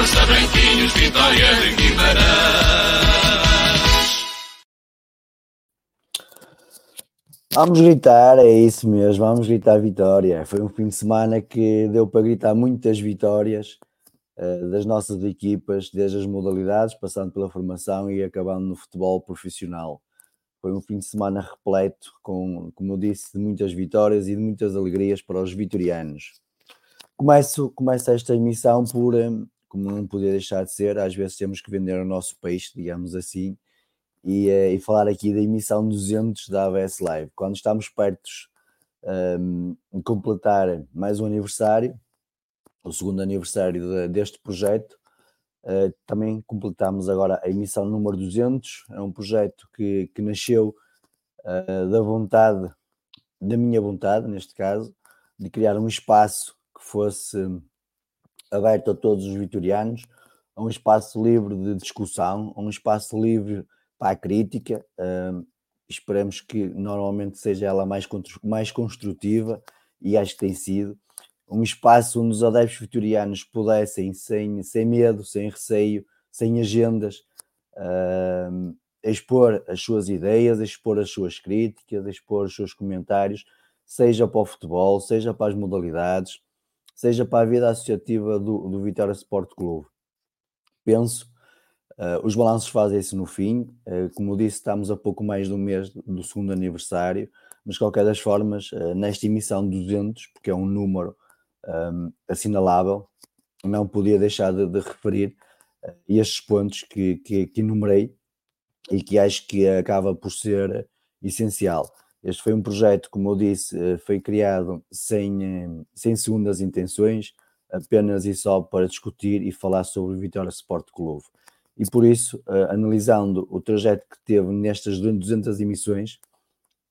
Força branquinhos, vitória de Guimarães. Vamos gritar, é isso mesmo, vamos gritar vitória. Foi um fim de semana que deu para gritar muitas vitórias eh, das nossas equipas, desde as modalidades, passando pela formação e acabando no futebol profissional. Foi um fim de semana repleto, com, como eu disse, de muitas vitórias e de muitas alegrias para os vitorianos. Começo, começo esta emissão por, eh, como não podia deixar de ser, às vezes temos que vender o nosso peixe, digamos assim, e, eh, e falar aqui da emissão 200 da ABS Live. Quando estamos perto um, de completar mais um aniversário, o segundo aniversário de- deste projeto, eh, também completamos agora a emissão número 200. É um projeto que, que nasceu eh, da vontade, da minha vontade, neste caso, de criar um espaço que fosse aberto a todos os vitorianos, a um espaço livre de discussão, a um espaço livre para a crítica. hum, esperamos que normalmente seja ela mais, mais construtiva e acho que tem sido. Um espaço onde os adeptos vitorianos pudessem, sem, sem medo, sem receio, sem agendas, hum, expor as suas ideias, expor as suas críticas, expor os seus comentários, seja para o futebol, seja para as modalidades, seja para a vida associativa do, do Vitória Sport Clube. Penso, eh, os balanços fazem-se no fim, eh, como disse, estamos a pouco mais um mês do segundo aniversário, mas de qualquer das formas, eh, nesta emissão 200, porque é um número ehm, assinalável, não podia deixar de, de referir estes pontos que, que, que enumerei e que acho que acaba por ser essencial. Este foi um projeto, como eu disse, eh, foi criado sem, eh, sem segundas intenções, apenas e só para discutir e falar sobre o Vitória Sport Clube. E por isso, analisando o trajeto que teve nestas 200 emissões,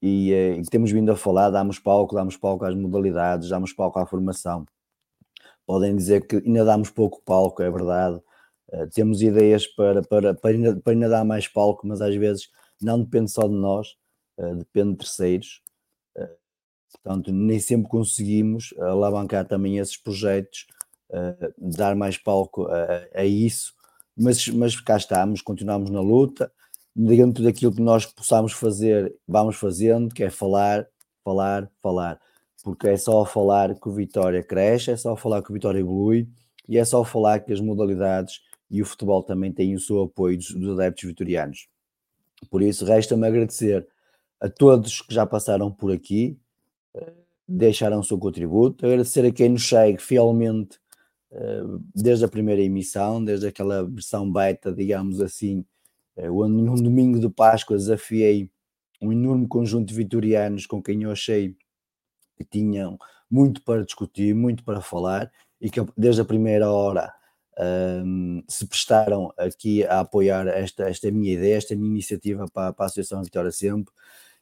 e, e temos vindo a falar, damos palco, damos palco às modalidades, damos palco à formação. Podem dizer que ainda damos pouco palco, é verdade, temos ideias para, para, para, ainda, para ainda dar mais palco, mas às vezes não depende só de nós, depende de terceiros. Uh, portanto, nem sempre conseguimos alavancar também esses projetos, dar mais palco a, a, isso, mas, mas cá estamos, continuamos na luta. Dentro daquilo que nós possamos fazer, vamos fazendo, que é falar, falar, falar. Porque é só falar que o Vitória cresce, é só falar que o Vitória evolui e é só falar que as modalidades e o futebol também tem o seu apoio dos, dos adeptos vitorianos. Por isso, resta-me agradecer a todos que já passaram por aqui, eh, deixaram o seu contributo, agradecer a quem nos segue fielmente eh, desde a primeira emissão, desde aquela versão beta, digamos assim, eh, onde num domingo de Páscoa desafiei um enorme conjunto de vitorianos com quem eu achei que tinham muito para discutir, muito para falar e que desde a primeira hora um, se prestaram aqui a apoiar esta, esta minha ideia, esta minha iniciativa para, para a Associação Vitória Sempre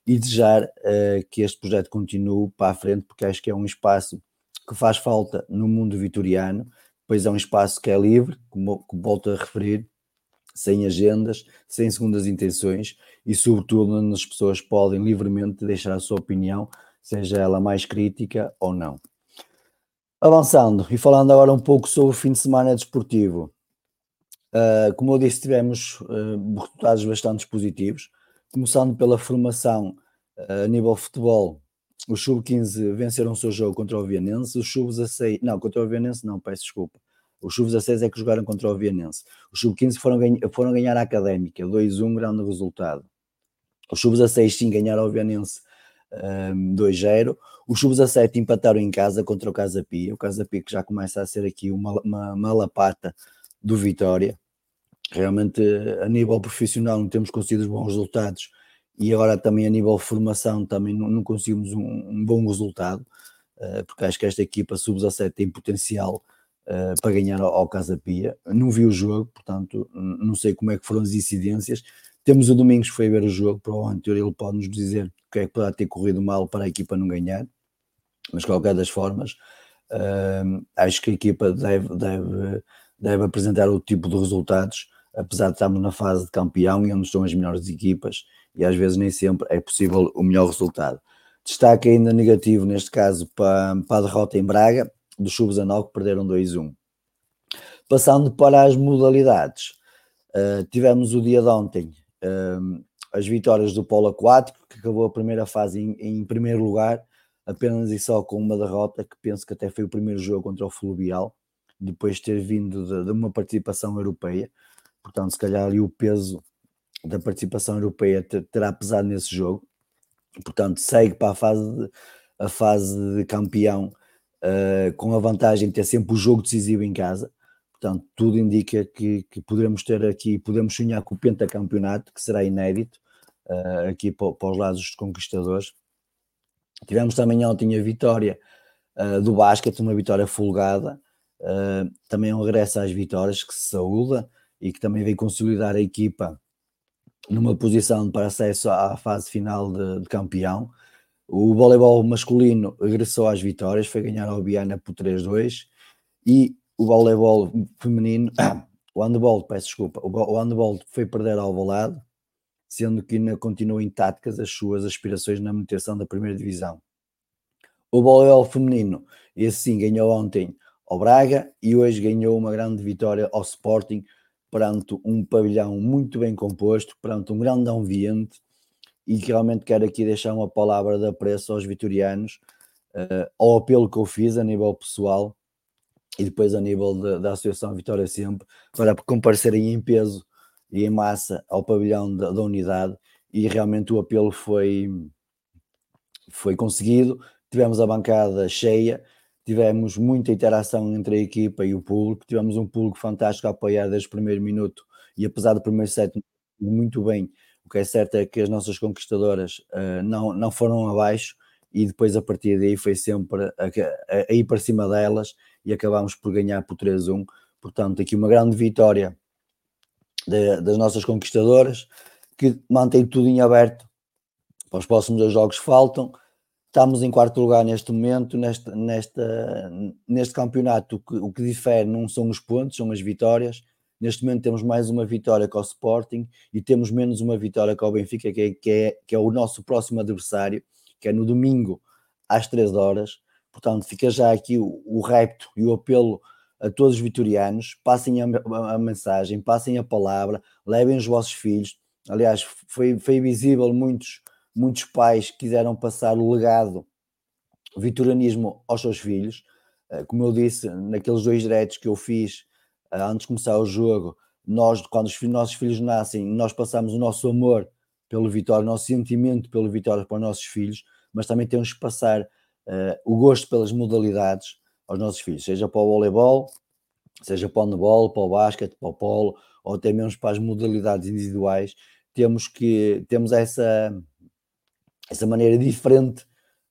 e desejar uh, que este projeto continue para a frente, porque acho que é um espaço que faz falta no mundo vitoriano, pois é um espaço que é livre, como, como volto a referir, sem agendas, sem segundas intenções e, sobretudo, onde as pessoas podem livremente deixar a sua opinião, seja ela mais crítica ou não. Avançando e falando agora um pouco sobre o fim de semana desportivo. Uh, como eu disse, tivemos uh, resultados bastante positivos, começando pela formação uh, a nível futebol. Os sub-15 venceram o seu jogo contra o Vianense, os sub-16, não, contra o Vianense não, peço desculpa. Os sub-16 é que jogaram contra o Vianense. Os sub-15 foram, ganha, foram ganhar a Académica, 2-1, grande resultado. Os sub-16 sim ganharam o Vianense um, 2-0. Os sub-17 empataram em casa contra o Casa Pia. O Casa Pia que já começa a ser aqui uma, uma, uma lapata do Vitória. Realmente, a nível profissional, não temos conseguido bons resultados e agora também a nível formação também não, não conseguimos um, um, bom resultado, uh, porque acho que esta equipa sub-17 tem potencial uh, para ganhar ao, ao Casa Pia. Não vi o jogo, portanto, não sei como é que foram as incidências. Temos o Domingos que foi ver o jogo, provavelmente ele pode nos dizer o que é que pode ter corrido mal para a equipa não ganhar mas de qualquer das formas, uh, acho que a equipa deve, deve, deve apresentar outro tipo de resultados, apesar de estarmos na fase de campeão e onde estão as melhores equipas, e às vezes nem sempre é possível o melhor resultado. Destaque ainda negativo, neste caso, para, para a derrota em Braga, dos sub-19 que perderam 2-1. Passando para as modalidades, uh, tivemos o dia de ontem uh, as vitórias do polo aquático, que acabou a primeira fase em, em primeiro lugar, apenas e só com uma derrota, que penso que até foi o primeiro jogo contra o Fluvial, depois de ter vindo de, de uma participação europeia. Portanto, se calhar ali o peso da participação europeia terá pesado nesse jogo. Portanto, segue para a fase de, a fase de campeão uh, com a vantagem de ter sempre o jogo decisivo em casa. Portanto, tudo indica que, que poderemos ter aqui, podemos sonhar com o pentacampeonato, que será inédito uh, aqui para, para os lados dos conquistadores. Tivemos também ontem a vitória uh, do basquete, uma vitória folgada, também um regresso às vitórias que se saúda e que também vem consolidar a equipa numa posição para acesso à fase final de, de campeão. O voleibol masculino regressou às vitórias, foi ganhar ao Biana por 3-2 e o voleibol feminino, o handball, peço desculpa, o handball foi perder ao Valado sendo que ainda continuam intactas as suas aspirações na manutenção da primeira divisão. O voleibol feminino, esse sim, ganhou ontem ao Braga e hoje ganhou uma grande vitória ao Sporting perante um pavilhão muito bem composto, perante um grande ambiente e que realmente quero aqui deixar uma palavra de apreço aos vitorianos, uh, ao apelo que eu fiz a nível pessoal e depois a nível de, da Associação Vitória Sempre, para comparecerem em peso e em massa ao pavilhão da, da unidade e realmente o apelo foi, foi conseguido. Tivemos a bancada cheia, tivemos muita interação entre a equipa e o público, tivemos um público fantástico a apoiar desde o primeiro minuto e apesar do primeiro set muito bem. O que é certo é que as nossas conquistadoras uh, não, não foram abaixo e depois a partir daí foi sempre a, a, a ir para cima delas e acabámos por ganhar por 3-1. Portanto, aqui uma grande vitória de, das nossas conquistadoras que mantém tudo em aberto para os próximos jogos que faltam. Estamos em quarto lugar neste momento, neste, nesta, neste campeonato. O que, o que difere não são os pontos, são as vitórias. Neste momento temos mais uma vitória com o Sporting e temos menos uma vitória com o Benfica, que é, que é, que é o nosso próximo adversário, que é no domingo às 3 horas. Portanto, fica já aqui o, o repto e o apelo a todos os vitorianos: passem a, a, a, mensagem, passem a palavra, levem os vossos filhos. Aliás, foi, foi visível muitos, muitos pais quiseram passar o legado o vitorianismo aos seus filhos. Eh, como eu disse, naqueles dois diretos que eu fiz eh, antes de começar o jogo, nós, quando os nossos filhos nascem, nós passamos o nosso amor pelo Vitória, o nosso sentimento pelo Vitória para os nossos filhos, mas também temos que passar uh, o gosto pelas modalidades aos nossos filhos, seja para o voleibol, seja para o handball, para o basquete, para o polo, ou até mesmo para as modalidades individuais, temos que temos essa essa maneira diferente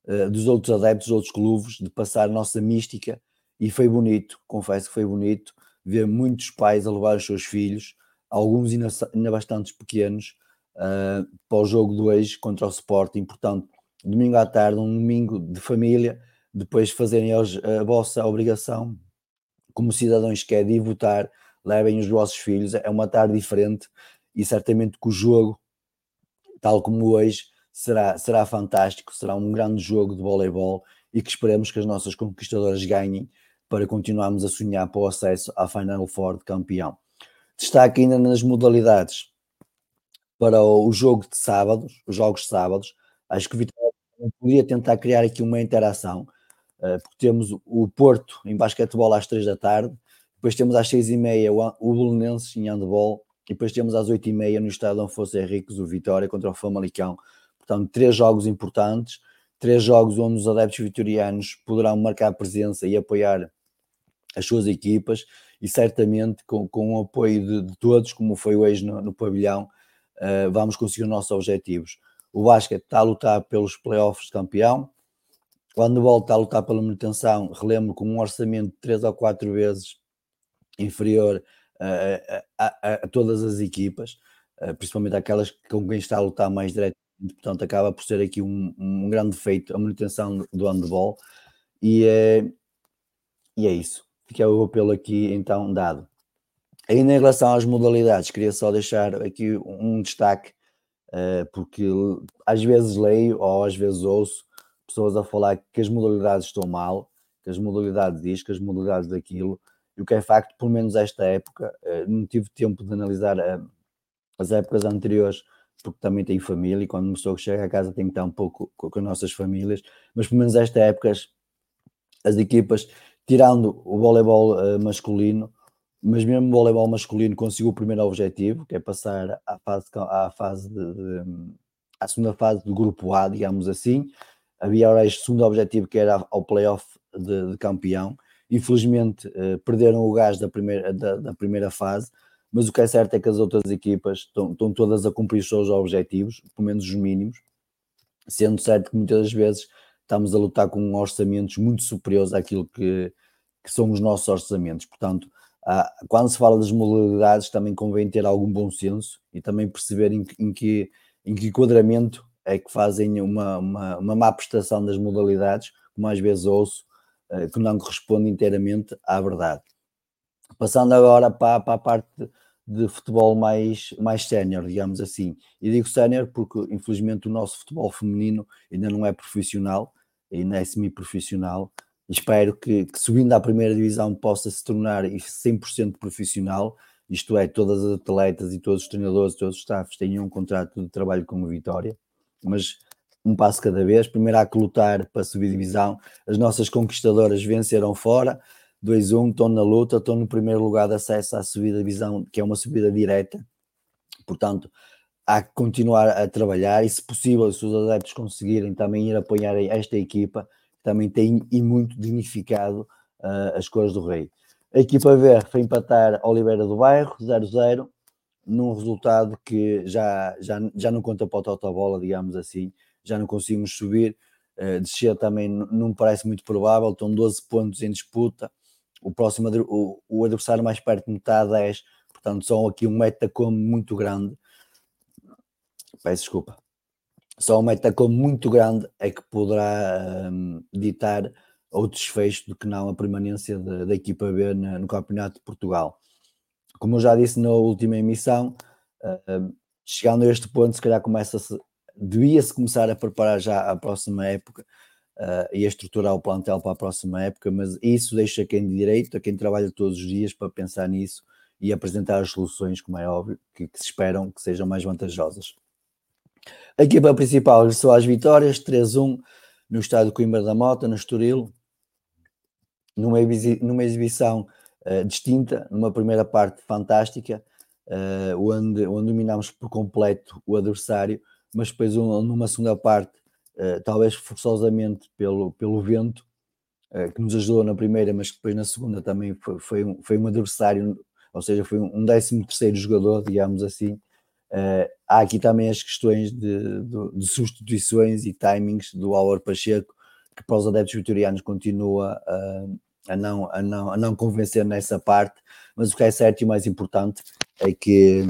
uh, dos outros adeptos, dos outros clubes, de passar a nossa mística, e foi bonito, confesso que foi bonito, ver muitos pais a levar os seus filhos, alguns ainda, ainda bastante pequenos, uh, para o jogo 2 contra o Sporting, portanto, domingo à tarde, um domingo de família, depois fazerem a vossa obrigação como cidadãos que é de votar, levem os vossos filhos, é uma tarde diferente e certamente que o jogo, tal como hoje, será, será fantástico, será um grande jogo de voleibol e que esperemos que as nossas conquistadoras ganhem para continuarmos a sonhar para o acesso à Final Four de campeão. Destaque ainda nas modalidades para o jogo de sábados, os jogos de sábados, acho que o Vitória poderia tentar criar aqui uma interação, eh, porque temos o Porto em basquetebol às três da tarde, depois temos às seis e meia o Bolonenses em handball, e depois temos às oito e meia no estádio Afonso Henriques o Vitória contra o Famalicão, Portanto, três jogos importantes, três jogos onde os adeptos vitorianos poderão marcar presença e apoiar as suas equipas e certamente com, com o apoio de, de todos, como foi hoje no, no pavilhão, uh, vamos conseguir os nossos objetivos. O basquete está a lutar pelos playoffs de campeão, o handball está a lutar pela manutenção, relembro, com um orçamento de três ou quatro vezes inferior a, a, a, a todas as equipas, uh, principalmente aquelas com quem está a lutar mais direto portanto acaba por ser aqui um, um grande feito a manutenção do handball e é, e é isso. Fica o apelo aqui então dado. Ainda em relação às modalidades, queria só deixar aqui um destaque, uh, porque às vezes leio ou às vezes ouço pessoas a falar que as modalidades estão mal, que as modalidades disto, que as modalidades daquilo, e o que é facto, pelo menos esta época, uh, não tive tempo de analisar uh, as épocas anteriores porque também tenho família e quando uma pessoa chega a casa tem que estar um pouco com, com as nossas famílias, mas pelo menos esta época as, as equipas, tirando o voleibol uh, masculino, mas mesmo o voleibol masculino conseguiu o primeiro objetivo, que é passar à fase, à fase de, de, à segunda fase do grupo A, digamos assim. Havia o segundo objetivo que era ao playoff de, de campeão. Infelizmente uh, perderam o gás da primeira, da, da primeira fase, mas o que é certo é que as outras equipas estão, todas a cumprir os seus objetivos, pelo menos os mínimos, sendo certo que muitas das vezes estamos a lutar com orçamentos muito superiores àquilo que, que são os nossos orçamentos. Portanto, há, quando se fala das modalidades, também convém ter algum bom senso e também perceber em, em, que, em que enquadramento é que fazem uma, uma, uma má prestação das modalidades, como às vezes ouço, eh, que não corresponde inteiramente à verdade. Passando agora para, para a parte de futebol mais, mais sénior, digamos assim. E digo sénior porque, infelizmente, o nosso futebol feminino ainda não é profissional, ainda é semi-profissional. Espero que, que, subindo à primeira divisão, possa se tornar 100% profissional, isto é, todas as atletas e todos os treinadores, todos os staffs tenham um contrato de trabalho com a Vitória, mas um passo cada vez. Primeiro há que lutar para subir divisão. As nossas conquistadoras venceram fora, 2-1, estão na luta, estão no primeiro lugar de acesso à subida divisão, que é uma subida direta. Portanto, há que continuar a trabalhar e, se possível, se os adeptos conseguirem também ir apoiar esta equipa, também tem e muito dignificado uh, as cores do Rei. A equipa V foi empatar Oliveira do Bairro, 0-0. num resultado que já, já, já não conta para o total-bola, digamos assim, já não conseguimos subir, uh, descer também não me parece muito provável, estão 12 pontos em disputa, o próximo o, o adversário mais perto de me está a 10, portanto são aqui um metacome muito grande, peço desculpa, só um metacome muito grande é que poderá um, ditar outro desfecho do que não a permanência da equipa B na, no Campeonato de Portugal. Como eu já disse na última emissão, uh, chegando a este ponto, se calhar começa-se, devia-se começar a preparar já a próxima época uh, e a estruturar o plantel para a próxima época, mas isso deixa quem de direito, a quem trabalha todos os dias para pensar nisso e apresentar as soluções, como é óbvio, que, que se esperam que sejam mais vantajosas. A equipa principal regressou às vitórias, 3-1 no estádio Coimbra da Mota, no Estoril, numa, numa exibição uh, distinta, numa primeira parte fantástica, uh, onde, onde dominámos por completo o adversário, mas depois um, numa segunda parte, talvez forçosamente pelo, pelo vento, que nos ajudou na primeira, mas que depois na segunda também foi, foi, um, foi um adversário, ou seja, foi um, um 13 terceiro jogador, digamos assim, Uh, há aqui também as questões de, de, de, substituições e timings do Álvaro Pacheco, que para os adeptos vitorianos continua uh, a, não, a, não, a não convencer nessa parte, mas o que é certo e mais importante é que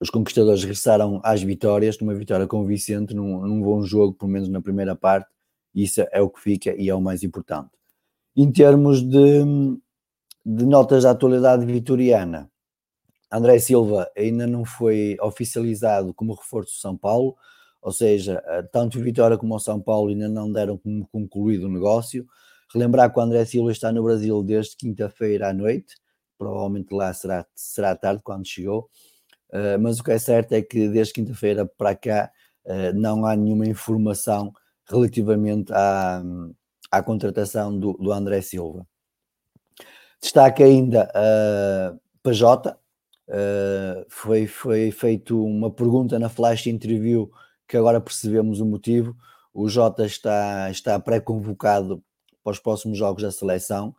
os conquistadores regressaram às vitórias, numa vitória convincente, num, num bom jogo, pelo menos na primeira parte, isso é o que fica e é o mais importante. Em termos de, de notas da atualidade vitoriana, André Silva ainda não foi oficializado como reforço do São Paulo, ou seja, eh, tanto o Vitória como o São Paulo ainda não deram como concluído o negócio. Relembrar que o André Silva está no Brasil desde quinta-feira à noite, provavelmente lá será, será tarde quando chegou, uh, mas o que é certo é que desde quinta-feira para cá uh, não há nenhuma informação relativamente à, à contratação do, do André Silva. Destaca ainda uh, Pajota, Uh, foi, foi feito uma pergunta na flash interview que agora percebemos o motivo. O Jota está, está pré-convocado para os próximos jogos da seleção.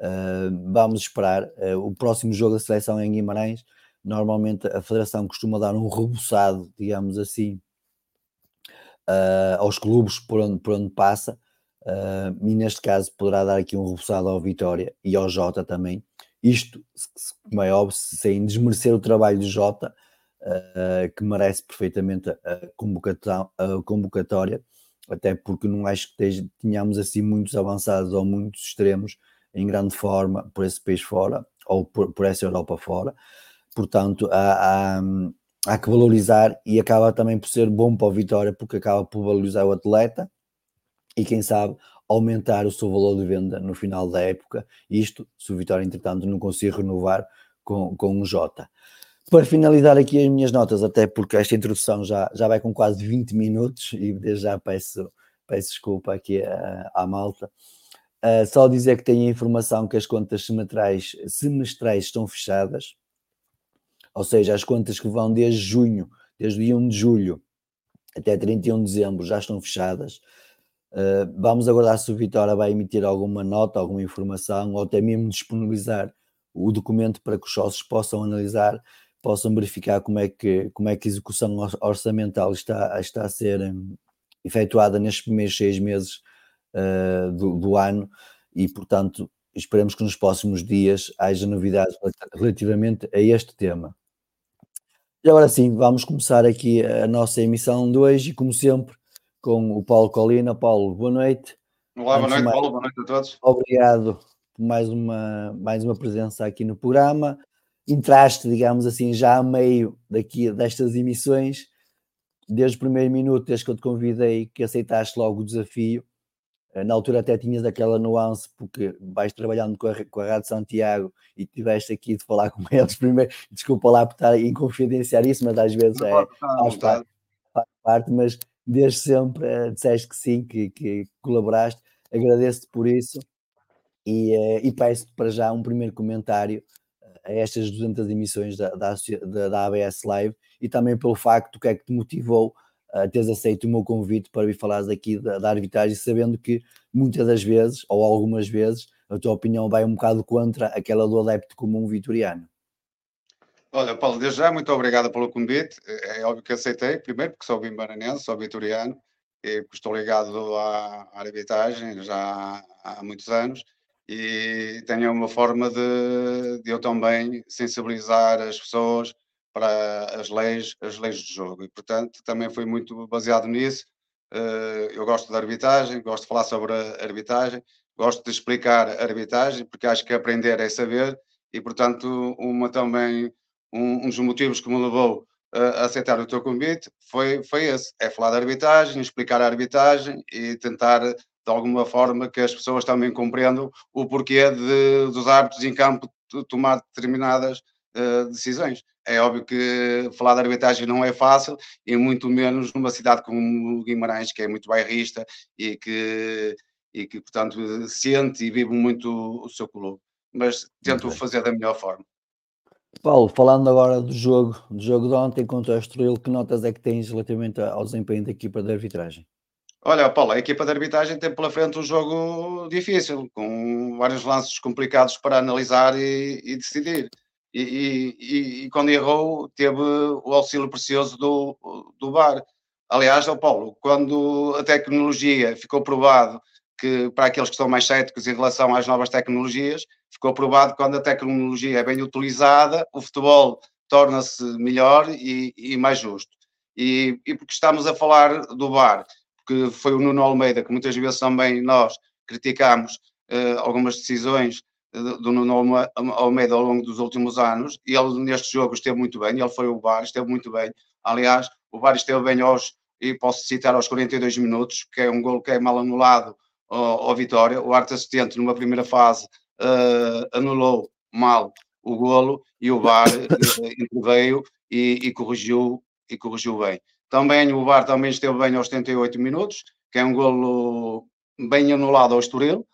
Uh, vamos esperar. Uh, o próximo jogo da seleção é em Guimarães. Normalmente a Federação costuma dar um rebuçado, digamos assim, aos clubes por onde, por onde passa. e neste caso poderá dar aqui um rebuçado ao Vitória e ao Jota também isto, como é óbvio, sem desmerecer o trabalho de Jota, uh, que merece perfeitamente a convocatória, a convocatória, até porque não acho que tenhamos assim muitos avançados ou muitos extremos em grande forma por esse país fora ou por, por essa Europa fora. Portanto, há, há, há, que valorizar e acaba também por ser bom para o Vitória, porque acaba por valorizar o atleta e quem sabe aumentar o seu valor de venda no final da época. Isto, se o Vitória, entretanto, não conseguir renovar com, com o Jota. Para finalizar aqui as minhas notas, até porque esta introdução já, já vai com quase 20 minutos e desde já peço, peço desculpa aqui à, à malta. Uh, só dizer que tenho a informação que as contas semestrais, semestrais estão fechadas, ou seja, as contas que vão desde junho, desde o dia 1 de julho até 31 de dezembro já estão fechadas. Uh, vamos aguardar se o Vitória vai emitir alguma nota, alguma informação, ou até mesmo disponibilizar o documento para que os sócios possam analisar, possam verificar como é que, como é que a execução orçamental está, está a ser um, efetuada nestes primeiros seis meses uh, do, do, ano e, portanto, esperemos que nos próximos dias haja novidades relativamente a este tema. E agora sim, vamos começar aqui a nossa emissão de hoje e, como sempre, com o Paulo Colina. Paulo, boa noite. Olá, boa noite, mais, Paulo, boa noite a todos. Obrigado por mais uma, mais uma presença aqui no programa. Entraste, digamos assim, já a meio daqui, destas emissões, desde o primeiro minuto, desde que eu te convidei, que aceitaste logo o desafio. Eh, na altura até tinhas aquela nuance, porque vais trabalhando com a, com a Rádio Santiago e tiveste aqui de falar com eles primeiro. Desculpa lá por estar em confidenciar isso, mas às vezes é, faz parte, faz parte, mas desde sempre uh, disseste que sim, que, que colaboraste, agradeço-te por isso e, uh, e peço-te para já um primeiro comentário eh, a estas 200 emissões da, da, da, ABS Live e também pelo facto que é que te motivou a teres aceito o meu convite para vir falares aqui da, da arbitragem, sabendo que muitas das vezes, ou algumas vezes, a tua opinião vai um bocado contra aquela do adepto comum vitoriano. Olha, Paulo, desde já, muito obrigado pelo convite. É, é óbvio que aceitei, primeiro porque sou bimbaranense, sou vitoriano, e estou ligado à arbitragem já há muitos anos e tenho uma forma de, de eu também sensibilizar as pessoas para as leis, as leis do jogo. E, portanto, também foi muito baseado nisso. Eh, eu gosto da arbitragem, gosto de falar sobre a arbitragem, gosto de explicar a arbitragem, porque acho que aprender é saber, e, portanto, uma também, um, um dos motivos que me levou a aceitar o teu convite foi, foi esse: é falar da arbitragem, explicar a arbitragem e tentar de alguma forma que as pessoas também compreendam o porquê de, dos árbitros em campo tomar determinadas uh, decisões. É óbvio que falar de arbitragem não é fácil, e muito menos numa cidade como Guimarães, que é muito bairrista e que, e que portanto, sente e vive muito o seu clube. Mas tento fazer da melhor forma. Paulo, falando agora do jogo, do jogo de ontem contra o Estoril, que notas é que tens relativamente ao desempenho da equipa de arbitragem? Olha, Paulo, a equipa de arbitragem tem pela frente um jogo difícil, com vários lances complicados para analisar e, e decidir. E, e, e, quando errou, teve o auxílio precioso do, do VAR. Aliás, oh Paulo, quando a tecnologia ficou provado que, para aqueles que estão mais céticos em relação às novas tecnologias, ficou provado que quando a tecnologia é bem utilizada, o futebol torna-se melhor e, e mais justo. E, e, porque estamos a falar do VAR que foi o Nuno Almeida, que muitas vezes também nós criticámos uh, algumas decisões eh, do Nuno Almeida ao longo dos últimos anos, e ele neste jogo esteve muito bem, ele foi o VAR, esteve muito bem. Aliás, o VAR esteve bem aos, e posso citar aos 42 minutos, que é um gol que é mal anulado ao, ao Vitória. O arte assistente, numa primeira fase, uh, anulou mal o golo e o VAR uh, interveio e, e, corrigiu, e corrigiu bem. Também o VAR também esteve bem aos 78 minutos, que é um golo bem anulado ao Estoril.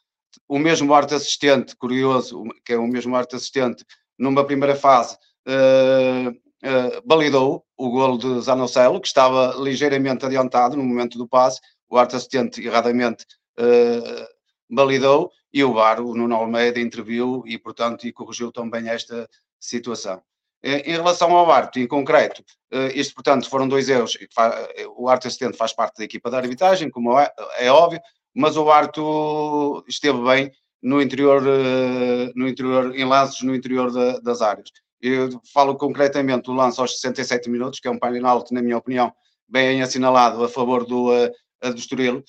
O mesmo arte assistente, curioso, que é o mesmo arte assistente, numa primeira fase, uh, uh, validou o golo de Zanocelo, que estava ligeiramente adiantado no momento do passe. O arte assistente, erradamente, uh, validou e o VAR, o Nuno Almeida, interviu e, portanto, e corrigiu também esta situação. Em relação ao árbitro, em concreto, isto, portanto, foram dois erros. O árbitro assistente faz parte da equipa da arbitragem, como é, é óbvio, mas o árbitro esteve bem no interior, no interior em lances no interior das áreas. Eu falo concretamente do lance aos 67 minutos, que é um penalti, na minha opinião, bem assinalado a favor do, do Estoril.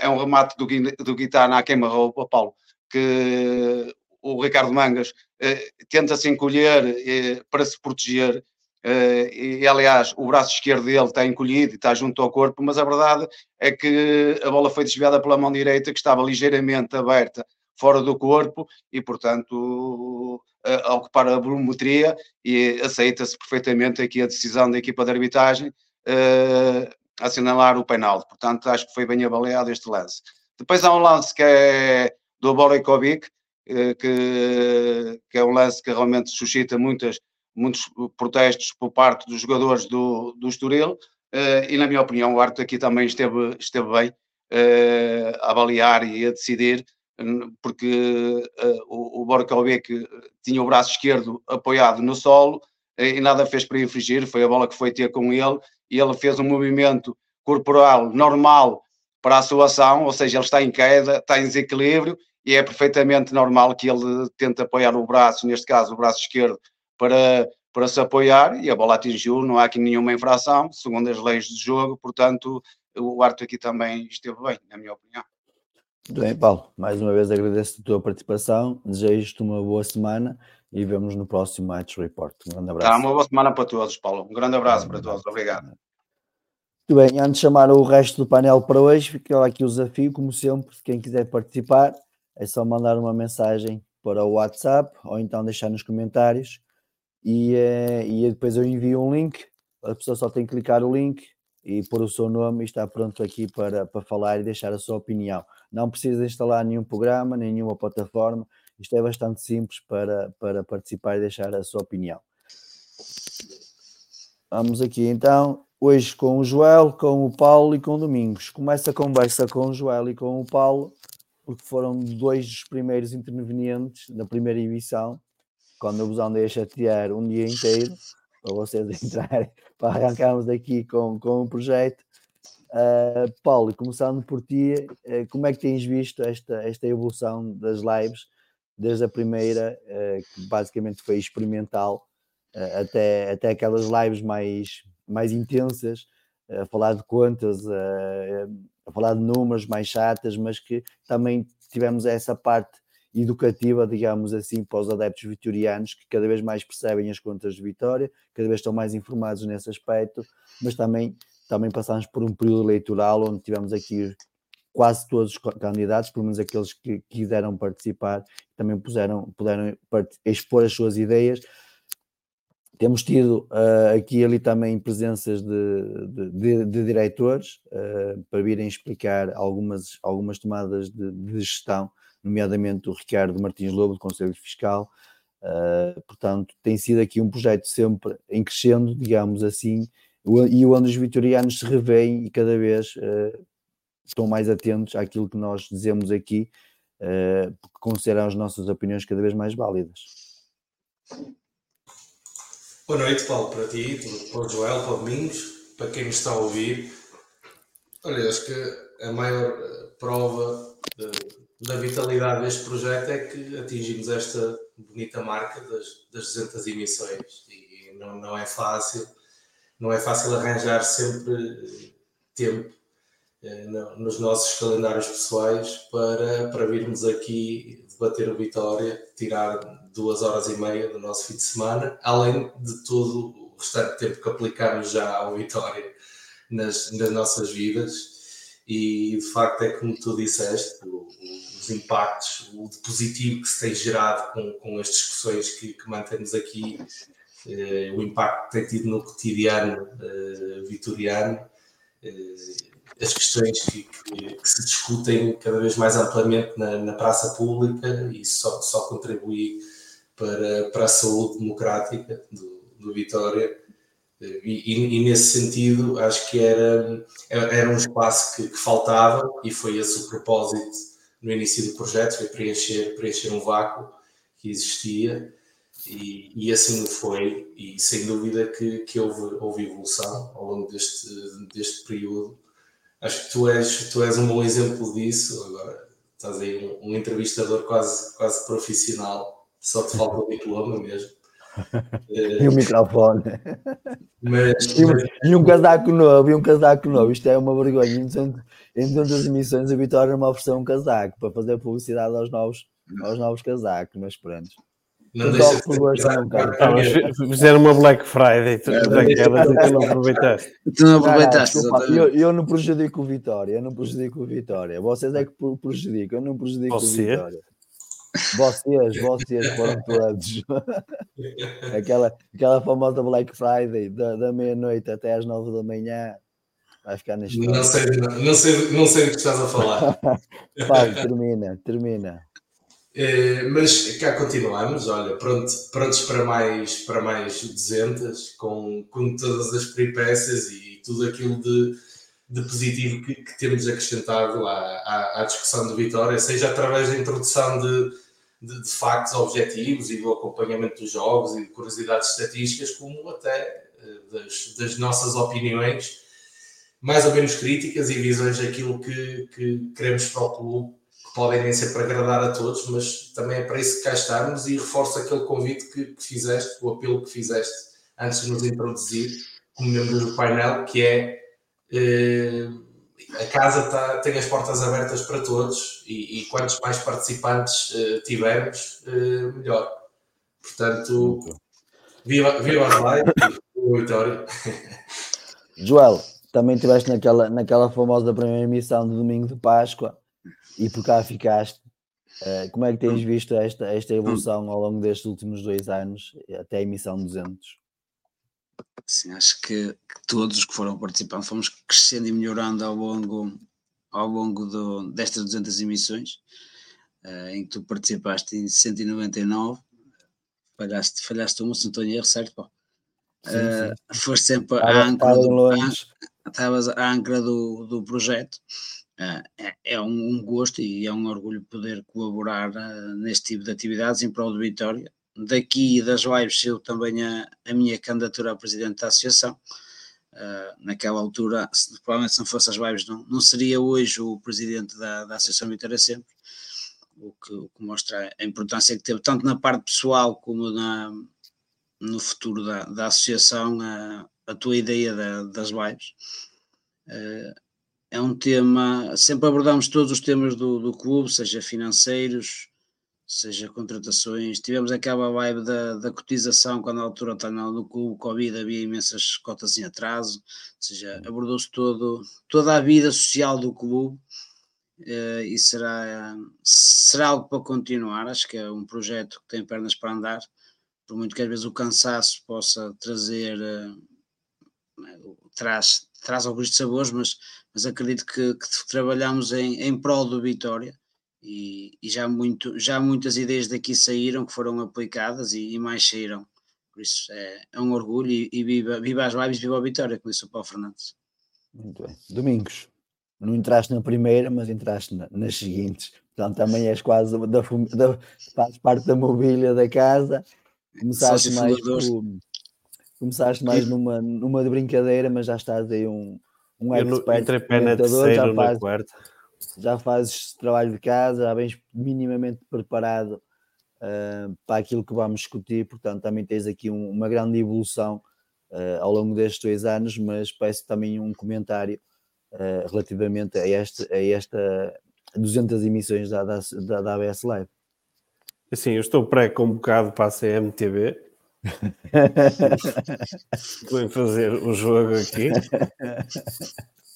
É um remate do, do Guitarra à queima-roupa, Paulo, que o Ricardo Mangas eh, tenta se encolher eh, para se proteger. Eh, e, aliás, o braço esquerdo dele está encolhido e está junto ao corpo, mas a verdade é que a bola foi desviada pela mão direita, que estava ligeiramente aberta fora do corpo e, portanto, a ocupar a volumetria e aceita-se perfeitamente aqui a decisão da equipa de arbitragem assinalar o penal. Portanto, acho que foi bem avaliado este lance. Depois há um lance que é do Borikovic, eh, que, que é um lance que realmente suscita muitas, muitos protestos por parte dos jogadores do, do Estoril, eh, e na minha opinião o árbitro aqui também esteve, esteve bem eh, a avaliar e a decidir, porque o, o Borkovic tinha o braço esquerdo apoiado no solo e nada fez para infringir, foi a bola que foi ter com ele, e ele fez um movimento corporal normal para a sua ação, ou seja, ele está em queda, está em desequilíbrio e é perfeitamente normal que ele tente apoiar o braço, neste caso o braço esquerdo, para, para se apoiar e a bola atingiu, não há aqui nenhuma infração, segundo as leis do jogo, portanto o árbitro aqui também esteve bem, na minha opinião. Muito bem, Paulo, mais uma vez agradeço a tua participação, desejo-te uma boa semana e vemos no próximo Match Report. Um grande abraço. Tá, uma boa semana para todos, Paulo. Um grande abraço para todos, obrigado. Muito bem, antes de chamar o resto do painel para hoje, fica aqui o desafio, como sempre, quem quiser participar, é só mandar uma mensagem para o WhatsApp ou então deixar nos comentários e, eh, e depois eu envio um link. A pessoa só tem que clicar o link e pôr o seu nome e está pronto aqui para, para falar e deixar a sua opinião. Não precisa instalar nenhum programa, nenhuma plataforma. Isto é bastante simples para, para participar e deixar a sua opinião. Vamos aqui então, hoje com o Joel, com o Paulo e com o Domingos. Começa a conversa com o Joel e com o Paulo porque foram dois dos primeiros intervenientes da primeira edição. Quando eu vos andei a chatear um dia inteiro para vocês entrarem, para arrancarmos aqui com, com o projeto. Uh, Paulo, começando por ti, uh, como é que tens visto esta, esta evolução das lives, desde a primeira, uh, que basicamente foi experimental, até, até aquelas lives mais, mais intensas, a falar de contas, a falar de números mais chatas, mas que também tivemos essa parte educativa, digamos assim, para os adeptos vitorianos que cada vez mais percebem as contas de Vitória, cada vez estão mais informados nesse aspecto, mas também também passámos por um período eleitoral onde tivemos aqui quase todos os candidatos, pelo menos aqueles que quiseram participar, também puseram, puderam expor as suas ideias. Temos tido uh, aqui e ali também presenças de, de, de, de diretores uh, para virem explicar algumas, algumas tomadas de, de, gestão, nomeadamente o Ricardo Martins Lobo, do Conselho Fiscal. Uh, portanto, tem sido aqui um projeto sempre em crescendo, digamos assim, e onde os vitorianos se revêem e cada vez uh, estão mais atentos àquilo que nós dizemos aqui, uh, porque consideram as nossas opiniões cada vez mais válidas. Boa noite, Paulo, para ti, para o Joel, para o Domingos, para quem nos está a ouvir. Olha, acho que a maior eh, prova da vitalidade deste projeto é que atingimos esta bonita marca das, das 200 emissões e não, não é fácil não é fácil arranjar sempre tempo eh, nos nossos calendários pessoais para, para virmos aqui debater o Vitória, tirar duas horas e meia do nosso fim de semana, além de todo o restante tempo que aplicamos já ao Vitória nas, nas nossas vidas. E de facto é como tu disseste, os impactos, o positivo que se tem gerado com, com as discussões que, que mantemos aqui eh, o impacto que tem tido no cotidiano eh, vitoriano, eh, as questões que, que, que, se discutem cada vez mais amplamente na, na praça pública e só, só contribui para, para a saúde democrática do, do Vitória. E, e, e, nesse sentido, acho que era, era um espaço que, que, faltava e foi esse o propósito no início do projeto, foi preencher, preencher um vácuo que existia e, e, assim foi, e sem dúvida que, que houve, houve evolução ao longo deste, deste período. Acho que tu és, tu és um bom exemplo disso. Agora estás aí um, um entrevistador quase, quase profissional, só te falta o diploma mesmo. e o microfone. Mas, e, um, mas... e, um casaco novo, e um casaco novo. Isto é uma vergonha. Em tantas emissões, a Vitória me ofereceu um casaco para fazer publicidade aos novos, aos novos casacos, mas pronto. Não deixa de Fizeram uma Black Friday, tu, é, daquela, tu não aproveitaste. Tu não aproveitaste. eu, eu, não prejudico o Vitória, eu não prejudico o Vitória. Vocês é que prejudicam, eu não prejudico Você? o Vitória. Vocês, vocês foram todos. aquela, aquela famosa Black Friday da, da meia-noite até às nove da manhã. Vai ficar neste. Não sei, não, sei, não sei o que estás a falar. Paulo, termina, termina. Eh, mas cá continuamos, olha, pronto, prontos para mais, para mais 200, com, com todas as peripécias e tudo aquilo de, de positivo que, que temos acrescentado à, à, à, discussão de Vitória, seja através da introdução de, de, de, factos objetivos e do acompanhamento dos jogos e de curiosidades estatísticas, como até eh, das, das nossas opiniões mais ou menos críticas e visões daquilo que, que queremos para o clube podem nem ser para agradar a todos, mas também é para isso que cá estamos e reforço aquele convite que, que fizeste, o apelo que fizeste antes de nos introduzir como membros do painel, que é eh, a casa tá, tem as portas abertas para todos e, e quantos mais participantes eh, tivermos, eh, melhor. Portanto, viva, viva a live, Vitória. Joel, também estiveste naquela, naquela famosa primeira emissão de domingo de Páscoa e por cá ficaste. Uh, como é que tens visto esta, esta evolução ao longo destes últimos dois anos, até a emissão 200? Sim, acho que, que todos os que foram participando fomos crescendo e melhorando ao longo, ao longo do, destas 200 emissões, uh, em que tu participaste em 199, falhaste, falhaste uma, se não estou em erro, certo? Pô? Sim, sim. Foste sempre a âncora, do, estavas a âncora do, do projeto ah, é, é um gosto e é um orgulho poder colaborar ah, neste tipo de atividades em prol de Vitória daqui das lives saiu também a, a minha candidatura a presidente da associação. Uh, naquela altura, se, provavelmente se não fosse as lives, não, não seria hoje o presidente da, da Associação Vitória Sempre, o que, o que, mostra a importância que teve, tanto na parte pessoal como na, no futuro da, da associação, a tua ideia da, das lives. Uh, é um tema, sempre abordamos todos os temas do, do clube, seja financeiros, seja contratações. Tivemos aquela vibe da, da cotização quando a altura está no clube, Covid, havia imensas cotas em atraso, ou seja, abordou-se todo, toda a vida social do clube uh, e será, será algo para continuar. Acho que é um projeto que tem pernas para andar, por muito que às vezes o cansaço possa trazer. Uh, traz, traz alguns sabores, mas, mas acredito que, que trabalhamos em, em prol do Vitória e, e, já, muito, já muitas ideias daqui saíram que foram aplicadas e, e mais saíram. Por isso é, é um orgulho e, e, viva, viva as lives, viva a Vitória, como disse o Paulo Fernandes. Muito bem. Domingos, não entraste na primeira, mas entraste na, nas seguintes. Portanto, também és quase da, da, fazes parte da mobília da casa. Começaste mais, por, começaste mais numa, numa de brincadeira, mas já estás aí um, um expert. Entre pé na terceira ou na quarta já fazes trabalho de casa, já vens minimamente preparado uh, para aquilo que vamos discutir, portanto também tens aqui um, uma grande evolução uh, ao longo destes dois anos, mas peço também um comentário uh, relativamente a esta, a esta 200 emissões da, da, da, da ABS Live. Assim, eu estou pré-convocado para a CMTV. Vou fazer o jogo aqui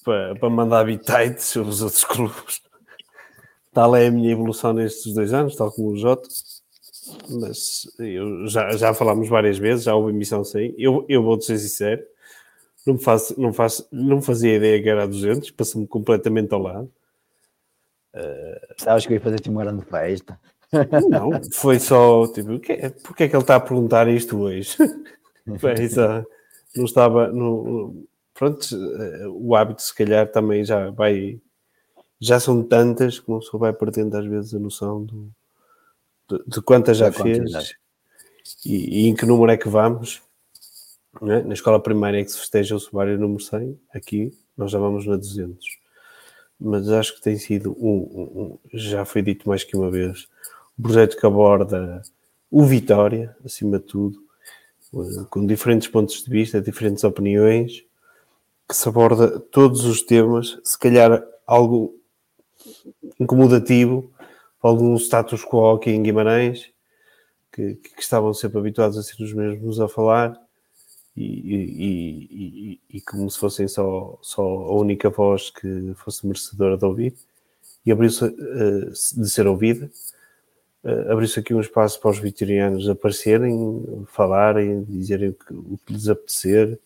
para, para mandar bitites sobre os outros clubes. Tal é a minha evolução nestes dois anos, tal como o Jota. Mas eu, já, já falámos várias vezes, já houve emissão sem. Eu, eu vou-te ser sincero, não, me faço, não, faço, não fazia ideia que era a 200, passou-me completamente ao lado. Uh, Sabes que eu ia fazer-te uma grande festa? Não, foi só tipo, que, porque é que ele está a perguntar isto hoje? não estava, não, pronto, eh, o hábito se calhar também já vai, já são tantas que uma pessoa vai perdendo às vezes a noção do, de, de quantas já fez e, e, em que número é que vamos. É? Na escola primária é que se festeja o sumário número 100, aqui nós já vamos na 200. Mas acho que tem sido, um, um, já foi dito mais que uma vez, um projeto que aborda o Vitória, acima de tudo, eh, com diferentes pontos de vista, diferentes opiniões, que se aborda todos os temas, se calhar algo incomodativo, algum status quo aqui em Guimarães, que, que estavam sempre habituados a ser os mesmos a falar, e, e, e, e, como se fossem só, só a única voz que fosse merecedora de ouvir, e abriu-se uh, de ser ouvida, abriu-se aqui um espaço para os vitorianos aparecerem, falarem, dizerem o que, lhes apetecer.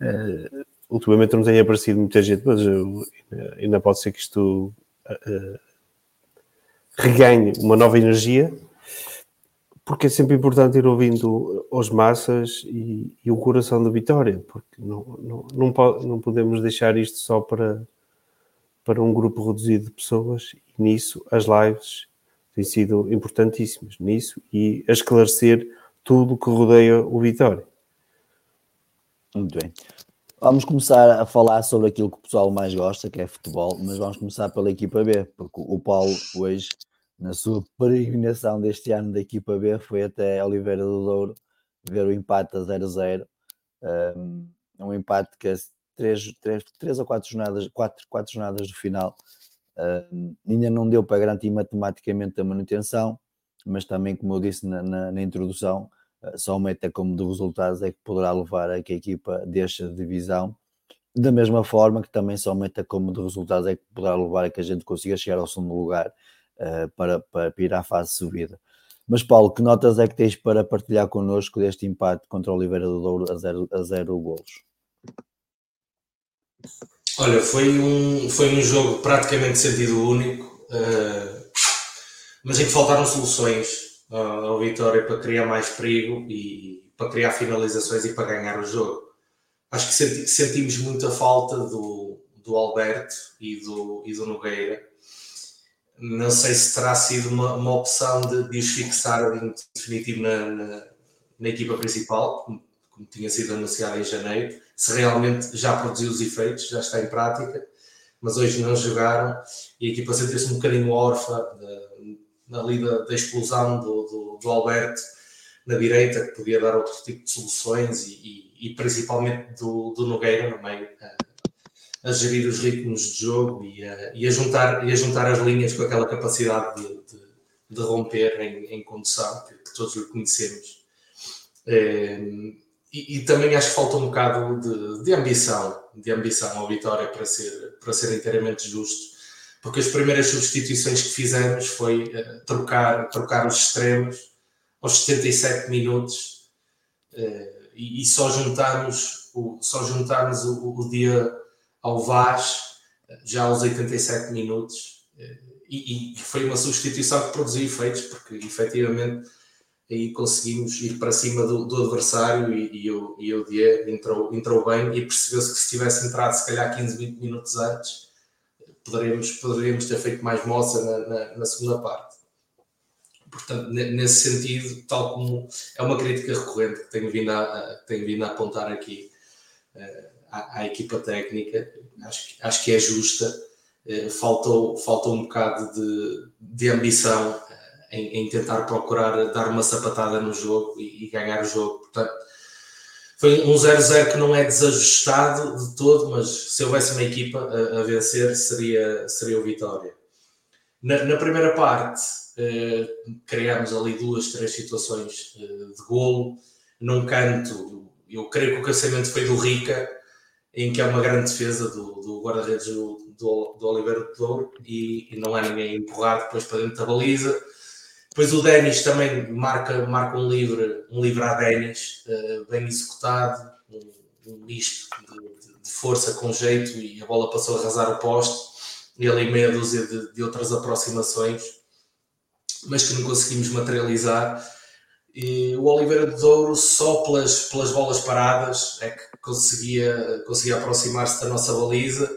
Uh, ultimamente não tem aparecido muita gente, mas eu, ainda pode ser que isto uh, reganhe uma nova energia, porque é sempre importante ir ouvindo as massas e, e o coração da vitória, porque não, não, não, não podemos deixar isto só para, para um grupo reduzido de pessoas, e nisso as lives têm sido importantíssimas, nisso, e a esclarecer tudo o que rodeia o Vitória. Muito bem. Vamos começar a falar sobre aquilo que o pessoal mais gosta, que é futebol, mas vamos começar pela equipa B, porque o Paulo hoje, na sua peregrinação deste ano da equipa B, foi até Oliveira do Douro ver o empate a 0-0. Um, um empate que é três, três, três ou quatro jornadas, quatro, quatro jornadas do final, um, ainda não deu para garantir matematicamente a manutenção, mas também, como eu disse na, na, na introdução, eh, só meta como de resultados é que poderá levar a que a equipa deixe de divisão. Da mesma forma que também só meta como de resultados é que poderá levar a que a gente consiga chegar ao segundo lugar uh, para, para ir à fase de subida. Mas Paulo, que notas é que tens para partilhar connosco deste empate contra o Oliveira do Douro a zero, a zero golos? Olha, foi um, foi um jogo praticamente sentido único, uh, mas em que faltaram soluções ao Vitória para criar mais perigo e para criar finalizações e para ganhar o jogo. Acho que senti, sentimos muita falta do, do Alberto e do, e do Nogueira. não sei se terá sido uma, uma opção de, de os fixar em definitivo na, na, na equipa principal, como, como, tinha sido anunciado em janeiro, se realmente já produziu os efeitos, já está em prática, mas hoje não jogaram e a equipa sentiu-se um bocadinho órfã na lida da, explosão do, do, do, Alberto na direita, que podia dar outro tipo de soluções e, e, e principalmente do, do Nogueira no meio a gerir os ritmos de jogo e a, e a, juntar, e a juntar as linhas com aquela capacidade de, de, de romper em, em condução que, todos lhe conhecemos. É, e, e, também acho que falta um bocado de, de, ambição, de ambição ao Vitória para ser, para ser inteiramente justo, porque as primeiras substituições que fizemos foi uh, trocar, trocar os extremos aos 77 minutos uh, e, e, só juntarmos o, só juntarmos o, o dia ao Vaz já aos 87 minutos e, e, foi uma substituição que produziu efeitos porque efetivamente aí conseguimos ir para cima do, do adversário e, e, o, e o Die entrou, entrou bem e percebeu-se que se tivesse entrado se calhar 15, 20 minutos antes poderíamos, poderíamos ter feito mais moça na, na, na segunda parte portanto nesse sentido tal como é uma crítica recorrente que tenho vindo a, tenho vindo a apontar aqui uh, à, à equipa técnica, acho, acho que é justa. Eh, faltou, faltou um bocado de, de ambição eh, em, em, tentar procurar dar uma sapatada no jogo e, e ganhar o jogo. Portanto, foi um 0-0 que não é desajustado de todo, mas se houvesse uma equipa a, a vencer, seria, seria o Vitória. Na, na primeira parte, eh, criámos ali duas, três situações eh, de golo. Num canto, eu creio que o cancelamento foi do Rica, em que é uma grande defesa do, do guarda-redes do, do, do Oliveira de Douro e, e, não há ninguém empurrado depois para dentro da baliza. Depois o Denis também marca, marca um livre, um livre a Denis, uh, bem executado, um, um misto de, de, força com jeito e a bola passou a arrasar o poste e ali meia dúzia de, de outras aproximações, mas que não conseguimos materializar. E o Oliveira de Douro, só pelas, pelas bolas paradas, é que conseguia, conseguia aproximar-se da nossa baliza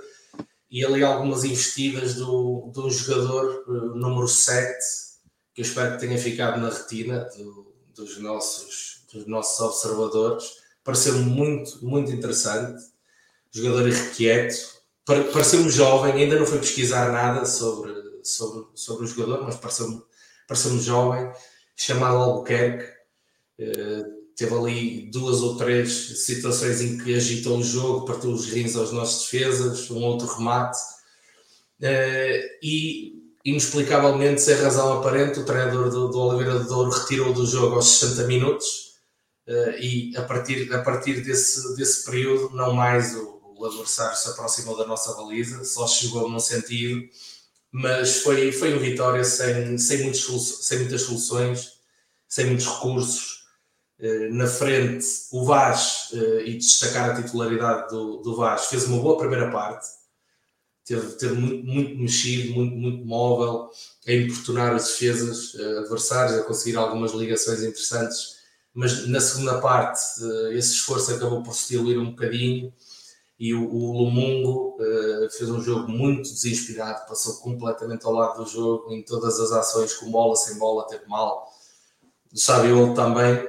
e ali algumas investidas do, do jogador uh, número 7, que eu espero que tenha ficado na retina do, dos, nossos, dos nossos observadores. Pareceu-me muito, muito interessante. Jogador irrequieto, pareceu-me jovem, ainda não fui pesquisar nada sobre, sobre, sobre o jogador, mas pareceu-me pareceu jovem, chamado Albuquerque. Uh, teve ali duas ou três situações em que agitou o jogo, partiu os rins aos nossos defesas, um outro remate. Uh, e, inexplicavelmente, sem razão aparente, o treinador do, do Oliveira de Douro retirou do jogo aos 60 minutos. Uh, e a partir, a partir desse, desse período, não mais o, o adversário se aproximou da nossa baliza, só chegou num sentido, mas foi, foi uma vitória sem, sem, muitos, sem muitas soluções, sem muitos recursos eh, na frente o Vaz, eh, e destacar a titularidade do, do Vaz, fez uma boa primeira parte, teve, teve muito, muito mexido, muito, muito móvel, a importunar as defesas eh, adversárias, a conseguir algumas ligações interessantes, mas na segunda parte esse esforço acabou por se diluir um bocadinho e o, o Lumungo fez um jogo muito desinspirado, passou completamente ao lado do jogo em todas as ações, com bola, sem bola, teve mal. O Sabiolo também,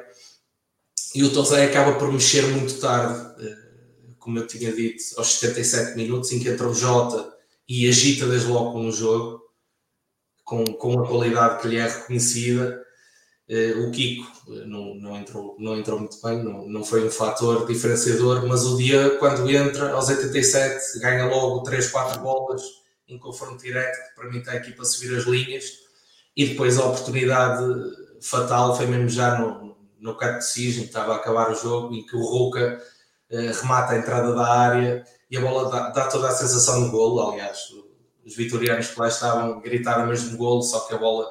e o Tosé acaba por mexer muito tarde, eh, como eu tinha dito, aos 77 minutos, em que entra o Jota e agita desde logo com o jogo, com, com a qualidade que lhe é reconhecida. Eh, o Kiko eh, não, não, entrou, não entrou muito bem, não, não foi um fator diferenciador, mas o dia, quando entra, aos 87, ganha logo 3, 4 bolas em confronto direto, que permite à equipa subir as linhas, e depois a oportunidade fatal foi mesmo já no, no catecismo, estava a acabar o jogo, em que o Ruca eh, remata a entrada da área e a bola dá, dá, toda a sensação de golo. Aliás, os vitorianos que lá estavam gritaram mesmo golo, só que a bola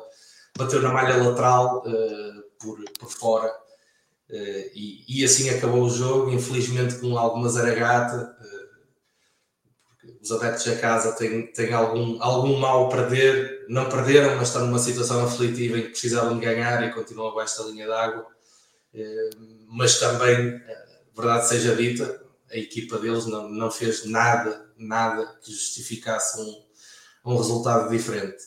bateu na malha lateral eh, por, por fora. Uh, e, e, assim acabou o jogo, infelizmente com alguma zaragata, os adeptos da casa têm, têm algum, algum mal a perder, não perderam, mas estão numa situação aflitiva em que precisavam de ganhar e continuam abaixo da linha d'água. Eh, mas também, eh, verdade seja dita, a equipa deles não, não fez nada, nada que justificasse um, um resultado diferente.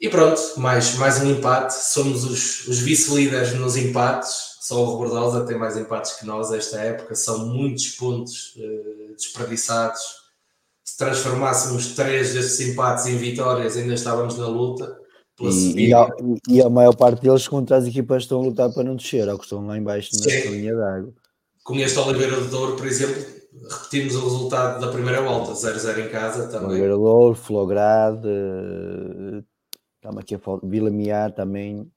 E pronto, mais, mais um empate. Somos os, os vice-líderes nos empates. Só o Rebordosa tem mais empates que nós esta época. São muitos pontos uh, desperdiçados. Se transformássemos três destes empates em vitórias, ainda estávamos na luta. E, e, a, e, a, maior parte deles contra as equipas estão a lutar para não descer, ou que estão lá embaixo na linha d'água. Com este Oliveira de Douro, por exemplo, repetimos o resultado da primeira volta, 0-0 em casa também. Oliveira de Douro, Flograde, estamos aqui a falar, Vila Miar também.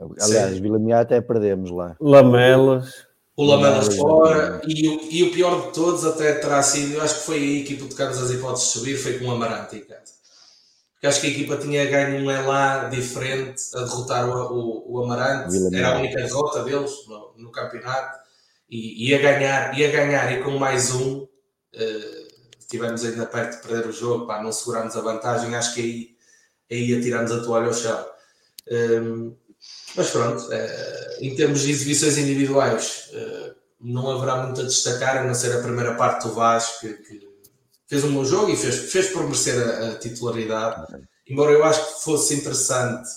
Aliás, Sim. Vila Miar até perdemos lá. Lamelas. O Lamelas fora, e o, e o pior de todos até terá sido, eu acho que foi aí que tocamos as hipóteses de subir, foi com o Amarante em casa porque acho que a equipa tinha ganho um Elá diferente a derrotar o, o, o Amarante, era a única derrota deles no, no campeonato, e ia ganhar, ia ganhar e com mais um, uh, estivemos ainda perto de perder o jogo, pá, não seguramos a vantagem, acho que aí, aí atiramos a toalha ao chão. Um, ehm, mas pronto, uh, em termos de exibições individuais, uh, não haverá muito a destacar, a não ser a primeira parte do Vasco, que, que fez um bom jogo e fez, fez por merecer a, a titularidade. Embora eu acho que fosse interessante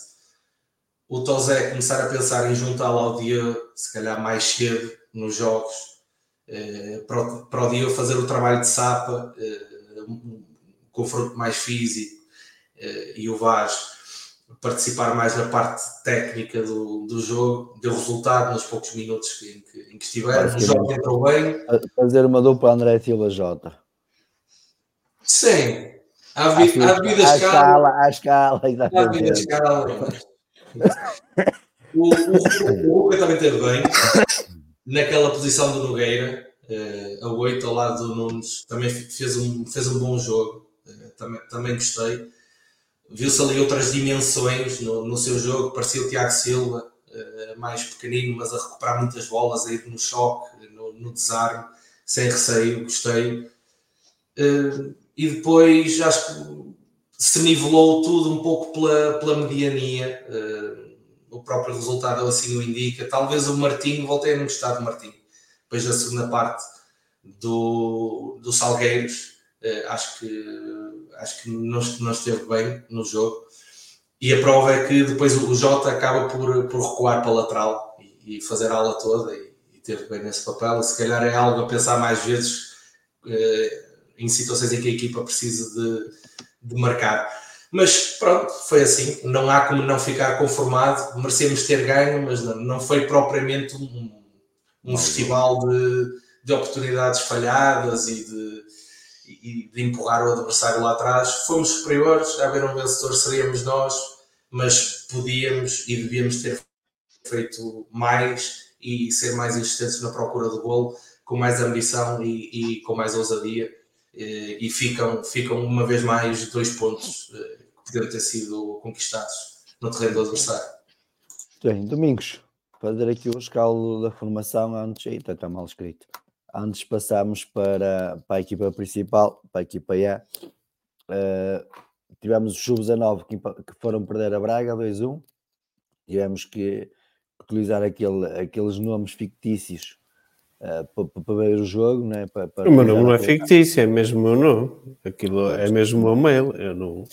o Tozé começar a pensar em juntá-lo ao dia, se calhar mais cedo nos jogos, eh, para, o, para o dia fazer o trabalho de sapa, eh, um confronto mais físico eh, e o Vaz participar mais na parte técnica do, do jogo, deu resultado nos poucos minutos em que, em que estiveram. O jogo entrou bem. Fazer uma dupla André Silva Jota. Sim. Há, vi, há devidas à escala. À escala, exatamente. Há devida escala. o, o, o também teve bem naquela posição do Nogueira, uh, a 8 ao lado do Nunes, também fez um, fez um bom jogo, uh, também, também gostei. Viu-se ali outras dimensões no, no seu jogo, parecia o Tiago Silva, uh, mais pequenino, mas a recuperar muitas bolas, aí no choque, no, no desarme, sem receio, gostei. E depois acho que se nivelou tudo um pouco pela, pela mediania. O próprio resultado assim o indica. Talvez o Martinho, voltei a não gostar do Martinho. Depois da segunda parte do, do Salgueiros, uh, acho que, acho que não, não esteve bem no jogo. E a prova é que depois o Jota acaba por, por recuar para a lateral e, e fazer a aula toda e, e bem nesse papel. Se calhar é algo a pensar mais vezes. Uh, em situações em que a equipa precisa de, de marcar. Mas pronto, foi assim. Não há como não ficar conformado. Merecemos ter ganho, mas não, não foi propriamente um, um festival de, de oportunidades falhadas e de, e de empurrar o adversário lá atrás. Fomos superiores, a haver um vencedor seríamos nós, mas podíamos e devíamos ter feito mais e ser mais insistentes na procura do golo, com mais ambição e, e com mais ousadia e ficam, ficam uma vez mais dois pontos eh, que poderiam ter sido conquistados no terreno do adversário. Bem, Domingos, fazer aqui o escalo da formação antes, eita, está mal escrito. Antes passamos para, para a equipa principal, para a equipa A. Uh, tivemos os sub-19 que, que foram perder a Braga 2-1. Tivemos que utilizar aquele, aqueles nomes fictícios para, para, ver o jogo, né? para, para o meu nome não é fictício, é mesmo o meu nome. Aquilo é mesmo o meu mail. Eu não...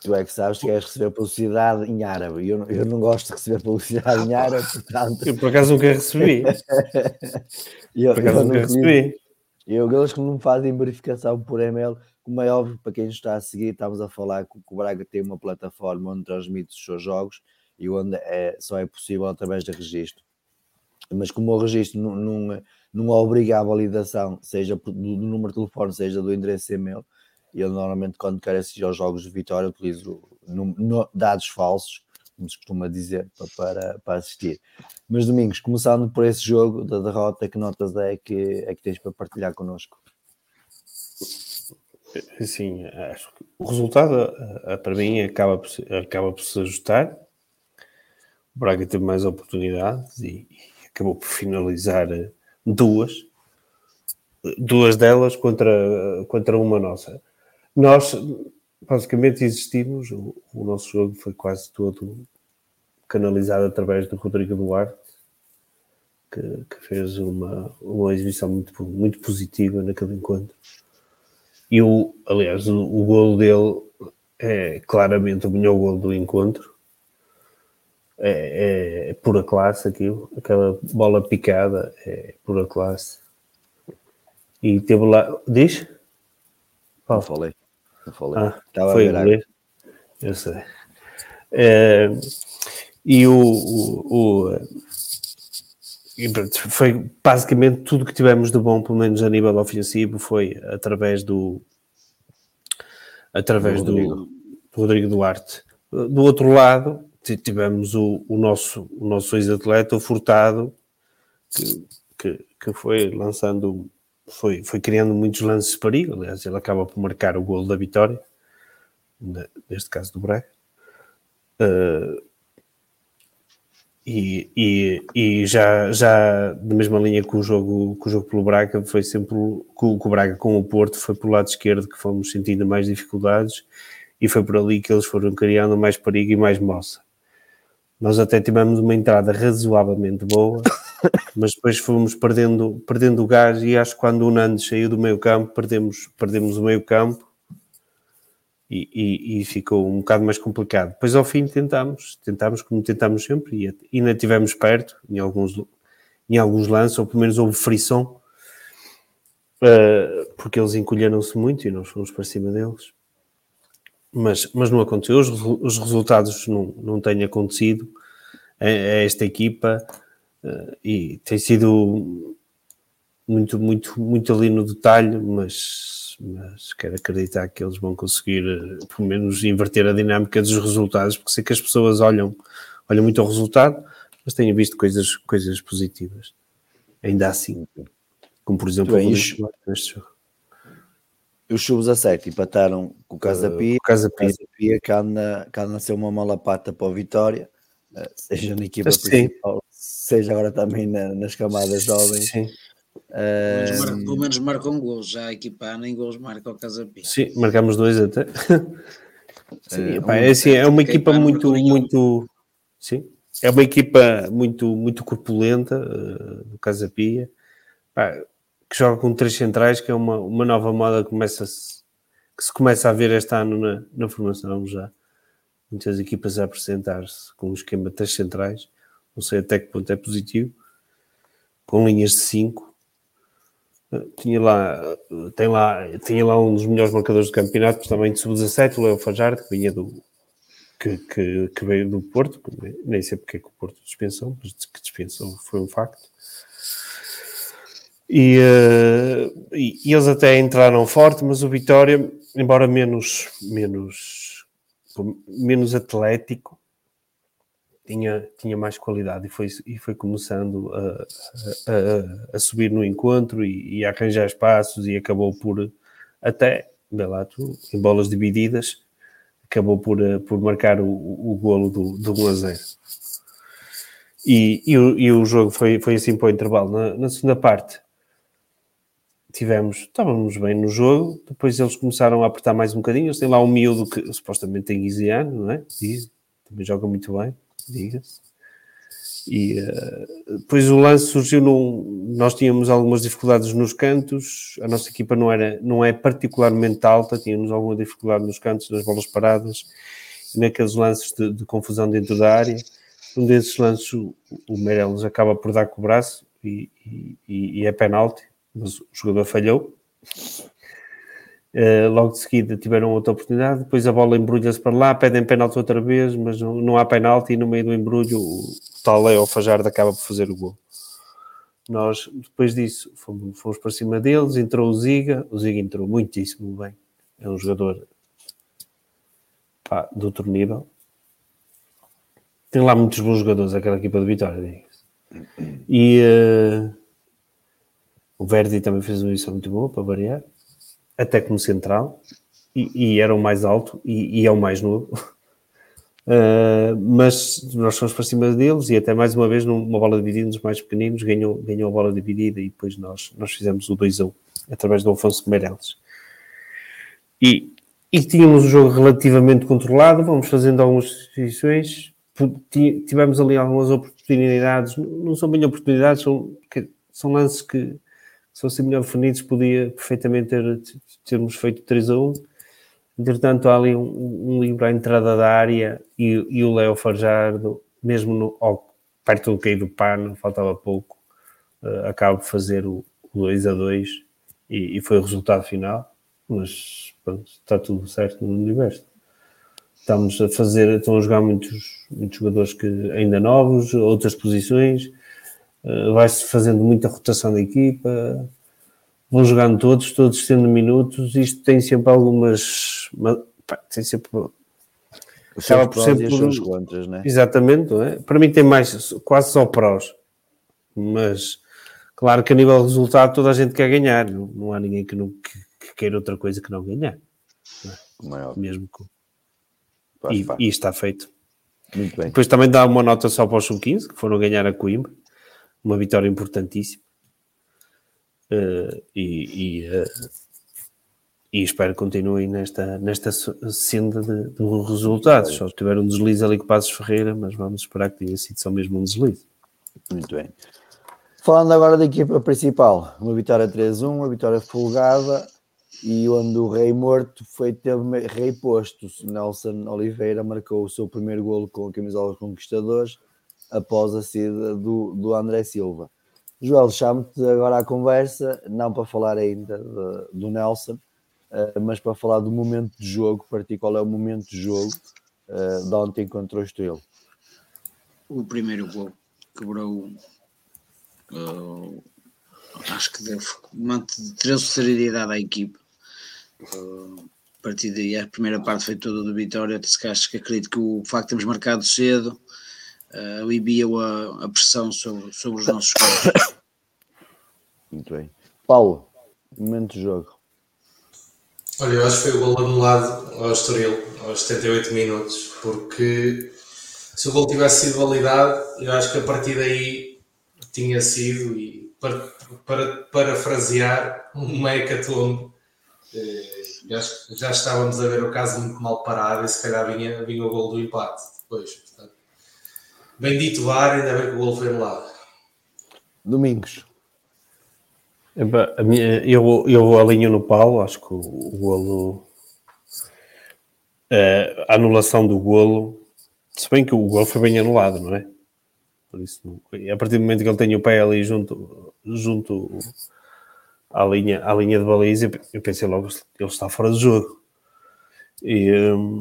Tu é que sabes que queres receber publicidade em árabe. Eu, eu não gosto de receber publicidade em árabe, portanto. Eu por acaso nunca recebi. eu, por acaso nunca recebi. Eu, aqueles que não fazem verificação por e-mail, como é óbvio, para quem está a seguir, estamos a falar que o Braga tem uma plataforma onde transmite os seus jogos e onde é, só é possível através de registro. Mas como o registro não, não, não obriga à validação, seja do, número de telefone, seja do endereço e-mail. Eu normalmente, quando quero assistir aos jogos de Vitória, utilizo dados falsos, como se costuma dizer, para, para assistir. Mas, Domingos, começando por esse jogo da derrota, que notas é que, é que tens para partilhar connosco? Sim, acho que o resultado, para mim, acaba por, acaba por se ajustar. O Braga teve mais oportunidades e, e acabou por finalizar duas, duas delas contra, contra uma nossa. Nós basicamente existimos, o, o nosso jogo foi quase todo canalizado através do Rodrigo Duarte, que, que, fez uma, uma exibição muito, muito positiva naquele encontro. E o, aliás, o, o golo dele é claramente o melhor gol do encontro. É, é, pura classe aquilo, aquela bola picada é pura classe. E teve lá. Diz? Não falei. Não falei. Ah, Estava foi a ver. Eu sei. É, e o, o, o foi basicamente tudo que tivemos de bom, pelo menos a nível ofensivo, foi através do através do Rodrigo, do, Rodrigo Duarte. Do outro lado, tivemos o, o nosso, o nosso ex-atleta, o Furtado, que, que, que, foi lançando, foi, foi criando muitos lances de perigo. Aliás, ele acaba por marcar o gol da vitória, neste caso do Braga. Uh, e, e, e, já, já na mesma linha que o jogo, que o jogo pelo Braga, foi sempre com, com o Braga com o Porto, foi pelo lado esquerdo que fomos sentindo mais dificuldades e foi por ali que eles foram criando mais perigo e mais moça. Nós até tivemos uma entrada razoavelmente boa, mas depois fomos perdendo, perdendo o gás e acho que quando o Nandes saiu do meio campo, perdemos, perdemos o meio campo e, e, e, ficou um bocado mais complicado. Depois ao fim tentámos, tentámos como tentámos sempre e ainda estivemos perto em alguns, em alguns lances, ou pelo menos houve frição, uh, porque eles encolheram-se muito e nós fomos para cima deles. Mas, mas não aconteceu, os, os resultados não, não têm acontecido. A, a esta equipa uh, e tem sido muito, muito, muito ali no detalhe, mas mas quero acreditar que eles vão conseguir, eh, pelo menos, inverter a dinâmica dos resultados, porque sei que as pessoas olham, olham muito ao resultado, mas tenho visto coisas, coisas positivas, ainda assim, como por exemplo bem, neste jogo. Os sub-17 empataram com o Casa Pia, uh, Casa Pia. Casa Pia que, anda, que anda a ser uma mala pata para a vitória, uh, seja na equipa principal, seja agora também na, nas camadas jovens. Sim Uh, pelo menos marcam um gol, já a equipa nem gols marca o Casapia. Sim, marcamos dois até. sim, uh, pá, é, assim, é uma equipa muito, muito. Sim, é uma equipa muito, muito corpulenta uh, do Casapia, pá, que joga com três centrais, que é uma, uma nova moda que, começa -se, que se começa a ver este ano na, na formação já. Muitas equipas a apresentar-se com um esquema de três centrais, não sei até que ponto é positivo, com linhas de cinco tinha lá, tem lá, tinha lá um dos melhores marcadores do campeonato, também de sub-17, o Leo Fajardo, que vinha do que, que, que, veio do Porto, nem sei porque é que o Porto dispensou, mas que dispensou foi um facto. E, uh, e, eles até entraram forte, mas o Vitória, embora menos, menos, menos atlético, tinha, tinha mais qualidade e foi, e foi começando a, a, a subir no encontro e, e, a arranjar espaços e acabou por até, tu, em bolas divididas, acabou por, eh, por marcar o, o golo do, do 1 a 0. E, e, o, e o jogo foi, foi assim para o intervalo. Na, na segunda parte tivemos, estávamos bem no jogo, depois eles começaram a apertar mais um bocadinho, eles têm lá um miúdo que supostamente tem 15 anos, não é? Diz, também joga muito bem diga-se. E uh, depois o lance surgiu num. Nós tínhamos algumas dificuldades nos cantos, a nossa equipa não, era, não é particularmente alta, tínhamos alguma dificuldade nos cantos, nas bolas paradas, e naqueles lances de, de confusão dentro da área. Um desses lances, o, o Meirelles acaba por dar com o braço e, e, e é penalti, mas o jogador falhou. Uh, logo de seguida tiveram outra oportunidade, depois a bola embrulha-se para lá, pedem penalti outra vez, mas não, não há penalti e no meio do embrulho o, tal Leo Fajardo acaba por fazer o gol. Nós, depois disso, fomos, fomos para cima deles, entrou o Ziga, o Ziga entrou muitíssimo bem, é um jogador pá, de outro nível. Tem lá muitos bons jogadores, aquela equipa de Vitória, diga E uh, o Verdi também fez uma missão muito boa, para variar. Até como central, e, e era o mais alto e, e é o mais novo. Uh, mas nós fomos para cima deles e até mais uma vez numa bola dividida nos mais pequeninos ganhou, ganhou a bola dividida e depois nós, nós fizemos o 2 a 1 através do Afonso Meireles e, e tínhamos o jogo relativamente controlado vamos fazendo algumas substituições. Tivemos ali algumas oportunidades não são bem oportunidades são, são lances que se fossem melhor definidos, podia perfeitamente ter, termos feito 3 a 1. Entretanto, há ali um, um livro à entrada da área e, e o Léo Farjardo, mesmo no, ao, perto do cair do pano, faltava pouco, uh, acaba de fazer o, o 2 a 2 e, e, foi o resultado final. Mas pronto, está tudo certo no universo. Estamos a fazer, estão a jogar muitos, muitos jogadores que ainda novos, outras posições, vai-se fazendo muita rotação da equipa, vão jogando todos, todos tendo minutos, isto tem sempre algumas. Pá, tem sempre. Acaba por sempre. Por... Contras, né? Exatamente, não é? Para mim tem mais, quase só prós, mas claro que a nível de resultado toda a gente quer ganhar, não, não há ninguém que, não, que, que queira outra coisa que não ganhar. Não é? Mesmo que. E, e, está feito. Depois também dá uma nota só para os sub-15, que foram ganhar a Coimbra, uma vitória importantíssima. Uh, e, e, uh, e, espero que continuem nesta, nesta senda de, de resultados. Só tiveram um deslize ali com o Passos Ferreira, mas vamos esperar que tenha sido só mesmo um deslize. Muito bem. Falando agora da equipa principal, uma vitória 3-1, uma vitória folgada e onde o Rei Morto foi teve rei posto. Nelson Oliveira marcou o seu primeiro golo com a camisola dos Conquistadores após a saída do, do André Silva. Joel, chamo-te agora à conversa, não para falar ainda de, do Nelson, uh, mas para falar do momento de jogo, para ti qual é o momento de jogo uh, de ontem contra o Estoril? O primeiro gol quebrou, uh, acho que deve, trouxe serenidade à equipe. Uh, a partir daí, a primeira parte foi toda do Vitória, acho que acredito que o facto de termos marcado cedo uh, aliviam a, a, pressão sobre, sobre os nossos jogadores. Muito bem. Paulo, momento de jogo. Olha, eu acho que foi o gol anulado ao Estoril, aos 78 minutos, porque se o gol tivesse sido validado, eu acho que a partir daí tinha sido, e para, para parafrasear, uma hecatombe. Eh, acho que já estávamos a ver o caso muito mal parado e se calhar vinha, vinha o gol do empate depois. Bendito VAR, ainda bem que o gol foi anulado. Domingos. A minha, eu, eu alinho no Paulo, acho que o, o golo. Eh, a anulação do golo, se bem que o golo foi bem anulado, não é? Por isso, a partir do momento que ele tem o pé ali junto, junto à linha, à linha de baliza, eu pensei logo, ele está fora de jogo. E hum,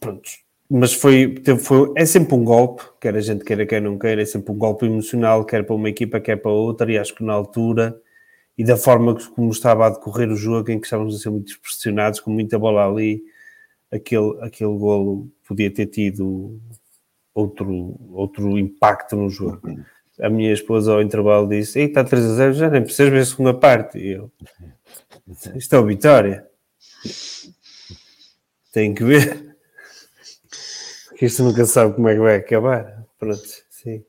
pronto, mas foi, foi, é sempre um golpe, quer a gente queira, quer não queira, é sempre um golpe emocional, quer para uma equipa, quer para outra, e acho que na altura e da forma como estava a decorrer o jogo, em que estávamos a ser muito pressionados, com muita bola ali, aquele, aquele golo podia ter tido outro, outro impacto no jogo. A minha esposa ao intervalo disse: Ei, está 3 a 0, já nem precisas ver a segunda parte. E eu, isto é o Vitória. Tem que ver isto nunca sabe como é que vai acabar. Pronto, sim.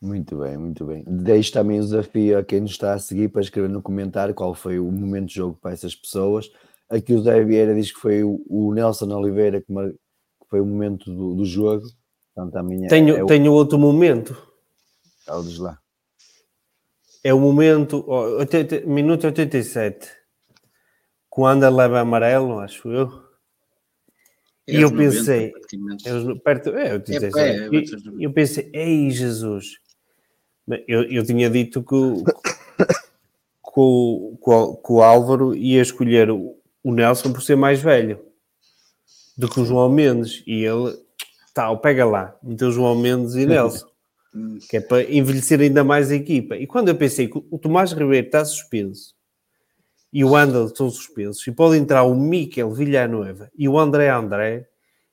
Muito bem, muito bem. Deixo também o desafio a quem nos está a seguir para escrever no comentário qual foi o momento de jogo para essas pessoas. Aqui o Zé Vieira diz que foi o, Nelson Oliveira que, foi o momento do, do jogo. Então, também é, tenho, é o... tenho outro momento. Oh, diz lá. É o momento, oh, 80, minuto 87, quando leva amarelo, acho eu e eu pensei, eu, perto, é, eu, é, é, eu, eu pensei, ei Jesus, eu, eu tinha dito que o, que, o, que o Álvaro ia escolher o, o Nelson por ser mais velho do que o João Mendes, e ele, tal, pega lá, meteu o João Mendes e Nelson, que é para envelhecer ainda mais a equipa. E quando eu pensei que o Tomás Ribeiro está suspenso, e o Andal estão suspensos, e pode entrar o Miquel Villanueva e o André André,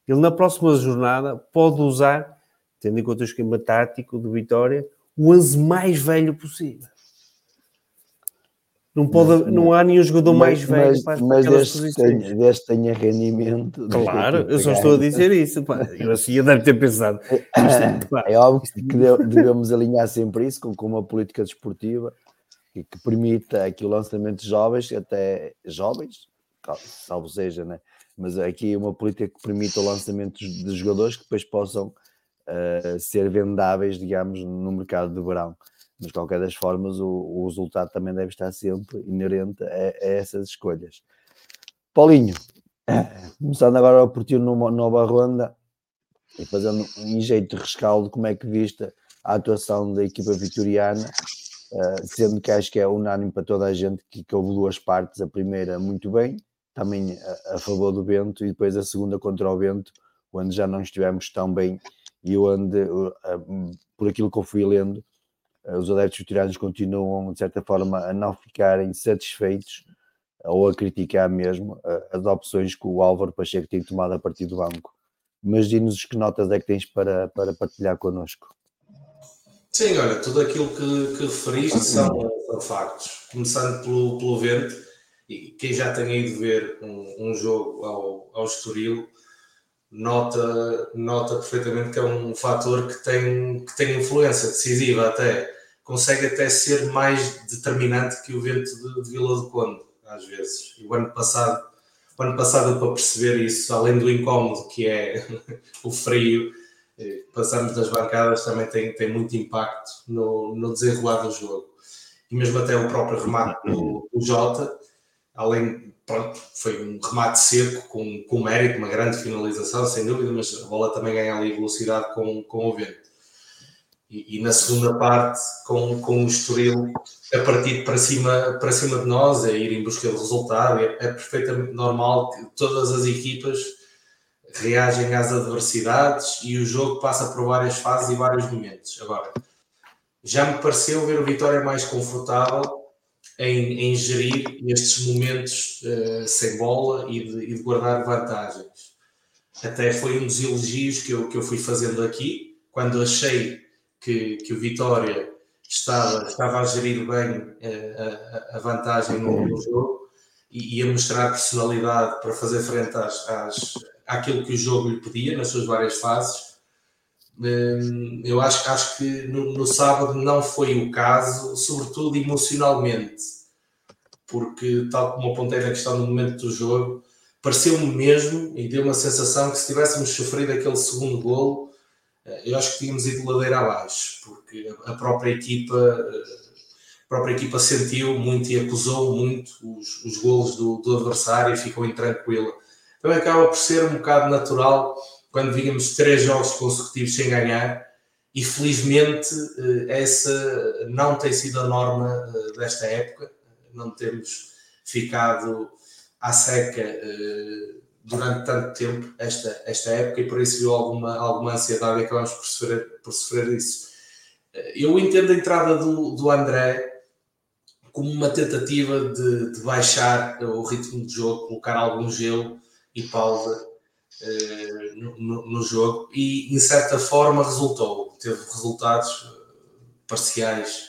ele na próxima jornada pode usar, tendo em conta o esquema tático do Vitória, o 11 mais velho possível. Não, pode, mas, não há nenhum jogador mas, mais velho mas, para mas aquelas posições. Tenha, desde tenha rendimento. Claro, eu só estou a dizer isso. Pá. Eu assim eu deve ter pensado. É, é óbvio que devemos alinhar sempre isso com, com uma política desportiva que, que permita aqui o lançamento de jovens, até jovens, salvo seja, né? mas aqui é uma política que permita o lançamento de jogadores que depois possam uh, ser vendáveis, digamos, no mercado de verão. Mas, de qualquer das formas, o, o resultado também deve estar sempre inerente a, a essas escolhas. Paulinho, começando agora por ti numa nova ronda e fazendo um jeito de rescaldo, como é que viste a atuação da equipa vitoriana, uh, sendo que acho que é unânime para toda a gente que, que houve duas partes, a primeira muito bem, também a, a, favor do vento, e depois a segunda contra o vento, onde já não estivemos tão bem e onde, uh, uh, por aquilo que eu fui lendo, os adeptos vitorianos continuam, de certa forma, a não ficarem satisfeitos ou a criticar mesmo as opções que o Álvaro Pacheco tem tomado a partir do banco. Mas diz-nos que notas é que tens para, para partilhar connosco. Sim, olha, tudo aquilo que, que referiste são, são factos. Começando pelo, pelo vento, e quem já tenha ido ver um, um jogo ao, ao Estoril, nota, nota perfeitamente que é um fator que tem, que tem influência decisiva até, consegue até ser mais determinante que o vento de, de Vila do Conde, às vezes. E o ano passado, o ano passado para perceber isso, além do incómodo que é o frio, passamos das bancadas também tem, tem muito impacto no, no desenrolar do jogo. E mesmo até o próprio remate do, do Jota, além, pronto, foi um remate seco com, com mérito, uma grande finalização, sem dúvida, mas a bola também ganha ali velocidade com, com o vento. E, e, na segunda parte, com, com o Estoril a partir para cima, para cima de nós, a ir em busca do resultado, é, é perfeitamente normal que todas as equipas reagem às adversidades e o jogo passa por várias fases e vários momentos. Agora, já me pareceu ver o Vitória mais confortável em, em gerir estes momentos uh, sem bola e de, e de, guardar vantagens. Até foi um dos elogios que eu, que eu fui fazendo aqui, quando achei que, que o Vitória estava, estava a gerir bem uh, a, a, vantagem no, no jogo e, a mostrar personalidade para fazer frente às, às àquilo que o jogo lhe pedia nas suas várias fases. Hum, eu acho, acho que no, no sábado não foi o caso, sobretudo emocionalmente, porque, tal como apontei na questão no momento do jogo, pareceu-me mesmo e deu uma sensação que se tivéssemos sofrido aquele segundo golo, eh, eu acho que tínhamos ido ladeira abaixo, porque a própria equipa, eh, a própria equipa sentiu muito e acusou muito os, os golos do, do adversário e ficou intranquila também acaba por ser um bocado natural quando vínhamos três jogos consecutivos sem ganhar e felizmente eh, essa não tem sido a norma eh, desta época, não temos ficado à seca eh, durante tanto tempo esta, esta época e por isso viu alguma, alguma ansiedade e acabamos por sofrer, por sofrer isso. Eu entendo a entrada do, do André como uma tentativa de, de baixar o ritmo de jogo, colocar algum gelo e pausa uh, no, no, jogo e, em certa forma, resultou. Teve resultados eh, parciais.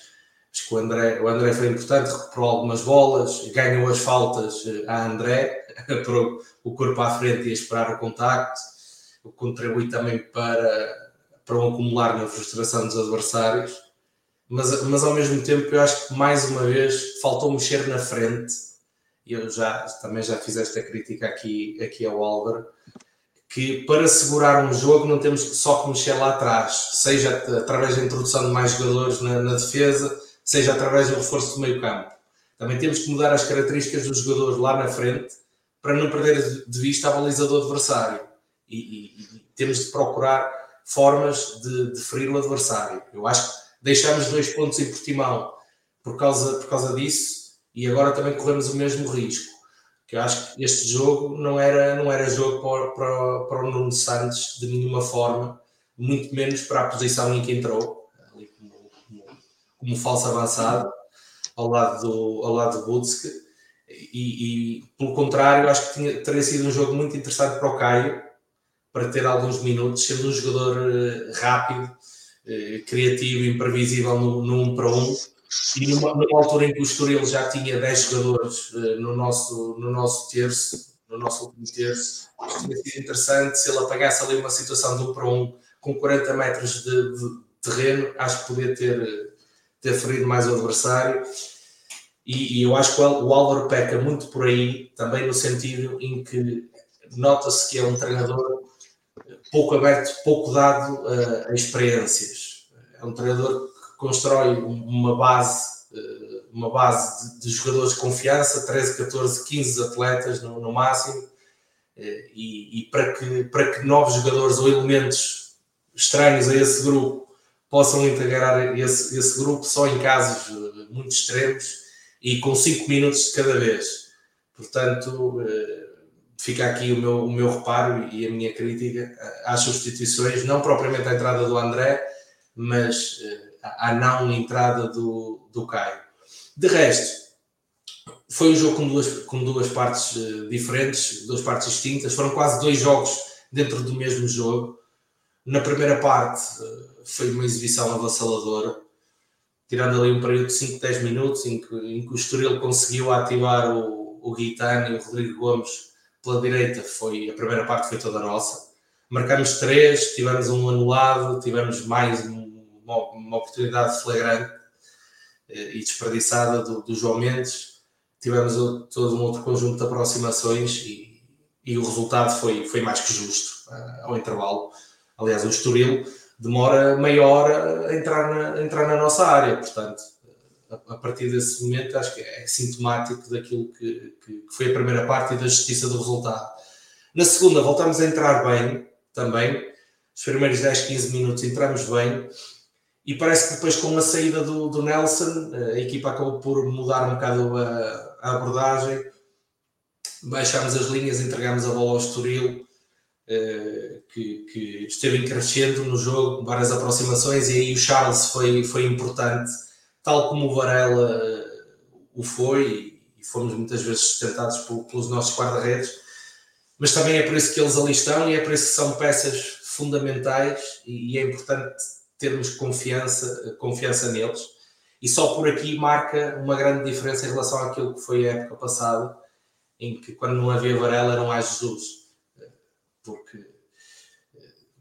Acho que o André, o André foi importante, recuperou algumas bolas, ganhou as faltas eh, a André, para o corpo à frente e a esperar o contacto, contribui também para, para um acumular na frustração dos adversários. Mas, mas ao mesmo tempo, eu acho que mais uma vez faltou mexer na frente eu já também já fiz esta crítica aqui, aqui ao Álvaro, que para segurar um jogo não temos só que mexer lá atrás, seja através da introdução de mais jogadores na, na defesa, seja através do reforço do meio campo. Também temos que mudar as características dos jogadores lá na frente para não perder de vista a baliza do adversário. E, e, e temos de procurar formas de, de ferir o adversário. Eu acho que deixamos dois pontos em Portimão por causa, por causa disso e agora também corremos o mesmo risco. Que eu acho que este jogo não era, não era jogo para, para, para o Nuno Santos de nenhuma forma, muito menos para a posição em que entrou, ali como, como, como falso avançado, ao lado do, ao lado do Butsk. E, e, pelo contrário, acho que tinha, teria sido um jogo muito interessante para o Caio, para ter alguns minutos, sendo um jogador eh, rápido, eh, criativo, imprevisível no, no 1 um para 1. Um e numa, numa, altura em que o Estoril já tinha 10 jogadores uh, no, nosso, no nosso terço, no nosso último terço, tinha sido interessante se ele apagasse ali uma situação de um para um com 40 metros de, de terreno, acho que podia ter, ter ferido mais o adversário. E, e, eu acho que o Álvaro peca muito por aí, também no sentido em que nota-se que é um treinador pouco aberto, pouco dado uh, a experiências. É um treinador constrói uma base uh, uma base de, jogadores de confiança, 13, 14, 15 atletas no, no máximo, e, e, para, que, para que novos jogadores ou elementos estranhos a esse grupo possam integrar esse, esse grupo só em casos muito extremos e com 5 minutos de cada vez. Portanto, fica aqui o meu, o meu reparo e a minha crítica às substituições, não propriamente à entrada do André, mas à não entrada do, do Caio. De resto, foi um jogo com duas, com duas partes uh, diferentes, duas partes distintas. Foram quase dois jogos dentro do mesmo jogo. Na primeira parte uh, foi uma exibição avassaladora, tirando ali um período de 5, 10 minutos em que, em que o Estoril conseguiu ativar o, o Guitano e o Rodrigo Gomes pela direita. Foi, a primeira parte foi toda nossa. Marcamos três, tivemos um anulado, tivemos mais uma, uma oportunidade flagrante eh, e desperdiçada do, do João Mendes. Tivemos todo um outro conjunto de aproximações e, e o resultado foi, foi mais que justo uh, ao intervalo. Aliás, o Estoril demora meia hora a entrar na, a entrar na nossa área, portanto, a, a, partir desse momento acho que é sintomático daquilo que, que, que foi a primeira parte e da justiça do resultado. Na segunda, voltamos a entrar bem também. Os primeiros 10, 15 minutos entramos bem e parece que depois com a saída do, do Nelson, a equipa acabou por mudar um bocado a, a abordagem, baixámos as linhas, entregámos a bola ao Estoril, eh, que, que, esteve crescendo no jogo, várias aproximações, e aí o Charles foi, foi importante, tal como o Varela eh, o foi, e fomos muitas vezes sustentados por, pelos nossos guarda-redes, mas também é por isso que eles ali estão e é por isso que são peças fundamentais e, e é importante termos confiança, confiança neles. E só por aqui marca uma grande diferença em relação àquilo que foi a época passada, em que quando não havia Varela eram mais Jesus. Porque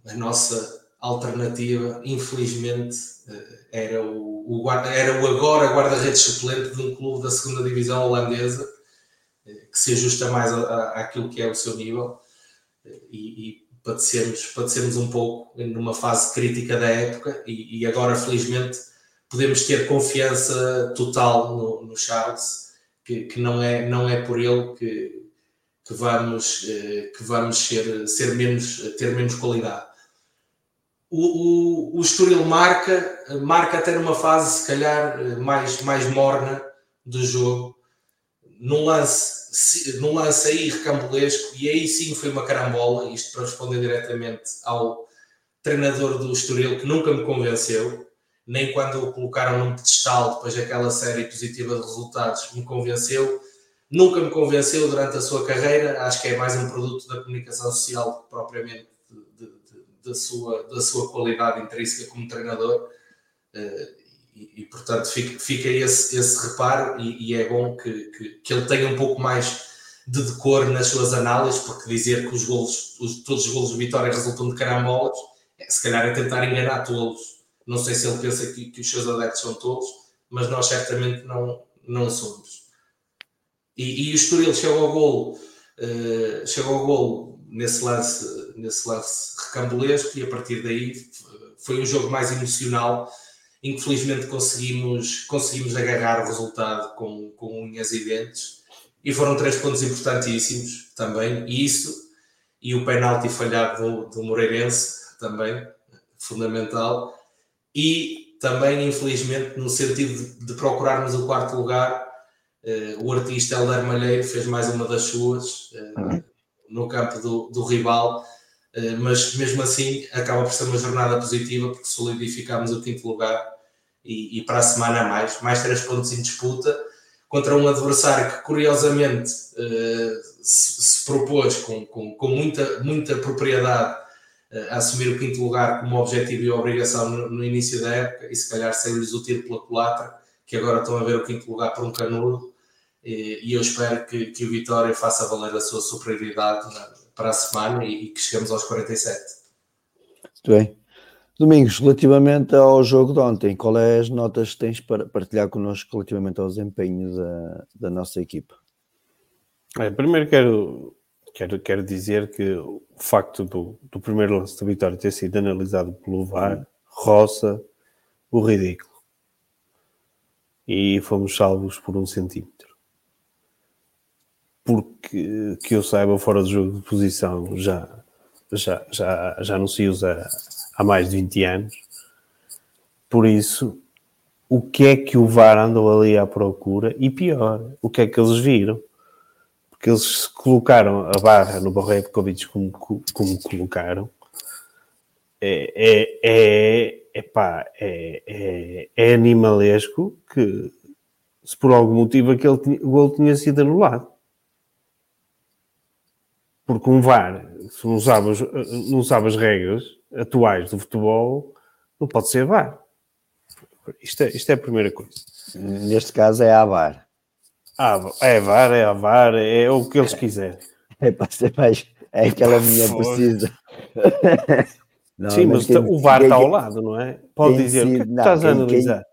a nossa alternativa, infelizmente, era o, o guarda, era o agora guarda-redes suplente de um clube da segunda divisão holandesa, que se ajusta mais àquilo que é o seu nível. E, e padecermos, padecermos um pouco numa fase crítica da época e, e agora felizmente podemos ter confiança total no, no Charles que, que, não, é, não é por ele que, que vamos, eh, que vamos ser, ser menos, ter menos qualidade. O, o, o Estoril marca, marca até numa fase se calhar mais, mais morna do jogo, num lance, num lance aí recambulesco, e aí sim foi uma carambola, isto para responder diretamente ao treinador do Estoril, que nunca me convenceu, nem quando o colocaram num pedestal depois daquela série positiva de resultados me convenceu, nunca me convenceu durante a sua carreira, acho que é mais um produto da comunicação social propriamente da, sua, da sua qualidade intrínseca como treinador, eh, e, portanto fica, fica esse, esse reparo e, e é bom que, que, que, ele tenha um pouco mais de decor nas suas análises, porque dizer que os golos, os, todos os golos de vitória resultam de carambolas, é, se calhar é tentar enganar todos. Não sei se ele pensa que, que os seus adeptos são todos, mas nós certamente não, não somos. E, e o Estoril chegou ao golo, uh, chegou ao golo nesse lance, nesse lance recambulesco e a partir daí foi um jogo mais emocional Infelizmente conseguimos, conseguimos agarrar o resultado com, com unhas e dentes e foram três pontos importantíssimos também. E isso e o penalti falhado do, do Moreirense também, fundamental. E também, infelizmente, no sentido de, de procurarmos o quarto lugar, eh, o artista Helder Malheiro fez mais uma das suas eh, no campo do, do rival, mas mesmo assim acaba por ser uma jornada positiva porque solidificamos o quinto lugar e, e, para a semana mais, mais três pontos em disputa contra um adversário que curiosamente uh, se, se, propôs com, com, com, muita, muita propriedade uh, a assumir o quinto lugar como objetivo e obrigação no, no início da época e se calhar saiu-lhes o tiro pela culatra que agora estão a ver o quinto lugar por um canudo e, e eu espero que, que o Vitória faça valer a sua superioridade na, para a semana e, e que cheguemos aos 47. Muito bem. Domingos, relativamente ao jogo de ontem, qual é as notas que tens para partilhar connosco relativamente ao desempenho da, da nossa equipa? É, primeiro quero, quero, quero dizer que o facto do, do primeiro lance da vitória ter sido analisado pelo VAR roça o ridículo. e fomos salvos por um centímetro. Porque que eu saiba, fora do jogo de posição já, já, já, já não se usa há mais de 20 anos. Por isso, o que é que o VAR andou ali à procura? E pior, o que é que eles viram? Porque eles colocaram a barra no Borrekovic como, como colocaram. É, é, é, epá, é, é, é animalesco que se por algum motivo aquele o gol tinha sido anulado. Porque um VAR, se não sabe, não sabe as regras atuais do futebol, não pode ser VAR. Isto é, isto é a primeira coisa. Neste caso é a VAR. Ah, é VAR, é a VAR, é o que eles quiserem. É para ser mais. É aquela minha precisa. Não, Sim, mas, quem, o VAR quem, está ao lado, não é? Pode dizer o que, é não, estás quem, a analisar.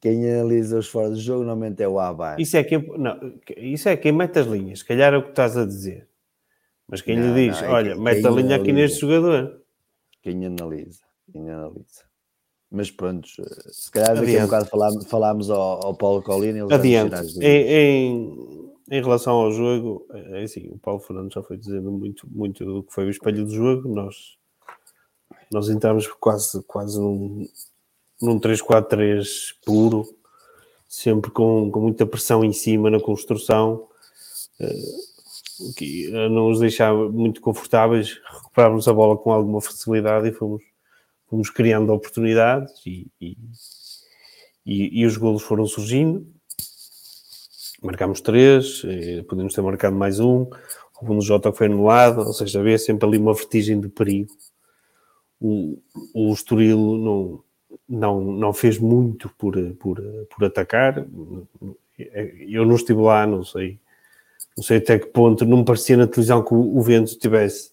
Quem, analisa os fora do jogo normalmente é o AVAR. Isso é, quem, não, isso é quem mete as linhas, se calhar é o que estás a dizer. Mas quem não, lhe diz, não, é olha, mete a linha analisa, aqui neste jogador. Quem analisa, quem analisa. Mas pronto, se calhar daqui a um bocado falámos, falámos ao, ao Paulo Colina. Adiante. Em, em, em, relação ao jogo, é assim, o Paulo Fernandes já foi dizendo muito, muito do que foi o espelho do jogo. Nós, nós entramos quase, quase num, num 3-4-3 puro, sempre com, com muita pressão em cima na construção. Uh, que não nos deixava muito confortáveis, recuperámos a bola com alguma facilidade e fomos fomos criando oportunidades e, e, e, e os golos foram surgindo. Marcámos três, eh, podemos ter marcado mais um. O um Jota foi anulado, ou seja, havia sempre ali uma vertigem de perigo. O, o Estoril não, não, não fez muito por, por, por atacar. Eu não estive lá, não sei. Não sei até que ponto, não me parecia na televisão que o, vento tivesse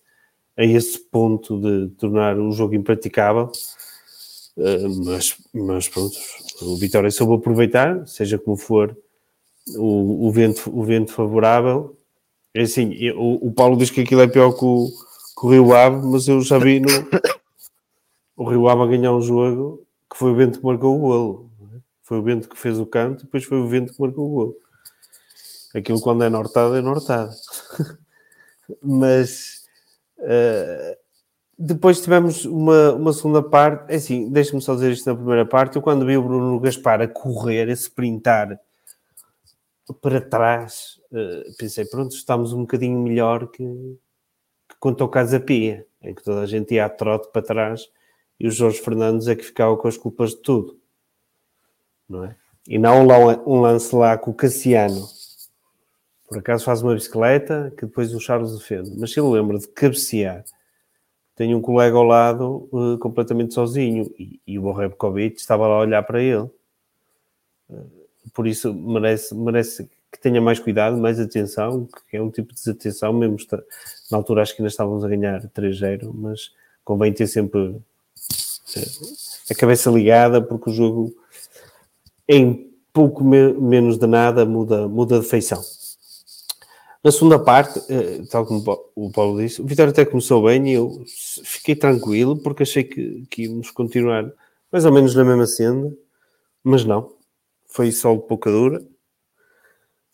a esse ponto de tornar o jogo impraticável. Uh, mas, mas pronto, o Vitória soube aproveitar, seja como for o, o, vento, o vento favorável. É assim, o, o Paulo diz que aquilo é pior que o, que o Rio Ave, mas eu já vi no, o Rio Ave a ganhar um jogo que foi o vento que marcou o golo. Foi o vento que fez o canto, depois foi o vento que marcou o golo. Aquilo quando é nortado, é nortado. mas Uh, depois tivemos uma, uma segunda parte. É assim, deixa-me só dizer isto na primeira parte. Eu, quando vi o Bruno Gaspar a correr, a sprintar para trás, uh, pensei: pronto, estamos um bocadinho melhor que, que quanto ao Casa Pia, em que toda a gente ia a trote para trás e o Jorge Fernandes é que ficava com as culpas de tudo, não é? E não um lance lá com o Cassiano por acaso faz uma bicicleta que depois o Charles defende. Mas se ele lembra de cabecear, tem um colega ao lado uh, completamente sozinho e, e o Borrebkovic estava lá a olhar para ele. Uh, por isso merece, merece que tenha mais cuidado, mais atenção, que é um tipo de desatenção, mesmo está, na altura acho que ainda estávamos a ganhar 3-0, mas convém ter sempre uh, a cabeça ligada, porque o jogo em pouco me menos de nada muda, muda de feição. Na segunda parte, eh, tal como o Paulo disse, o Vitória até começou bem e eu fiquei tranquilo porque achei que, que íamos continuar mais ou menos na mesma senda, mas não. Foi só pouca dura.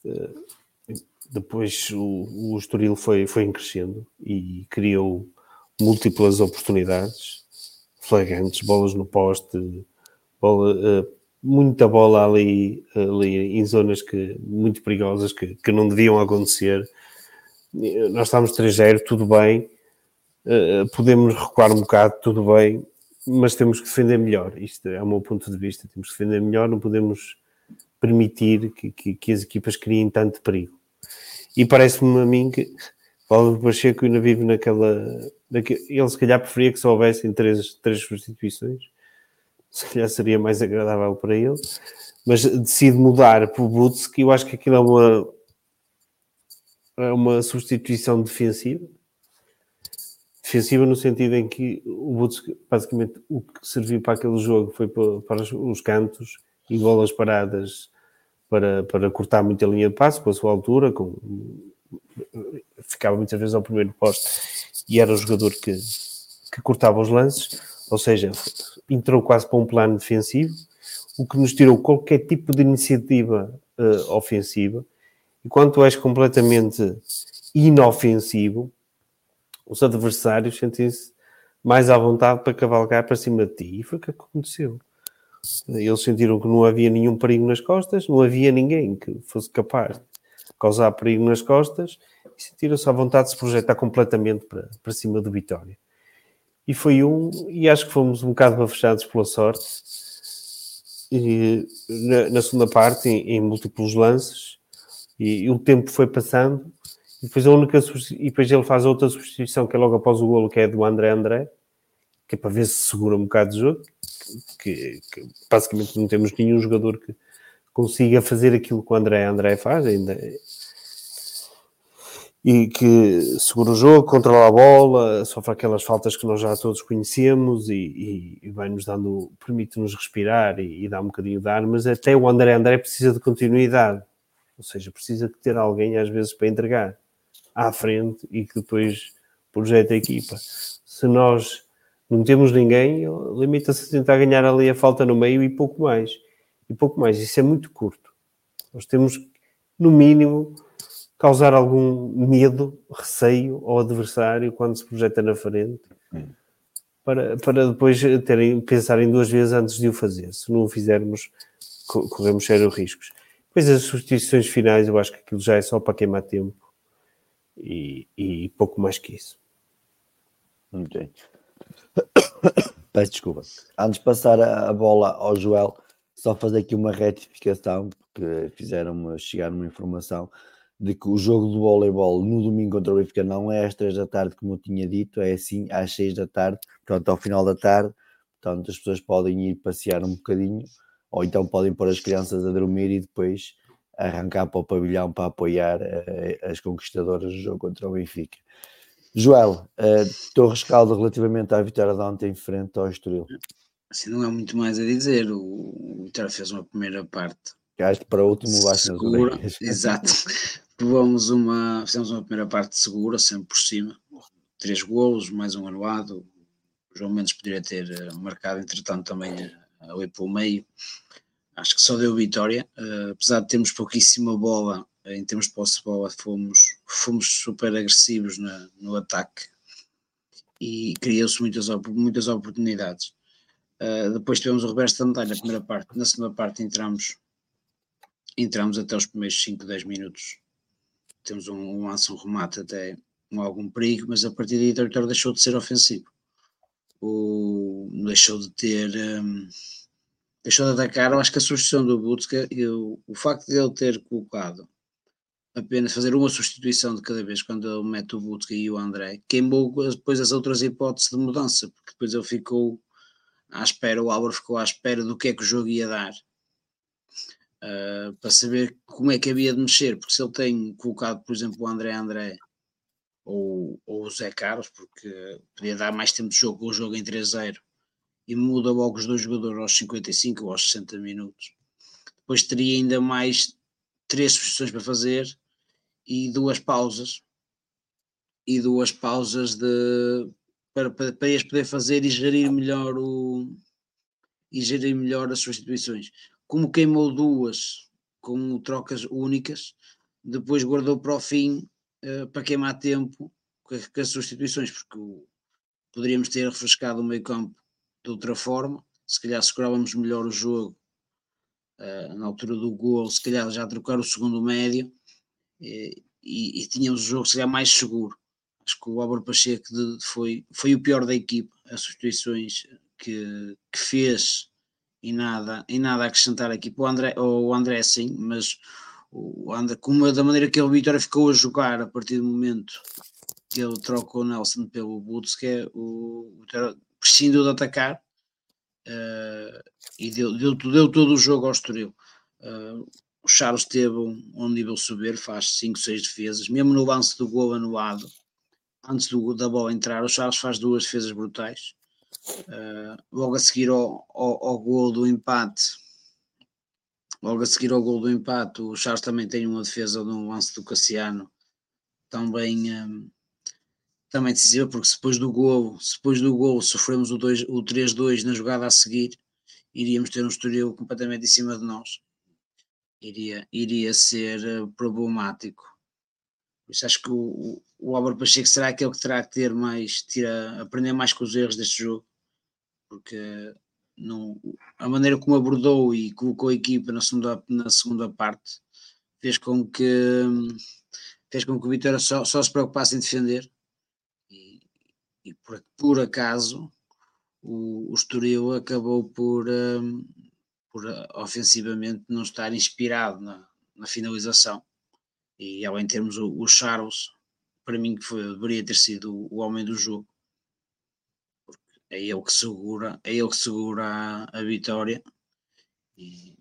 Eh, depois o, o Estoril foi, foi crescendo e criou múltiplas oportunidades flagrantes, bolas no poste, bola, eh, muita bola ali, ali em zonas que, muito perigosas que, que não deviam acontecer. Nós estamos 3-0, tudo bem, uh, podemos recuar um bocado, tudo bem, mas temos que defender melhor. Isto é o meu ponto de vista. Temos que defender melhor, não podemos permitir que, que, que as equipas criem tanto perigo. E parece-me a mim que Paulo Pacheco ainda vive naquela, naquela. Ele se calhar preferia que só houvessem três, três substituições se calhar seria mais agradável para ele, mas decide mudar para o que eu acho que aquilo é uma, é uma substituição defensiva. Defensiva no sentido em que o Boots, basicamente, o que serviu para aquele jogo foi para, para os cantos e bolas paradas para, para cortar muita linha de passo com a sua altura, com, ficava muitas vezes ao primeiro posto e era o jogador que, que cortava os lances ou seja, entrou quase para um plano defensivo. o que nos tirou qualquer tipo de iniciativa uh, ofensiva. E quando tu és completamente inofensivo, os adversários sentem-se mais à vontade para cavalgar para cima de ti. E foi o que aconteceu. Eles sentiram que não havia nenhum perigo nas costas, não havia ninguém que fosse capaz de causar perigo nas costas e sentiram-se à vontade de se projetar completamente para, para cima do Vitória. E foi um, e acho que fomos um bocado bafechados pela sorte. E, na, na, segunda parte, em, em múltiplos lances, e, e, o tempo foi passando, e depois a única e depois ele faz outra substituição que é logo após o golo, que é do André André, que é para ver se segura um bocado de jogo, que, que basicamente não temos nenhum jogador que consiga fazer aquilo que o André André faz, ainda e que segura o jogo, controla a bola, sofre aquelas faltas que nós já todos conhecemos e, e, e vai-nos dando, permite-nos respirar e, e dá um bocadinho de ar, mas até o André André precisa de continuidade, ou seja, precisa de ter alguém às vezes para entregar à frente e que depois projeta a equipa. Se nós não temos ninguém, limita-se a tentar ganhar ali a falta no meio e pouco mais. E pouco mais, isso é muito curto. Nós temos, no mínimo, causar algum medo, receio ao adversário quando se projeta na frente, hum. para, para depois terem, pensarem duas vezes antes de o fazer. Se não o fizermos, corremos sérios riscos. Depois as substituições finais, eu acho que aquilo já é só para queimar tempo e, e pouco mais que isso. Muito bem. Peço desculpa. Antes de passar a bola ao Joel, só fazer aqui uma retificação, porque fizeram-me chegar uma informação de que o jogo do voleibol no domingo contra o Benfica não é às três da tarde, como eu tinha dito, é assim às seis da tarde, portanto, ao final da tarde. Portanto, as pessoas podem ir passear um bocadinho, ou então podem pôr as crianças a dormir e depois arrancar para o pavilhão para apoiar uh, as conquistadoras do jogo contra o Benfica. Joel, uh, teu rescaldo relativamente à vitória de ontem em frente ao Estoril. Assim, não há muito mais a dizer. O, o Vitória fez uma primeira parte. Gaste para o último baixo nas Exato. Provamos uma, fizemos uma primeira parte segura, sempre por cima. Três golos, mais um anulado. O João Mendes poderia ter eh, marcado, entretanto, também eh, ali para o meio. Acho que só deu vitória. Uh, apesar de termos pouquíssima bola, em termos de posse de bola, fomos, fomos super agressivos na, no ataque e criou-se muitas, muitas oportunidades. Uh, depois tivemos o reverso da medalha na primeira parte. Na segunda parte entramos, entramos até os primeiros 5, 10 minutos temos um, um um remate até com algum perigo, mas a partir daí Vitória deixou de ser ofensivo. O, deixou de ter. Um, deixou de atacar. Eu acho que a substituição do Butska, o, o facto de ele ter colocado apenas fazer uma substituição de cada vez quando ele mete o Butska e o André, queimou depois as outras hipóteses de mudança, porque depois ele ficou à espera, o Álvaro ficou à espera do que é que o jogo ia dar uh, para saber como é que havia de mexer, porque se ele tem colocado, por exemplo, o André André ou, ou o Zé Carlos, porque podia dar mais tempo de jogo com o jogo em 3-0 e muda logo os dois jogadores aos 55 ou aos 60 minutos. Depois teria ainda mais três substituições para fazer e duas pausas e duas pausas de para, para, para eles poder fazer e gerir melhor o e gerir melhor as substituições como queimou duas com trocas únicas, depois guardou para o fim uh, para queimar tempo com, com as substituições, porque o, poderíamos ter refrescado o meio campo de outra forma, se calhar segurávamos melhor o jogo uh, na altura do gol, se calhar já trocar o segundo médio e, e, e tínhamos o jogo se calhar mais seguro. Acho que o Álvaro Pacheco de, foi, foi o pior da equipa, as substituições que, que fez e nada, e nada a acrescentar aqui para o André, o André sim, mas o André, como da maneira que ele Vitória ficou a jogar a partir do momento que ele trocou o Nelson pelo Butske, o Vitória prescindiu de atacar uh, e deu, deu, deu, todo o jogo ao Estoril. Uh, o Charles teve um, um nível subir, faz 5, 6 defesas, mesmo no lance do gol anulado, antes do, da bola entrar, o Charles faz duas defesas brutais. Uh, logo a seguir ao, ao, ao gol do empate, logo a seguir ao gol do empate, o Charles também tem uma defesa no lance do Cassiano também, um, também decisiva, porque depois do gol, depois do gol sofremos o, o 3-2 na jogada a seguir iríamos ter um Estoril completamente em cima de nós. Iria, iria ser uh, problemático. Isso acho que o, o Álvaro Pacheco será aquele que terá que ter mais, tira, aprender mais com os erros deste jogo, porque não, a maneira como abordou e colocou a equipa na segunda, na segunda parte fez com que fez com que o Vitória só, só se preocupasse em defender. E, e por, por, acaso o, o Estoril acabou por, um, por uh, ofensivamente não estar inspirado na, na finalização e além de termos o, o Charles para mim que foi, deveria ter sido o, homem do jogo é ele que segura, é ele que segura a, a vitória e,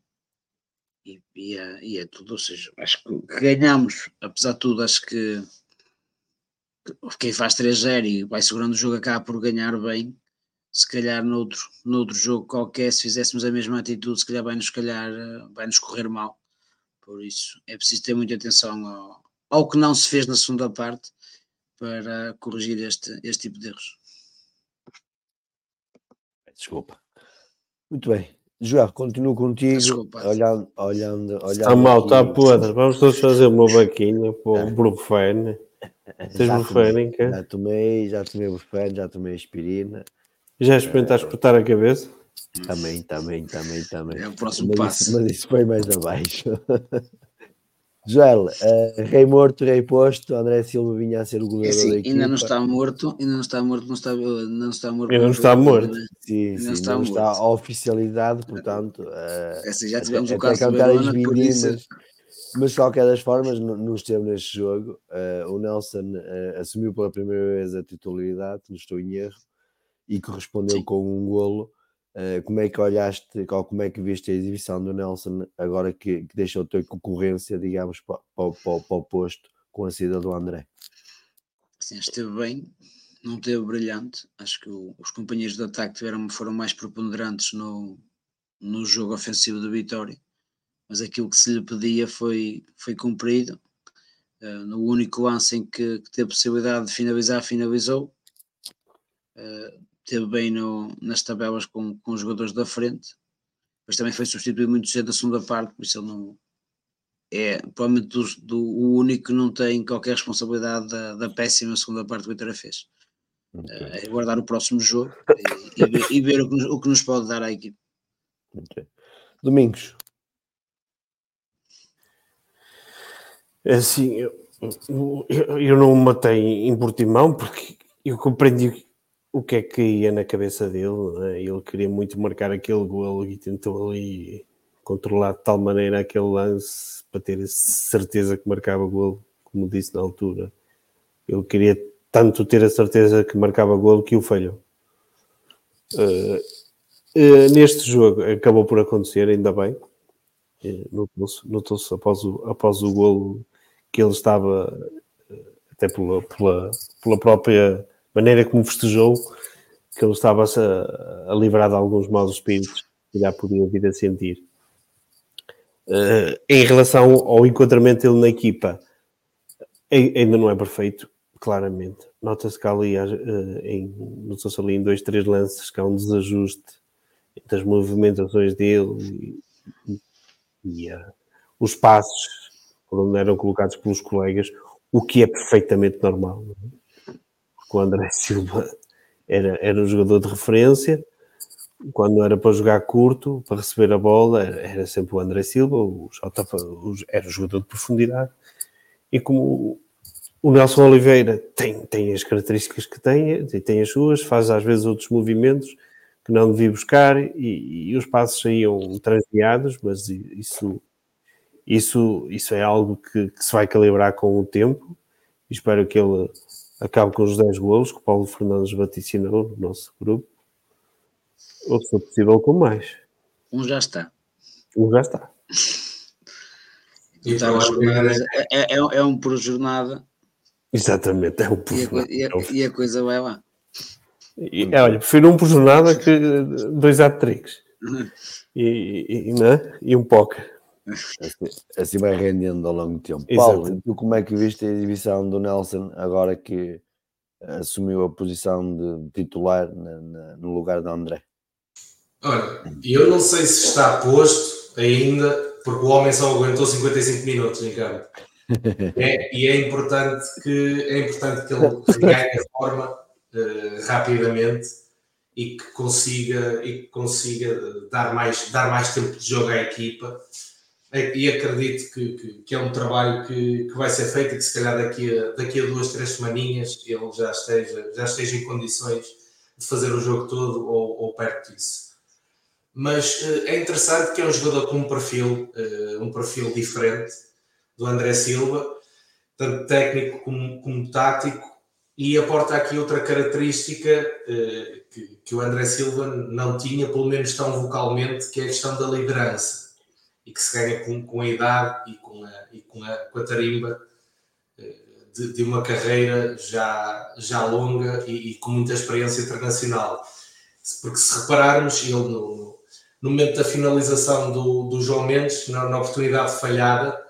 e, e, é, e, é, tudo, ou seja, acho que ganhamos, apesar de tudo, acho que quem faz 3-0 e vai segurando o jogo acaba por ganhar bem. Se calhar noutro, noutro jogo qualquer, se fizéssemos a mesma atitude, se calhar vai-nos calhar, vai nos correr mal. Por isso é preciso ter muita atenção ao, ao que não se fez na segunda parte para corrigir este, este tipo de erros. Desculpa. Muito bem. João, continuo contigo. Desculpa. Olhando, olhando, olhando. Está mal, está podre. Vamos todos fazer uma vaquinha para o Brufene. Tens Brufene, Já tomei, já tomei Brufene, já tomei aspirina. Já experimentaste cortar a cabeça? Também, também, também, também. É o próximo mas passo. Isso, mas isso foi mais abaixo. Joel, uh, rei morto, rei posto, André Silva vinha a ser o goleador é da equipa. Ainda não está morto, ainda não está morto, não está, não está morto. Ainda não está morto. Sim, ainda sim, não está, não está a oficialidade, portanto. Uh, é assim, já tivemos o caso de por isso... Mas, mas de qualquer das formas, não esteve neste jogo. Uh, o Nelson assumiu pela primeira vez a titularidade, não estou em erro, e correspondeu sim. com um golo. Uh, como é que olhaste, como é que viste a exibição do Nelson agora que, que deixou de ter concorrência, digamos, para, para, para, para, o posto com a saída do André? Sim, esteve bem, não teve brilhante. Acho que o, os companheiros de ataque tiveram, foram mais preponderantes no, no jogo ofensivo da Vitória, mas aquilo que se lhe pedia foi, foi cumprido. Uh, no único lance em que, que teve possibilidade de finalizar, finalizou. Uh, teve bem no, nas tabelas com, com os jogadores da frente, mas também foi substituído muito cedo da segunda parte, por isso ele não é provavelmente do, do, o único que não tem qualquer responsabilidade da, da péssima segunda parte que o Vitória fez. Okay. É guardar o próximo jogo e, e, ver, e ver o, que nos, o, que nos, pode dar à equipe. Okay. Domingos. É assim, eu, eu, eu não matei em Portimão porque eu compreendi o que é que ia na cabeça dele. Né? Ele queria muito marcar aquele golo e tentou ali controlar de tal maneira aquele lance para ter certeza que marcava golo, como disse na altura. Ele queria tanto ter a certeza que marcava golo que o falhou. Uh, uh, neste jogo acabou por acontecer, ainda bem. Uh, Notou-se notou após, o, após o golo que ele estava, até pela, pela, pela própria maneira como festejou, que ele estava a, a livrar de alguns maus espíritos que já podia vir a sentir. Uh, em relação ao enquadramento dele na equipa, ainda não é perfeito, claramente. Nota-se que ali, uh, em, nota ali em dois, três lances, que há um desajuste entre as movimentações dele e, e uh, os passos por onde eram colocados pelos colegas, o que é perfeitamente normal. Não é? O André Silva era, era um jogador de referência. Quando era para jogar curto, para receber a bola, era sempre o André Silva, o Jota, era o jogador de profundidade. E como o Nelson Oliveira tem, tem as características que tem, tem as suas, faz às vezes outros movimentos que não devia buscar e, e os passos saíam transviados, mas isso, isso, isso é algo que, que se vai calibrar com o tempo. Espero que ele acabe com os 10 golos que o Paulo Fernandes vaticinou no nosso grupo, ou se for possível com mais. Um já está. Um já está. Então, é, é, é, um por jornada. Exatamente, é um por e jornada. A, e, a, e a coisa vai lá. E, é, olha, prefiro um por jornada que dois hat-tricks. Uhum. E, e, né? e um póquer. Assim, assim, vai rendendo ao longo do tempo. Paulo, tu como é que viste a exibição do Nelson agora que assumiu a posição de titular na, na, no lugar de André? Olha, eu não sei se está posto ainda, porque o homem só aguentou 55 minutos em campo. É, e é importante que, é importante que ele ganhe forma uh, rapidamente e que consiga, e que consiga dar, mais, dar mais tempo de jogo à equipa. E acredito que, que, que é um trabalho que, que vai ser feito e que se calhar daqui a, daqui a duas, três semaninhas ele já esteja, já esteja em condições de fazer o jogo todo ou, ou perto disso. Mas uh, é interessante que é um jogador com um perfil, uh, um perfil diferente do André Silva, tanto técnico como, como tático, e aporta aqui outra característica uh, que, que, o André Silva não tinha, pelo menos tão vocalmente, que é a questão da liderança, e que se ganha com, com a idade e com a, e com a, com a tarimba de, de, uma carreira já, já longa e, e, com muita experiência internacional. Porque se repararmos, ele no, no momento da finalização do, do João Mendes, na, na oportunidade falhada,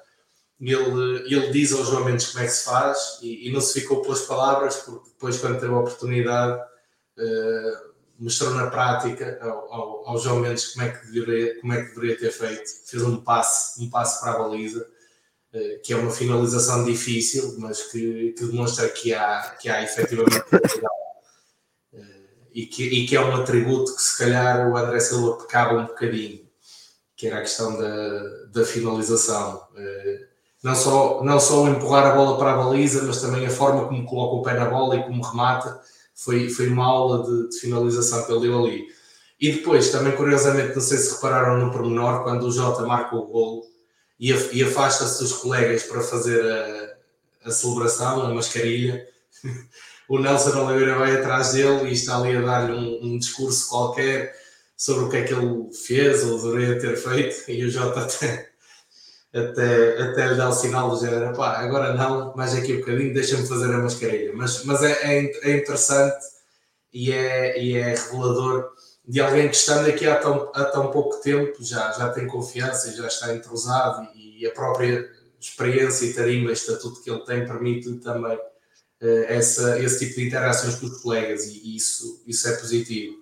ele, ele diz ao João Mendes como é que se faz e, e não se ficou pelas palavras, porque depois, quando teve a oportunidade, uh, mostrou na prática ao, ao, João Mendes como é, que deveria, como é que deveria ter feito. Fez um passe, um passe para a baliza, uh, que é uma finalização difícil, mas que, que demonstra que há, que há efetivamente uh, e, que, e que é um atributo que se calhar o André Silva pecava um bocadinho, que era a questão da, da finalização. Uh, não só, não só empurrar a bola para a baliza, mas também a forma como coloca o pé na bola e como remata, foi, foi uma aula de, de finalização que ele deu ali. E depois, também curiosamente, não sei se repararam no pormenor, quando o Jota marca o golo e, e afasta-se dos colegas para fazer a, a celebração, a mascarilha, o Nelson Oliveira vai atrás dele e está ali a dar-lhe um, um, discurso qualquer sobre o que é que ele fez ou deveria ter feito, e o Jota até até, até lhe dar o sinal do género, pá, agora não, mais aqui um bocadinho, deixa-me fazer a mascarilha. Mas, mas é, é, é, interessante e é, e é revelador de alguém que estando aqui há tão, há tão pouco tempo já, já tem confiança e já está entrosado e a própria experiência e tarimba, estatuto que ele tem, permite também uh, essa, esse tipo de interações com os colegas e isso, isso é positivo.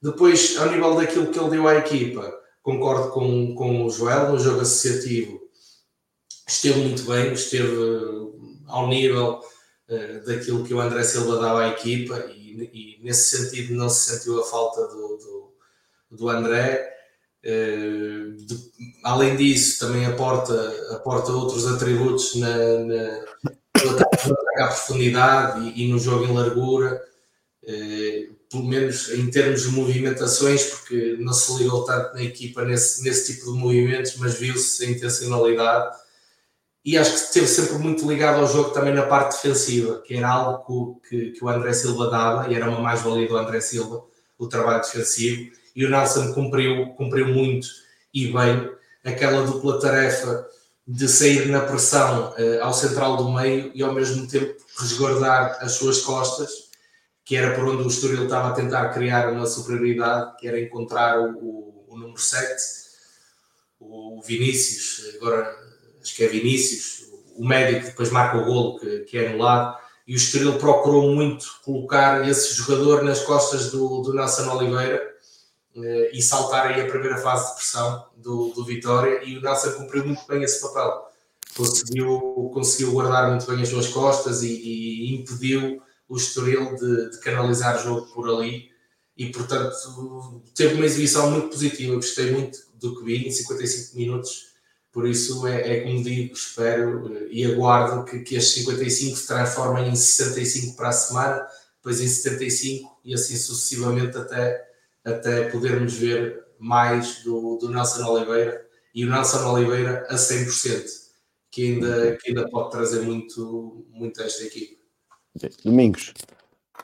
Depois, ao nível daquilo que ele deu à equipa, concordo com, com o Joel, no jogo associativo esteve muito bem, esteve eh, ao nível uh, daquilo que o André Silva dava à equipa e, e, nesse sentido não se sentiu a falta do, do, do André. Uh, de, além disso, também aporta, aporta outros atributos na, na, profundidade e, e, no jogo em largura. Uh, pelo menos em termos de movimentações, porque não se ligou tanto na equipa nesse, nesse tipo de movimentos, mas viu-se a intencionalidade. E acho que esteve sempre muito ligado ao jogo também na parte defensiva, que era algo que, que o André Silva dava, e era uma mais-valia do André Silva, o trabalho defensivo. E o Nelson cumpriu, cumpriu muito e bem aquela dupla tarefa de sair na pressão uh, ao central do meio e ao mesmo tempo resguardar as suas costas que era por onde o Estoril estava a tentar criar uma superioridade, que era encontrar o, o, o número 7, o Vinícius, agora acho que é Vinícius, o médico depois marca o golo que, que é anulado, e o Estoril procurou muito colocar esse jogador nas costas do, do Nelson Oliveira eh, e saltar aí a primeira fase de pressão do, do Vitória, e o Nelson cumpriu muito bem esse papel. Conseguiu, conseguiu guardar muito bem as suas costas e, e impediu o Estoril de, de canalizar o jogo por ali. E portanto teve uma exibição muito positiva, gostei muito do que vi em 55 minutos, por isso é, é como digo, espero eh, e aguardo que, que estes 55 se transformem em 65 para a semana, depois em 75 e assim sucessivamente até, até podermos ver mais do, do Nelson Oliveira e o Nelson Oliveira a 100%, que ainda, que ainda pode trazer muito, muito a esta equipe. Domingos,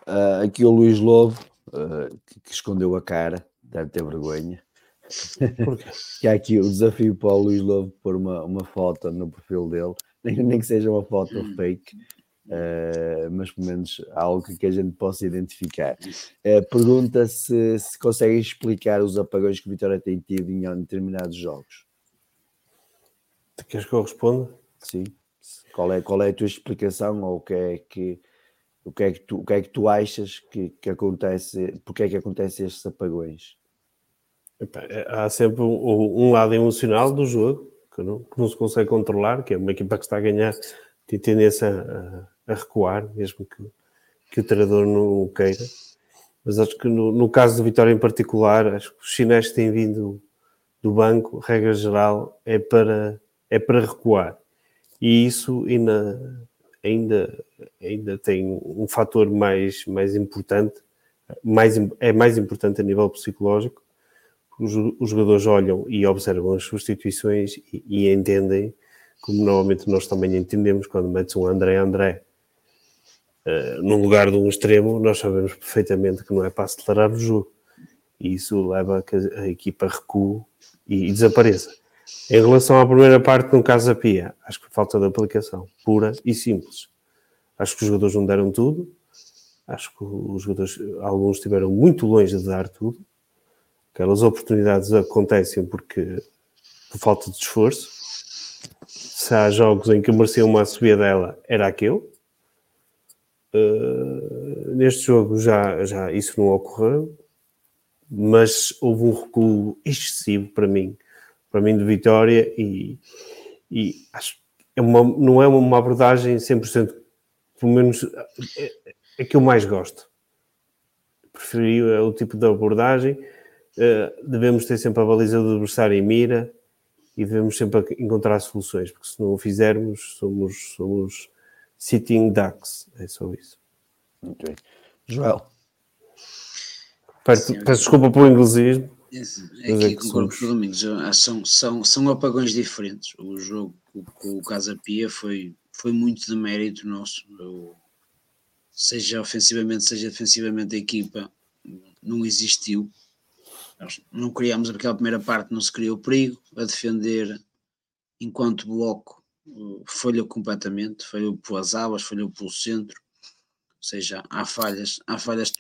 uh, aqui o Luís Lobo, uh, que, que, escondeu a cara, deve ter vergonha. que há aqui o desafio para o Luís Lobo pôr uma, uma foto no perfil dele, nem, nem que seja uma foto fake, uh, mas pelo menos algo que a gente possa identificar. pergunta se, se conseguem explicar os apagões que o Vitória tem tido em determinados jogos. Queres que eu responda? Sim. Qual é, qual é a tua explicação ou o que é que o que é que tu, o que é que tu achas que, que acontece, porque é que acontecem estes apagões? É, há sempre um, um, lado emocional do jogo que não, que não, se consegue controlar, que é uma equipa que está a ganhar tem tendência a, a recuar, mesmo que, que o treinador não o queira. Mas acho que no, no, caso do Vitória em particular, acho que os chineses têm vindo do banco, regra geral, é para, é para recuar. E isso ainda, ainda, ainda tem um fator mais, mais importante, mais, é mais importante a nível psicológico, os, os jogadores olham e observam as substituições e, e, entendem, como normalmente nós também entendemos, quando metes um André André uh, no lugar de um extremo, nós sabemos perfeitamente que não é para acelerar o jogo. E isso leva a que a, equipa recue e, e, desapareça. Em relação à primeira parte, no caso da Pia, acho que falta de aplicação, pura e simples. Acho que os jogadores não deram tudo, acho que os jogadores, alguns estiveram muito longe de dar tudo, Aquelas oportunidades acontecem porque por falta de esforço. Se há jogos em que merecia uma subida dela, era aquele. Uh, neste jogo já, já isso não ocorreu, mas houve um recuo excessivo para mim, para mim de vitória e, e acho é uma, não é uma abordagem 100%, pelo menos é, é que eu mais gosto. Preferi o tipo de abordagem eh, devemos ter sempre a baliza do adversário em mira e devemos sempre encontrar soluções, porque se não o fizermos, somos, somos sitting ducks. É só isso. Muito bem. Joel. Peço, peço desculpa pelo inglesismo. É, é que concordo com o Domingos. São, são, são apagões diferentes. O jogo com o Casa Pia foi, foi muito de mérito nosso. seja ofensivamente, seja defensivamente, a equipa não existiu. Nós não criámos aquela primeira parte, não se criou perigo, a defender enquanto bloco falhou completamente, falhou pelas abas, falhou pelo centro, ou seja, há falhas, há falhas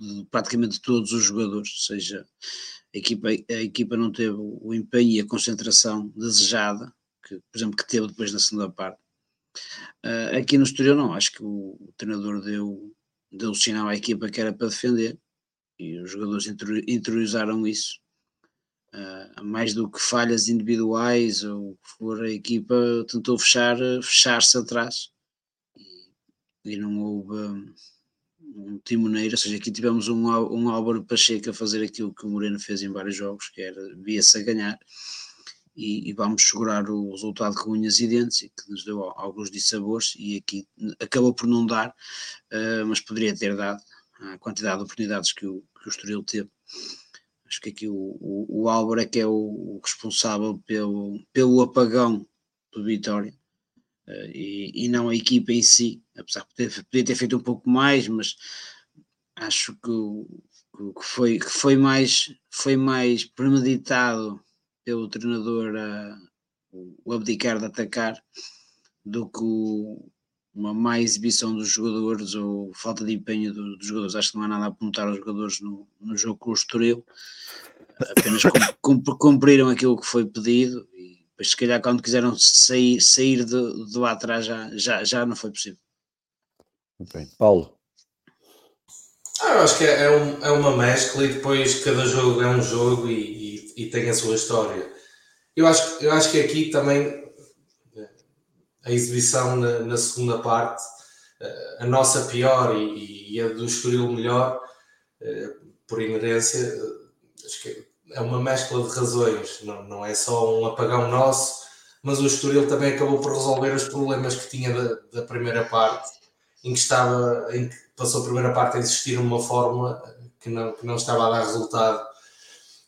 de praticamente todos os jogadores, seja, a equipa, a equipa não teve o empenho e a concentração desejada, que, por exemplo, que teve depois na segunda parte. Uh, aqui no Estoril não, acho que o, o treinador deu, deu sinal à equipa que era para defender, e os jogadores interiorizaram isso. Uh, mais do que falhas individuais ou o que for, a equipa tentou fechar, fechar-se atrás e, e, não houve um, timoneiro, ou seja, aqui tivemos um, um Álvaro Pacheco a fazer aquilo que o Moreno fez em vários jogos, que era via-se a ganhar e, e, vamos segurar o resultado com unhas e dentes que nos deu alguns dissabores e aqui acabou por não dar, uh, mas poderia ter dado a quantidade de oportunidades que o, que o Estoril teve. Acho que aqui o, o, o Álvaro é que é o, o, responsável pelo, pelo apagão do Vitória e, e, não a equipa em si, apesar de poder ter feito um pouco mais, mas acho que, que, foi, que foi, mais, foi mais premeditado pelo treinador a, o abdicar de atacar do que o, uma má exibição dos jogadores ou falta de empenho do, dos jogadores. Acho que não há nada a apontar aos jogadores no, no jogo com o Estoril. Apenas cumpriram aquilo que foi pedido e depois, se calhar, quando quiseram sair, sair de, de lá atrás, já, já, já não foi possível. Bem, Paulo. Ah, eu acho que é, é, um, é, uma mescla e depois cada jogo é um jogo e, e, e tem a sua história. Eu acho, eu acho que aqui também a exibição na, na segunda parte, uh, a nossa pior e, e, a do Estoril melhor, uh, por inerência, acho que é uma mescla de razões, não, não é só um apagão nosso, mas o Estoril também acabou por resolver os problemas que tinha da, da primeira parte, em que estava, em que passou a primeira parte a insistir numa fórmula que não, que não estava a dar resultado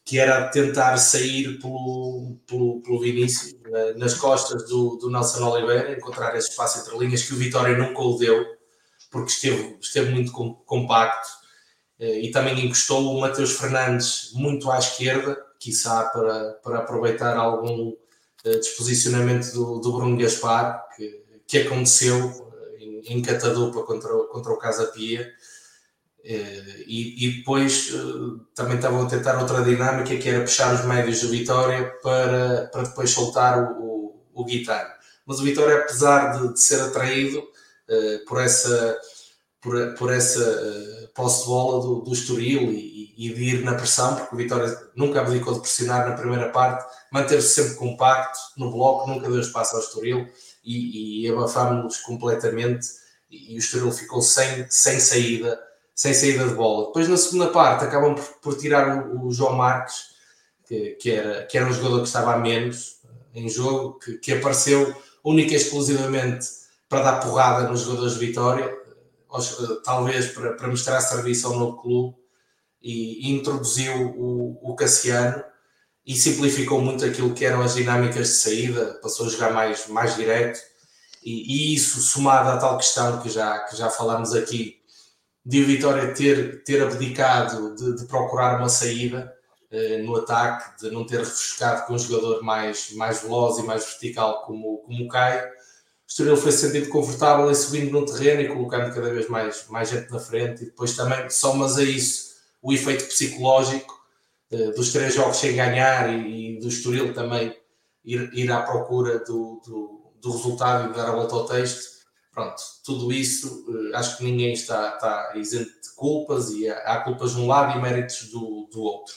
que era tentar sair pelo, pelo, pelo Vinícius, nas costas do, do Nelson Oliveira, encontrar esse espaço entre linhas que o Vitória nunca o deu, porque esteve, esteve muito compacto, e também encostou o Mateus Fernandes muito à esquerda, quiçá para, para aproveitar algum eh, desposicionamento do, do Bruno Gaspar, que, que aconteceu eh, em, em catadupa contra, contra o Casa Pia, eh, e, e, depois eh, também estavam a tentar outra dinâmica que era puxar os médios do Vitória para, para depois soltar o, o, o Mas o Vitória, apesar de, de ser atraído por, essa, por, por essa uh, posse de bola do, do Estoril e, e, de ir na pressão, porque o Vitória nunca abdicou de pressionar na primeira parte, manteve-se sempre compacto no bloco, nunca deu espaço ao Estoril e, e abafámos-nos completamente e, e o Estoril ficou sem, sem saída, sem saída de bola. Depois na segunda parte acabam por, por tirar o, o, João Marques, que, que, era, que era um jogador que estava a menos em jogo, que, que apareceu única e exclusivamente para dar porrada nos jogadores de Vitória, talvez para, para mostrar serviço ao novo clube, e, introduziu o, o Cassiano e simplificou muito aquilo que eram as dinâmicas de saída, passou a jogar mais, mais direto, e, e isso somado à tal questão que já, que já falámos aqui, de Vitória ter, ter abdicado de, de procurar uma saída eh, no ataque, de não ter refrescado com um jogador mais, mais veloz e mais vertical como, como o Caio, o Estoril foi se sentindo confortável em subindo no terreno e colocando cada vez mais, mais gente na frente e depois também somas a isso o efeito psicológico uh, dos três jogos sem ganhar e, e, do Estoril também ir, ir à procura do, do, do, resultado e dar a volta ao texto. Pronto, tudo isso uh, acho que ninguém está, está isento de culpas e há, há culpas de um lado e méritos do, do outro.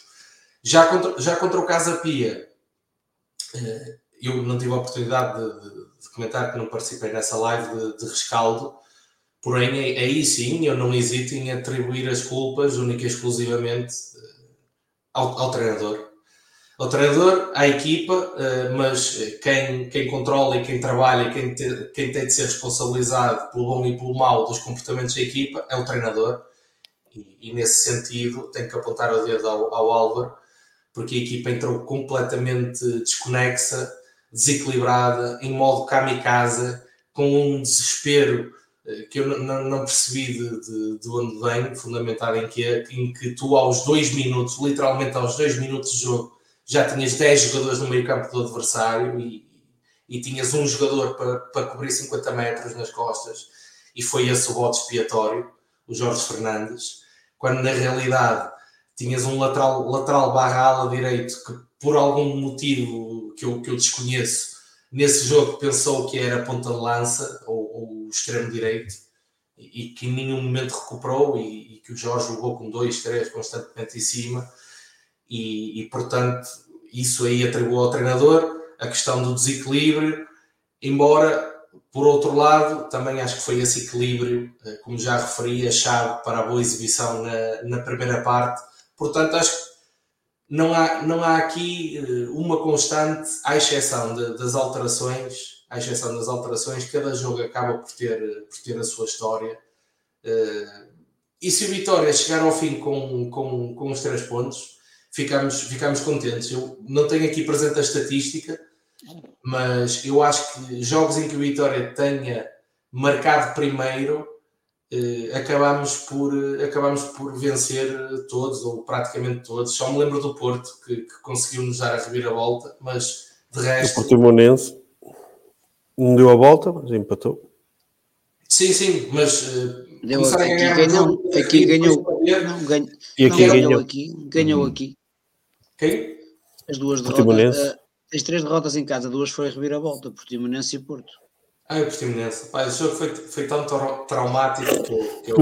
Já contra, já contra o Casa Pia, uh, eu não tive a oportunidade de, de de comentar que não participei nessa live de, de rescaldo, porém aí sim eu não hesito em atribuir as culpas única e exclusivamente eh, ao, ao treinador. Ao treinador, à equipa, eh, mas quem, quem controla e quem trabalha quem, te, quem tem de ser responsabilizado pelo bom e pelo mau dos comportamentos da equipa é o treinador. E, e nesse sentido, tenho que apontar o dedo ao, ao Álvaro, porque a equipa entrou completamente desconexa desequilibrada, em modo kamikaze, com um desespero eh, que eu não, percebi de, de, de onde vem, fundamentado em que, em que tu aos dois minutos, literalmente aos dois minutos de jogo, já tinhas 10 jogadores no meio campo do adversário e, e tinhas um jogador para, para cobrir 50 metros nas costas e foi esse o voto expiatório, o Jorge Fernandes, quando na realidade tinhas um lateral, lateral barra ala direito que por algum motivo que eu, que eu desconheço, nesse jogo pensou que era ponta de lança ou, ou extremo direito e, que em nenhum momento recuperou e, e, que o Jorge jogou com dois, três constantemente em cima e, e portanto isso aí atribuiu ao treinador a questão do desequilíbrio, embora por outro lado, também acho que foi esse equilíbrio, eh, como já referi, a chave para a boa exibição na, na primeira parte. Portanto, acho que não há, não há aqui eh, uma constante, à exceção de, das alterações, à exceção das alterações, cada jogo acaba por ter, por ter a sua história. Eh, e se o Vitória chegar ao fim com, com, com os três pontos, ficamos, ficamos contentes. Eu não tenho aqui presente a estatística, mas eu acho que jogos em que o Vitória tenha marcado primeiro eh, acabámos, por, eh, acabámos por vencer todos, ou praticamente todos. Só me lembro do Porto, que, que conseguiu nos dar a reviravolta, mas de resto. O Portimonense não deu a volta, mas empatou. Sim, sim, mas. Uh, deu aqui, aqui, ganhou, aqui ganhou. Não, ganho, e aqui não, ganhou. aqui, ganhou uhum. aqui. Quem? As duas derrotas. Uh, tens três derrotas em casa, duas foi reviravolta, Portimonense e Porto. Ah, eu Portimonense. Pá, esse jogo foi, foi tão traumático que eu. Que eu,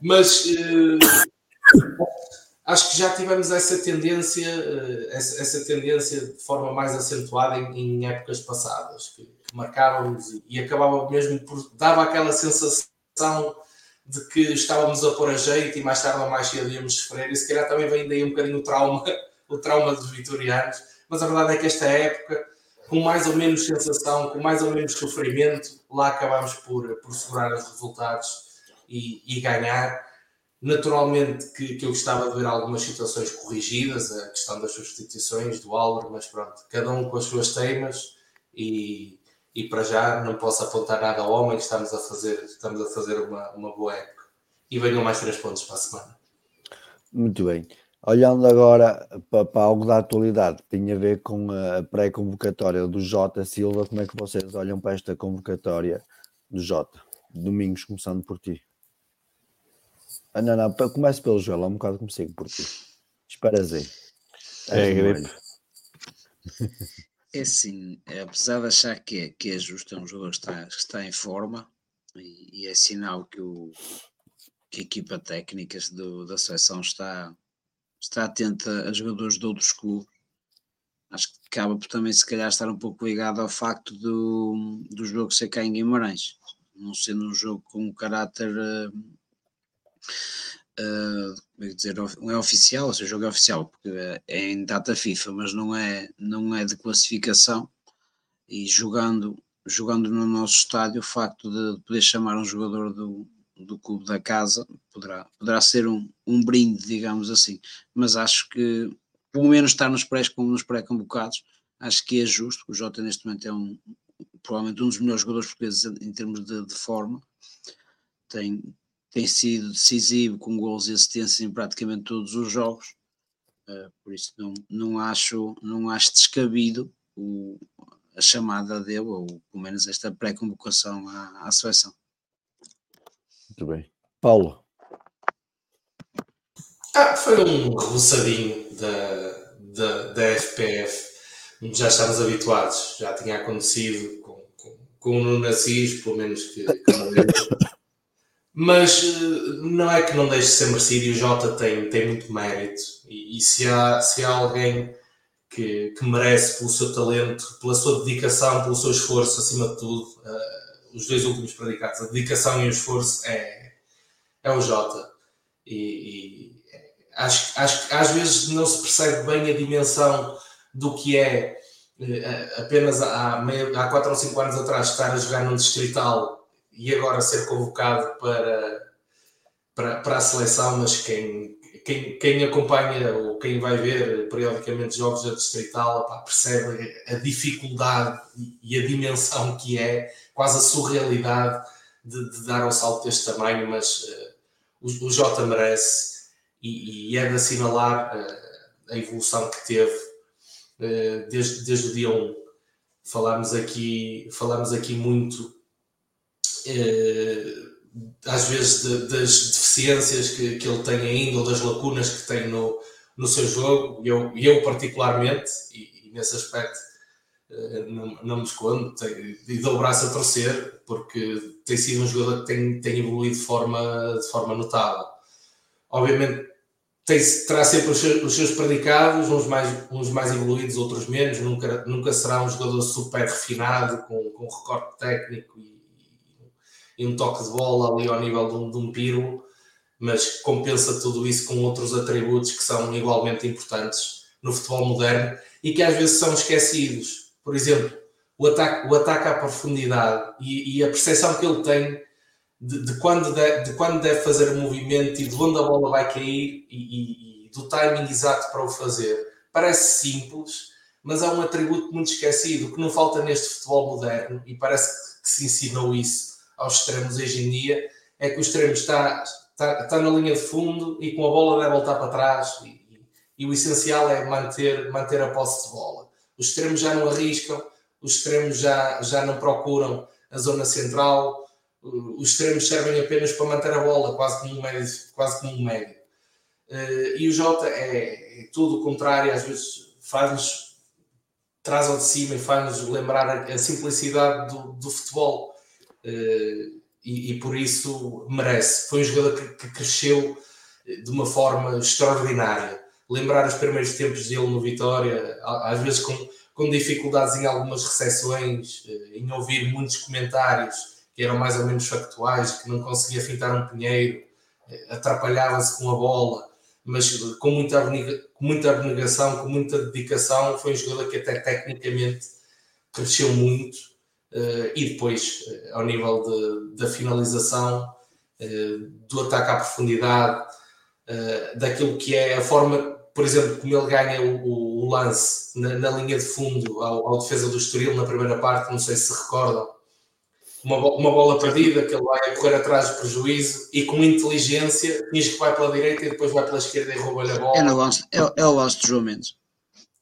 Mas uh, acho que já tivemos essa tendência, uh, essa, essa, tendência de forma mais acentuada em, em épocas passadas, que, que marcávamos e, e acabava mesmo por. dava aquela sensação de que estávamos a pôr a jeito e mais tarde ou mais cedo íamos sofrer, e se calhar também vem daí um bocadinho o trauma, o trauma dos vitorianos, mas a verdade é que esta época com mais ou menos sensação, com mais ou menos sofrimento, lá acabamos por, por segurar os resultados e, e ganhar. Naturalmente que, que, eu gostava de ver algumas situações corrigidas, a questão das substituições do Álvaro, mas pronto, cada um com as suas temas e, e para já não posso apontar nada ao homem, estamos a fazer, estamos a fazer uma, uma boa época. E venham mais três pontos para a semana. Muito bem. Olhando agora para, para, algo da atualidade, que tem a ver com a pré-convocatória do Jota Silva, como é que vocês olham para esta convocatória do Jota? Domingos, começando por ti. Ah, não, não, comece pelo Joel, é um bocado comecei por ti. Esperas aí. É, gripe. É assim, apesar de achar que é, que é justo, é um jogador que está, que está em forma, e, e é sinal que, o, que a equipa técnica do, da seleção está, está atenta a jogadores de outros clubes. Acho que acaba por também, se calhar, estar um pouco ligado ao facto do, do jogo ser cá em Guimarães, não sendo um jogo com um caráter. Uh, uh, como é dizer, não é oficial, ou seja, o jogo é oficial, porque é em data FIFA, mas não é, não é de classificação. E jogando, jogando no nosso estádio, o facto de poder chamar um jogador do, do clube da casa poderá, poderá ser um, um brinde, digamos assim. Mas acho que, pelo menos, estar nos pré-convocados, acho que é justo. O Jota, neste momento, é um, provavelmente um dos melhores jogadores portugueses em termos de, de forma. Tem, tem sido decisivo com gols e assistências em praticamente todos os jogos. Uh, por isso não, não, acho, não acho descabido o, a chamada dele, ou pelo menos esta pré-convocação à, à seleção. Muito bem. Paulo. Ah, foi um roçadinho da, da, da FPF. Já estamos habituados, já tinha acontecido com, com, com o Nuno Assis, pelo menos que, que mas eh, não é que não deixe de ser merecido e o Jota tem, tem muito mérito. E, e se, há, se há alguém que, que, merece pelo seu talento, pela sua dedicação, pelo seu esforço, acima de tudo, uh, os dois últimos predicados, a dedicação e o esforço, é, é o Jota. E, e acho, acho que às vezes não se percebe bem a dimensão do que é uh, apenas há, há 4 ou 5 anos atrás estar a jogar num distrital e agora ser convocado para, para, para a seleção, mas quem, quem, quem acompanha ou quem vai ver periodicamente jogos da Distrital pá, percebe a dificuldade e a dimensão que é, quase a surrealidade de, de dar um salto deste tamanho, mas uh, o, o Jota merece e, e, é de assinalar uh, a evolução que teve uh, desde, desde o dia 1. Falámos aqui, falámos aqui muito às vezes de, das deficiências que, que ele tem ainda ou das lacunas que tem no, no seu jogo, eu, eu particularmente, e, e nesse aspecto eh, não, não me escondo, tenho, e dou o braço a torcer, porque tem sido um jogador que tem, tem evoluído de forma, de forma notável. Obviamente tem, terá sempre os seus, os seus predicados, uns mais, uns mais evoluídos, outros menos, nunca, nunca será um jogador super refinado, com, com recorte técnico e e um toque de bola ali ao nível de um, de um mas compensa tudo isso com outros atributos que são igualmente importantes no futebol moderno e que às vezes são esquecidos. Por exemplo, o ataque, o ataque à profundidade e, e a percepção que ele tem de, de, quando deve, de quando deve fazer o movimento e de onde a bola vai cair e, e, e do timing exato para o fazer. Parece simples, mas há um atributo muito esquecido que não falta neste futebol moderno e parece que se ensinou isso aos extremos hoje em dia, é que o extremo está, está, está na linha de fundo e com a bola deve voltar para trás e, e, o essencial é manter, manter a posse de bola. Os extremos já não arriscam, os extremos já, já não procuram a zona central, os extremos servem apenas para manter a bola, quase como um médio. Quase como um médio. Eh, e o Jota é, é tudo o contrário, às vezes faz-nos, traz ao de cima e faz-nos lembrar a, a simplicidade do, do futebol eh, e, e, por isso merece. Foi um jogador que, que, cresceu eh, de uma forma extraordinária. Lembrar os primeiros tempos dele no Vitória, às vezes com, com dificuldades em algumas recepções, eh, em ouvir muitos comentários que eram mais ou menos factuais, que não conseguia fintar um pinheiro, atrapalhava-se com a bola, mas com muita, com muita abnegação, com muita dedicação, foi um jogador que até tecnicamente cresceu muito e depois, uh, ao nível de, da finalização, uh, do ataque à profundidade, daquilo que é a forma, por exemplo, como ele ganha o, o lance na, na, linha de fundo ao, ao, defesa do Estoril na primeira parte, não sei se recordam, uma, uma bola perdida que ele vai a correr atrás do prejuízo e com inteligência diz que vai pela direita e depois vai pela esquerda e rouba-lhe a bola. É, lance, é, é o lance do João Mendes.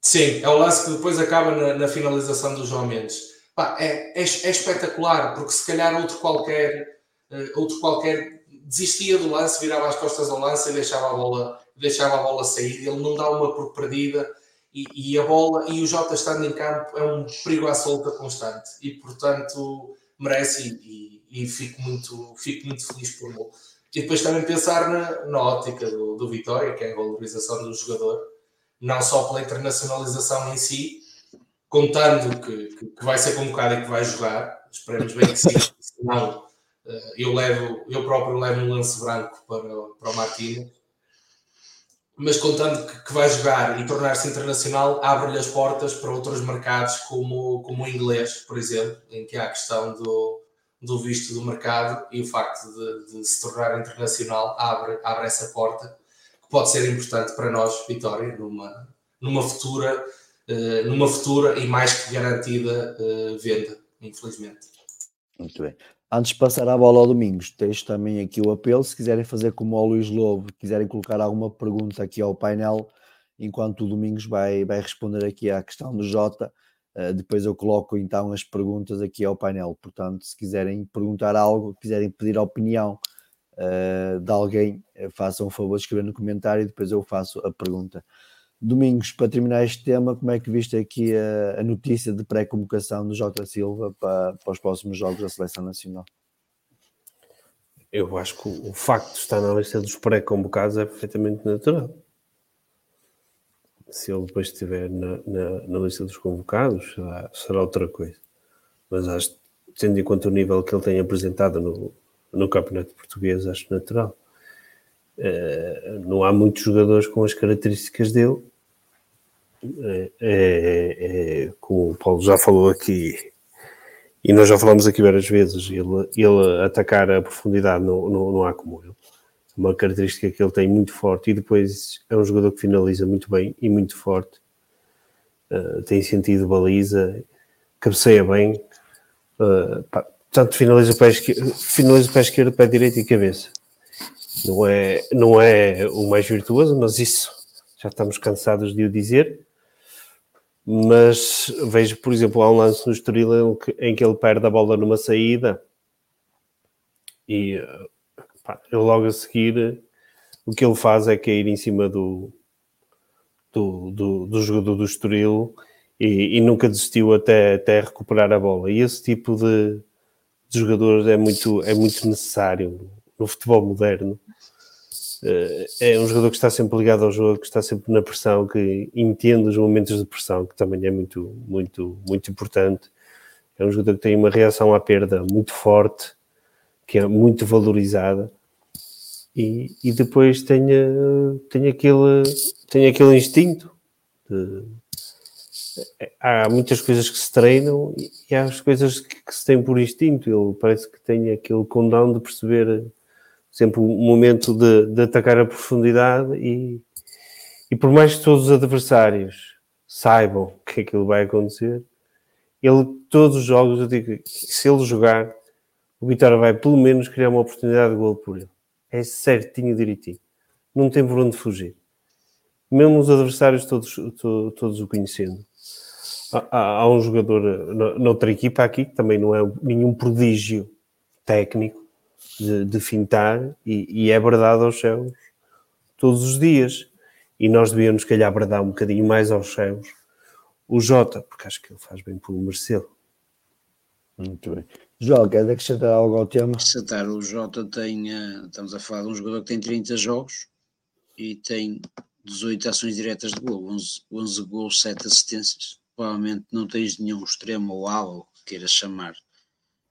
Sim, é o lance que depois acaba na, na finalização do João Mendes pá, é, é, é, espetacular, porque se calhar outro qualquer, uh, outro qualquer desistia do lance, virava as costas ao lance e deixava a bola, deixava a bola sair. Ele não dá uma por perdida e, e a bola e o Jota estando em campo é um perigo à solta constante e portanto merece e, e fico, muito, fico muito feliz por ele. E depois também pensar na, na ótica do, do Vitória, que é a valorização do jogador, não só pela internacionalização em si, contando que, que, que vai ser convocado e que vai jogar, esperemos bem que sim, senão eh, eu, levo, eu próprio levo um lance branco para, para o Martínez, mas contando que, que vai jogar e tornar-se internacional, abre-lhe as portas para outros mercados como, como o inglês, por exemplo, em que há a questão do, do visto do mercado e o facto de, de, se tornar internacional abre, abre essa porta, que pode ser importante para nós, Vitória, numa, numa futura, uh, numa futura e mais que garantida uh, venda, infelizmente. Muito bem. Antes de passar a bola ao Domingos, deixo também aqui o apelo, se quiserem fazer como o Luís Lobo, quiserem colocar alguma pergunta aqui ao painel, enquanto o Domingos vai, vai responder aqui à questão do Jota, Uh, depois eu coloco então as perguntas aqui ao painel. Portanto, se quiserem perguntar algo, quiserem pedir a opinião uh, de alguém, façam o favor de escrever no comentário e depois eu faço a pergunta. Domingos, para terminar este tema, como é que viste aqui a, a notícia de pré-convocação do Jota Silva para, para, os próximos jogos da Seleção Nacional? Eu acho que o, facto de estar na lista dos pré-convocados é perfeitamente natural se ele depois estiver na, na, na lista dos convocados, será, será, outra coisa. Mas acho, tendo em conta o nível que ele tem apresentado no, no Campeonato Português, acho natural. Uh, não há muitos jogadores com as características dele. É, é, é, como o Paulo já falou aqui, e nós já falamos aqui várias vezes, ele, ele atacar a profundidade não, não, não há como ele uma característica que ele tem muito forte e depois é um jogador que finaliza muito bem e muito forte. Uh, tem sentido baliza, cabeceia bem, uh, pá, tanto finaliza pé esquerdo, finaliza pé esquerdo, pé direito e cabeça. Não é, não é o mais virtuoso, mas isso já estamos cansados de o dizer. Mas vejo, por exemplo, há um lance no Estoril em que ele perde a bola numa saída e pá, ele logo a seguir o que ele faz é cair em cima do, do, do, do jogador do Estoril e, e, nunca desistiu até, até recuperar a bola. E esse tipo de, de jogadores é muito, é muito necessário no futebol moderno. Eh, é um jogador que está sempre ligado ao jogo, que está sempre na pressão, que entende os momentos de pressão, que também é muito, muito, muito importante. É um jogador que tem uma reação à perda muito forte, que é muito valorizada e, e depois tem, tem, aquele, tem aquele instinto de, há muitas coisas que se treinam e há as coisas que, que, se tem por instinto. Ele parece que tem aquele condão de perceber sempre o momento de, de, atacar a profundidade e, e por mais que todos os adversários saibam que aquilo vai acontecer, ele, todos os jogos, eu digo, se ele jogar, o Vitória vai pelo menos criar uma oportunidade de gol por ele. É certinho, direitinho. Não tem por onde fugir. Mesmo os adversários todos, todos, o conhecendo. Há, há, um jogador noutra equipa aqui que também não é nenhum prodígio técnico de, de fintar e, e, é verdade aos céus todos os dias. E nós devíamos, calhar, bradar um bocadinho mais aos céus o Jota, porque acho que ele faz bem por merecê-lo. Muito bem. João, quer acrescentar algo ao tema? Acrescentar, o Jota tem, uh, estamos a falar de um jogador que tem 30 jogos e tem 18 ações diretas de gol, 11, 11 gols, 7 assistências. Provavelmente não tens nenhum extremo ou ala, que queiras chamar,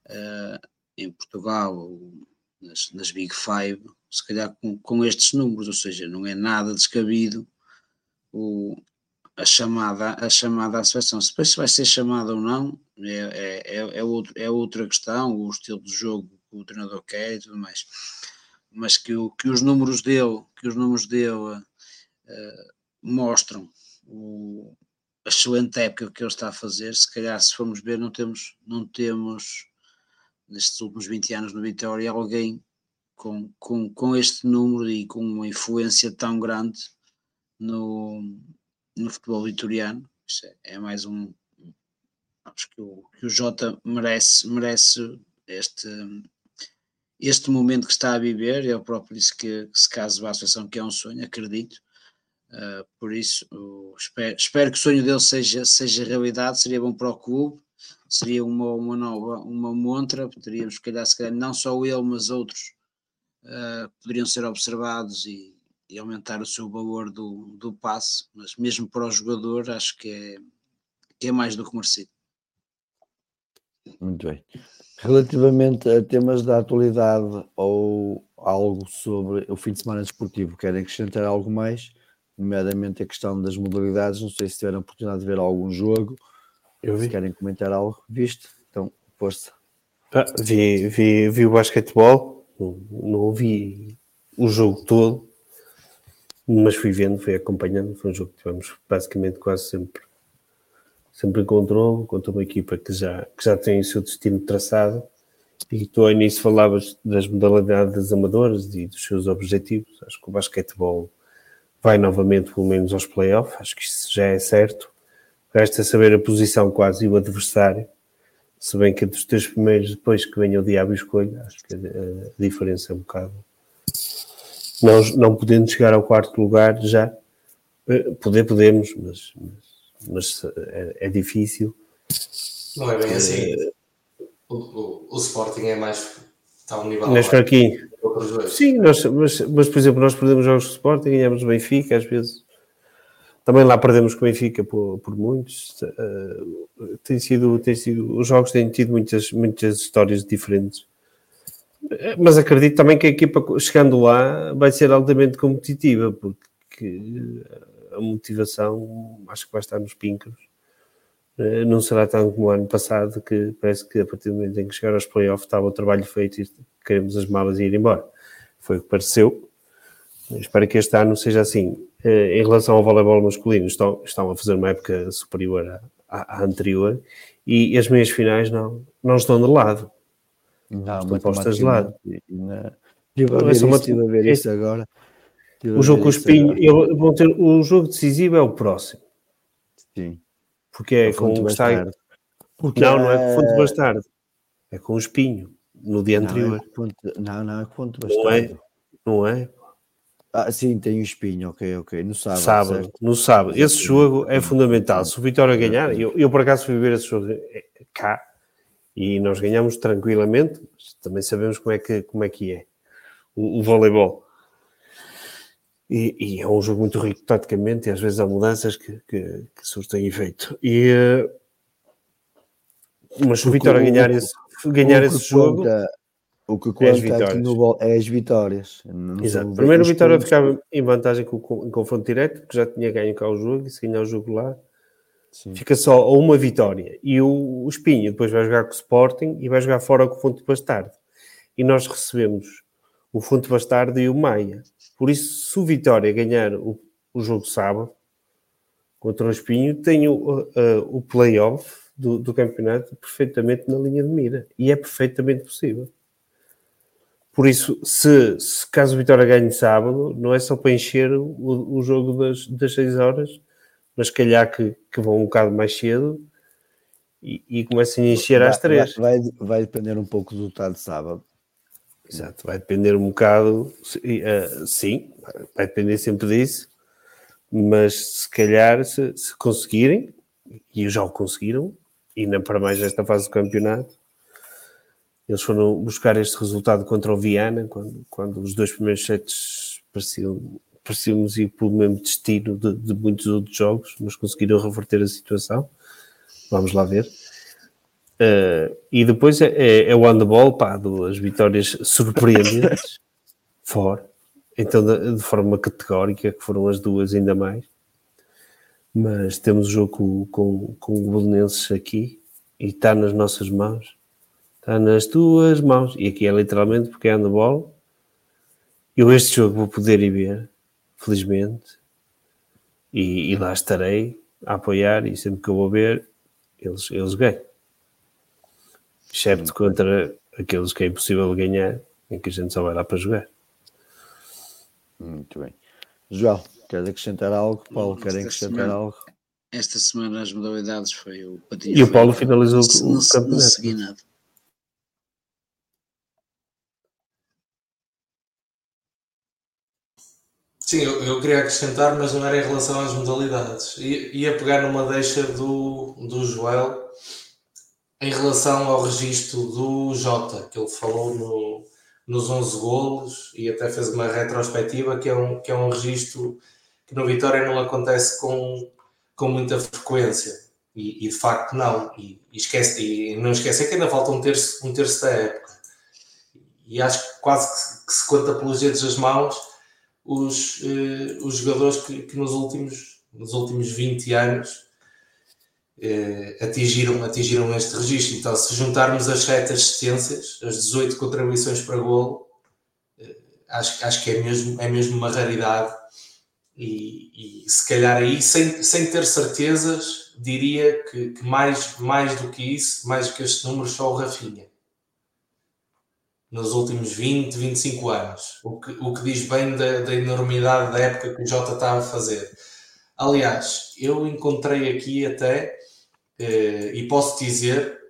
uh, em Portugal nas, nas Big Five, se calhar com, com estes números, ou seja, não é nada descabido o, a chamada, a chamada à seleção. Se depois vai ser chamada ou não, é, é, é, é, outro, é outra questão, o estilo de jogo que o treinador quer e tudo mais. Mas que, o, que os números dele, que os números dele uh, mostram o, a excelente época que ele está a fazer, se calhar se formos ver, não temos, não temos nestes últimos 20 anos no Vitória alguém com, com, com este número e com uma influência tão grande no, no futebol vitoriano. É, é mais um. Acho que o, que o Jota merece, merece este, este momento que está a viver. Ele próprio disse que, que se caso à situação que é um sonho, acredito. Uh, por isso, uh, espero, espero, que o sonho dele seja, seja realidade. Seria bom para o clube, seria uma, uma nova, uma montra, poderíamos, se calhar, se calhar, não só ele, mas outros uh, poderiam ser observados e, e, aumentar o seu valor do, do passe, mas mesmo para o jogador, acho que é, que é mais do que merecido. Muito bem. Relativamente a temas da atualidade ou algo sobre o fim de semana desportivo, querem acrescentar algo mais? Nomeadamente a questão das modalidades, não sei se tiveram a oportunidade de ver algum jogo, eu vi. se querem comentar algo, viste? Então, força. Ah, vi, vi, vi o basquetebol, não, não vi o jogo todo, mas fui vendo, fui acompanhando, foi um jogo que tivemos basicamente quase sempre sempre encontrou contra uma equipa que já, que já tem o seu destino traçado e tu ao início falavas das modalidades amadoras e dos seus objetivos, acho que o basquetebol vai novamente pelo menos aos playoffs, acho que isso já é certo, resta saber a posição quase e o adversário, se bem que dos três primeiros depois que venha o diabo e escolha, acho que a, a diferença é um bocado não, não podendo chegar ao quarto lugar já, eh, poder podemos, mas, mas mas é, é difícil. Não é bem assim. Eh, o, o, o, Sporting é mais. Está um nível. Mais fraquinho. Sim, nós, mas, mas por exemplo, nós perdemos jogos do Sporting, ganhamos Benfica, às vezes. Também lá perdemos com o Benfica por, por muitos. Uh, tem sido, tem sido, os jogos têm tido muitas, muitas histórias diferentes. Eh, mas acredito também que a equipa, chegando lá, vai ser altamente competitiva, porque a motivação acho que vai estar nos pincos. Eh, não será tanto como o ano passado, que parece que a partir do momento em que chegar aos playoffs estava o trabalho feito e queremos as malas e ir embora. Foi o que pareceu. Espero que este ano seja assim. Eh, em relação ao voleibol masculino, estão, estão a fazer uma época superior à, à, à anterior e as meias finais não, não estão de lado. Não, estão postas de lado. Estive a ver, isso, estive a ver isso agora. O jogo com o Espinho, eu, vou ter, o jogo decisivo é o próximo. Sim. Porque é, é com o estádio. Porque não, é... não é com o Fonte Bastardo. É com o Espinho, no dia não, anterior. É ponte... Não, não, é com o Fonte Bastardo. Não é? Não é? Ah, sim, tem o Espinho, ok, ok. No sábado. Sábado, no sábado. Esse jogo é fundamental. Se o Vitória ganhar, eu, eu por acaso fui ver esse jogo é, cá e nós ganhamos tranquilamente, mas também sabemos como é que, como é, que é o, o voleibol. E, e, é um jogo muito rico taticamente e às vezes há mudanças que, que, que surtem efeito. E, uh, mas se o Vitória ganhar esse, ganhar esse jogo. O que conta é as vitórias. No, é as vitórias. Exato. Primeiro o Vitória pontos. ficava em vantagem com, em confronto direto, que já tinha ganho cá o jogo, e se ganhar o jogo lá, Sim. fica só a uma vitória. E o, o Espinho depois vai jogar com o Sporting e vai jogar fora com o Fonte Bastardo. E nós recebemos o Fonte Bastardo e o Maia. Por isso, se o Vitória ganhar o, o jogo sábado contra o Espinho, tem o, uh, o play-off do, do, campeonato perfeitamente na linha de mira. E é perfeitamente possível. Por isso, se, se caso o Vitória ganhe sábado, não é só para encher o, o jogo das, das 6 horas, mas calhar que, que vão um bocado mais cedo e, e comecem a encher às 3. Vai, vai, vai depender um pouco do resultado de sábado Exato, vai depender um bocado, uh, sim, vai depender sempre disso, mas se calhar se, se conseguirem, e já o conseguiram, e não para mais esta fase do campeonato, eles foram buscar este resultado contra o Viana, quando, quando os dois primeiros sets pareciam, parecíamos ir pelo mesmo destino de, de muitos outros jogos, mas conseguiram reverter a situação. Vamos lá ver. Uh, e depois é, é, é, o handball, pá, duas vitórias surpreendentes, fora. Então, de, de, forma categórica, que foram as duas ainda mais. Mas temos o jogo com, com, com o Bolonenses aqui e está nas nossas mãos. Está nas tuas mãos. E aqui é literalmente porque é handball. Eu este jogo vou poder ir ver, felizmente. E, e lá estarei a apoiar e sempre que eu vou ver, eles, eles ganham excepto contra aqueles que é impossível ganhar, em que a gente só vai lá para jogar. Muito bem. João, queres acrescentar algo? Paulo, quer acrescentar semana, algo? Esta semana as modalidades foi o patinho. E o Paulo finalizou não, o campeonato. Não segui nada. Sim, eu, eu, queria acrescentar, mas não era em relação às modalidades. Ia, ia pegar numa deixa do, do Joel em relação ao registro do Jota, que ele falou no, nos 11 golos e até fez uma retrospectiva, que é um, que é um registro que no Vitória não acontece com, com muita frequência. E, e de facto não. E, e, esquece, e não esquecer que ainda falta um terço, um terço da época. E acho que quase que, que se conta pelos dedos das mãos os, eh, os jogadores que, que, nos, últimos, nos últimos 20 anos eh, atingiram, atingiram este registro. Então, se juntarmos as 7 assistências, as 18 contribuições para golo, eh, acho, acho que é mesmo, é mesmo uma raridade. E, e se calhar aí, sem, sem ter certezas, diria que, que, mais, mais do que isso, mais do que estes números, só o Rafinha. Nos últimos 20, 25 anos. O que, o que diz bem da, da enormidade da época que o Jota estava a fazer. Aliás, eu encontrei aqui até eh, e posso dizer,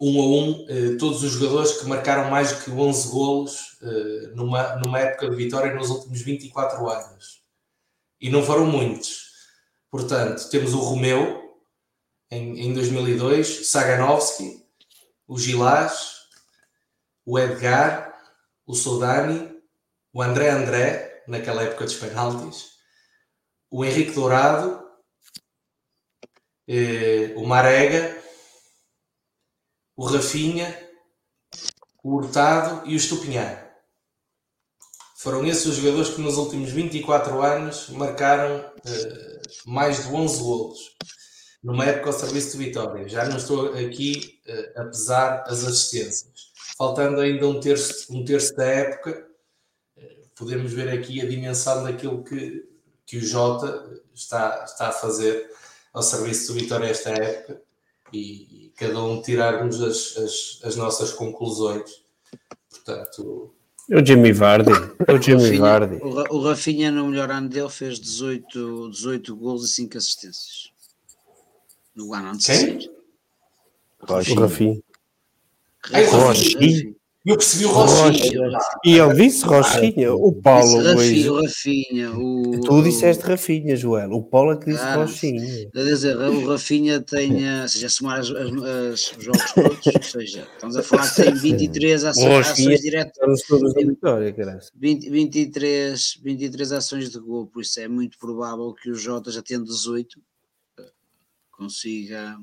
um a um, eh, todos os jogadores que marcaram mais que 11 golos eh, numa, numa época de vitória nos últimos 24 anos. E não foram muitos. Portanto, temos o Romeu, em, em 2002, Saganovski, o Gilás, o Edgar, o Soldani, o André André, naquela época dos penaltis, o Henrique Dourado, eh, o Marega, o Rafinha, o Hurtado e o Estupinhar. Foram esses os jogadores que nos últimos 24 anos marcaram eh, mais de 11 golos numa época ao serviço de Vitória. Já não estou aqui eh, a pesar as assistências. Faltando ainda um terço, um terço da época, eh, podemos ver aqui a dimensão daquilo que, que o Jota está, está a fazer ao serviço do Vitória esta época e, e cada um tirarmos as, as, as, nossas conclusões. Portanto. O Jimmy Vardy. O Jimmy Rafinha, Vardy. O, o Rafinha, no melhor ano dele, fez 18, 18 gols e 5 assistências. No ano antes Quem? O Rafinha. Rafinha. Rafinha. Eu percebi o Rochinha. E ele disse Rochinha. O Paulo Disse. Rafinha, o Tu disseste Rafinha, Joel. O Paulo é que disse Ah, Rochinha. Quer dizer, o Rafinha tem, eh, se já somar as, as, as- os jogos todos, ou seja, estamos a falar que tem 23 ações, Rochinha. ações diretas, Estamos todos na vitória, caralho. 20, 23, 23 ações de gol, por isso é muito provável que o Jota já tendo 18 eh, consiga.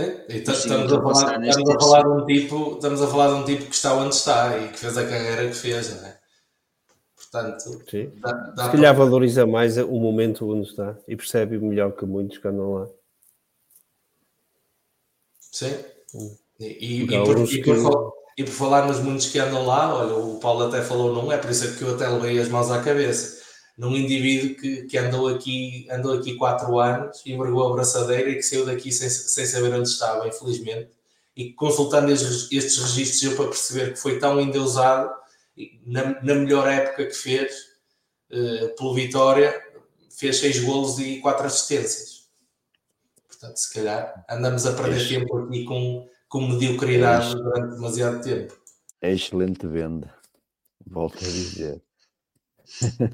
É, Estamos, a falar, estamos, a de um tipo, estamos a falar de um tipo que está onde está e que fez a carreira que fez, não é? Portanto, Sim. dá, dá Se calhar para- valoriza mais o momento onde está e percebe melhor que muitos que andam lá. Sim. E, e, e por, e, por, e por falar nos muitos que andam lá, olha, o Paulo até falou num, é por isso que eu até levei as mãos à cabeça. Num indivíduo que, que andou, aqui, andou aqui quatro anos, envergou a braçadeira e que saiu daqui sem, sem saber onde estava, infelizmente. E consultando estes, estes registros, eu para perceber que foi tão endeusado, na, na melhor época que fez, eh, pelo Vitória, fez seis golos e quatro assistências. Portanto, se calhar andamos a perder tempo aqui com, com mediocridade durante demasiado tempo. Excelente venda. Volto a dizer.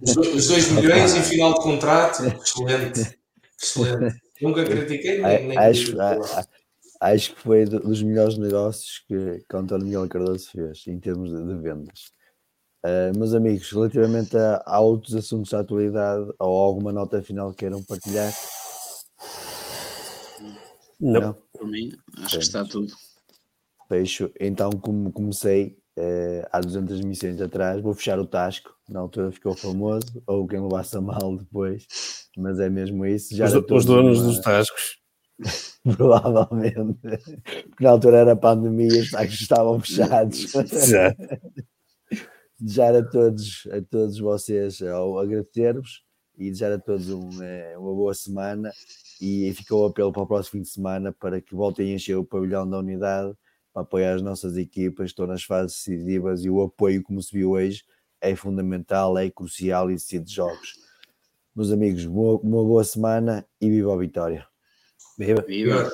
Os, os 2 milhões em final de contrato, excelente. Excelente. Nunca critiquei, nem, nem Acho, a- acho que foi do- dos melhores negócios que, que António Miguel Cardoso fez em termos de, de vendas. Ah, meus amigos, relativamente a, a outros assuntos da atualidade ou alguma nota final que queiram partilhar, Não. Não. Por mim, acho Sim. que está tudo. fecho. Então, como comecei eh, há 200 missões atrás, vou fechar o Tasco. Na altura ficou famoso, ou quem levasse a mal depois, mas é mesmo isso. Já Os, os donos uma- dos tascos. Provavelmente. Porque na altura era pandemia, os Tascos estavam fechados. Exato. desejar a todos, a todos vocês ao agradecer-vos e desejar a todos um, eh, uma boa semana e fica o apelo para o próximo fim de semana para que voltem a encher o pavilhão da unidade para apoiar as nossas equipas, estão nas fases decisivas e o apoio, como se viu hoje, é fundamental, é crucial e decide jogos. Meus amigos, boa- uma boa semana e viva a vitória. Viva. Viva!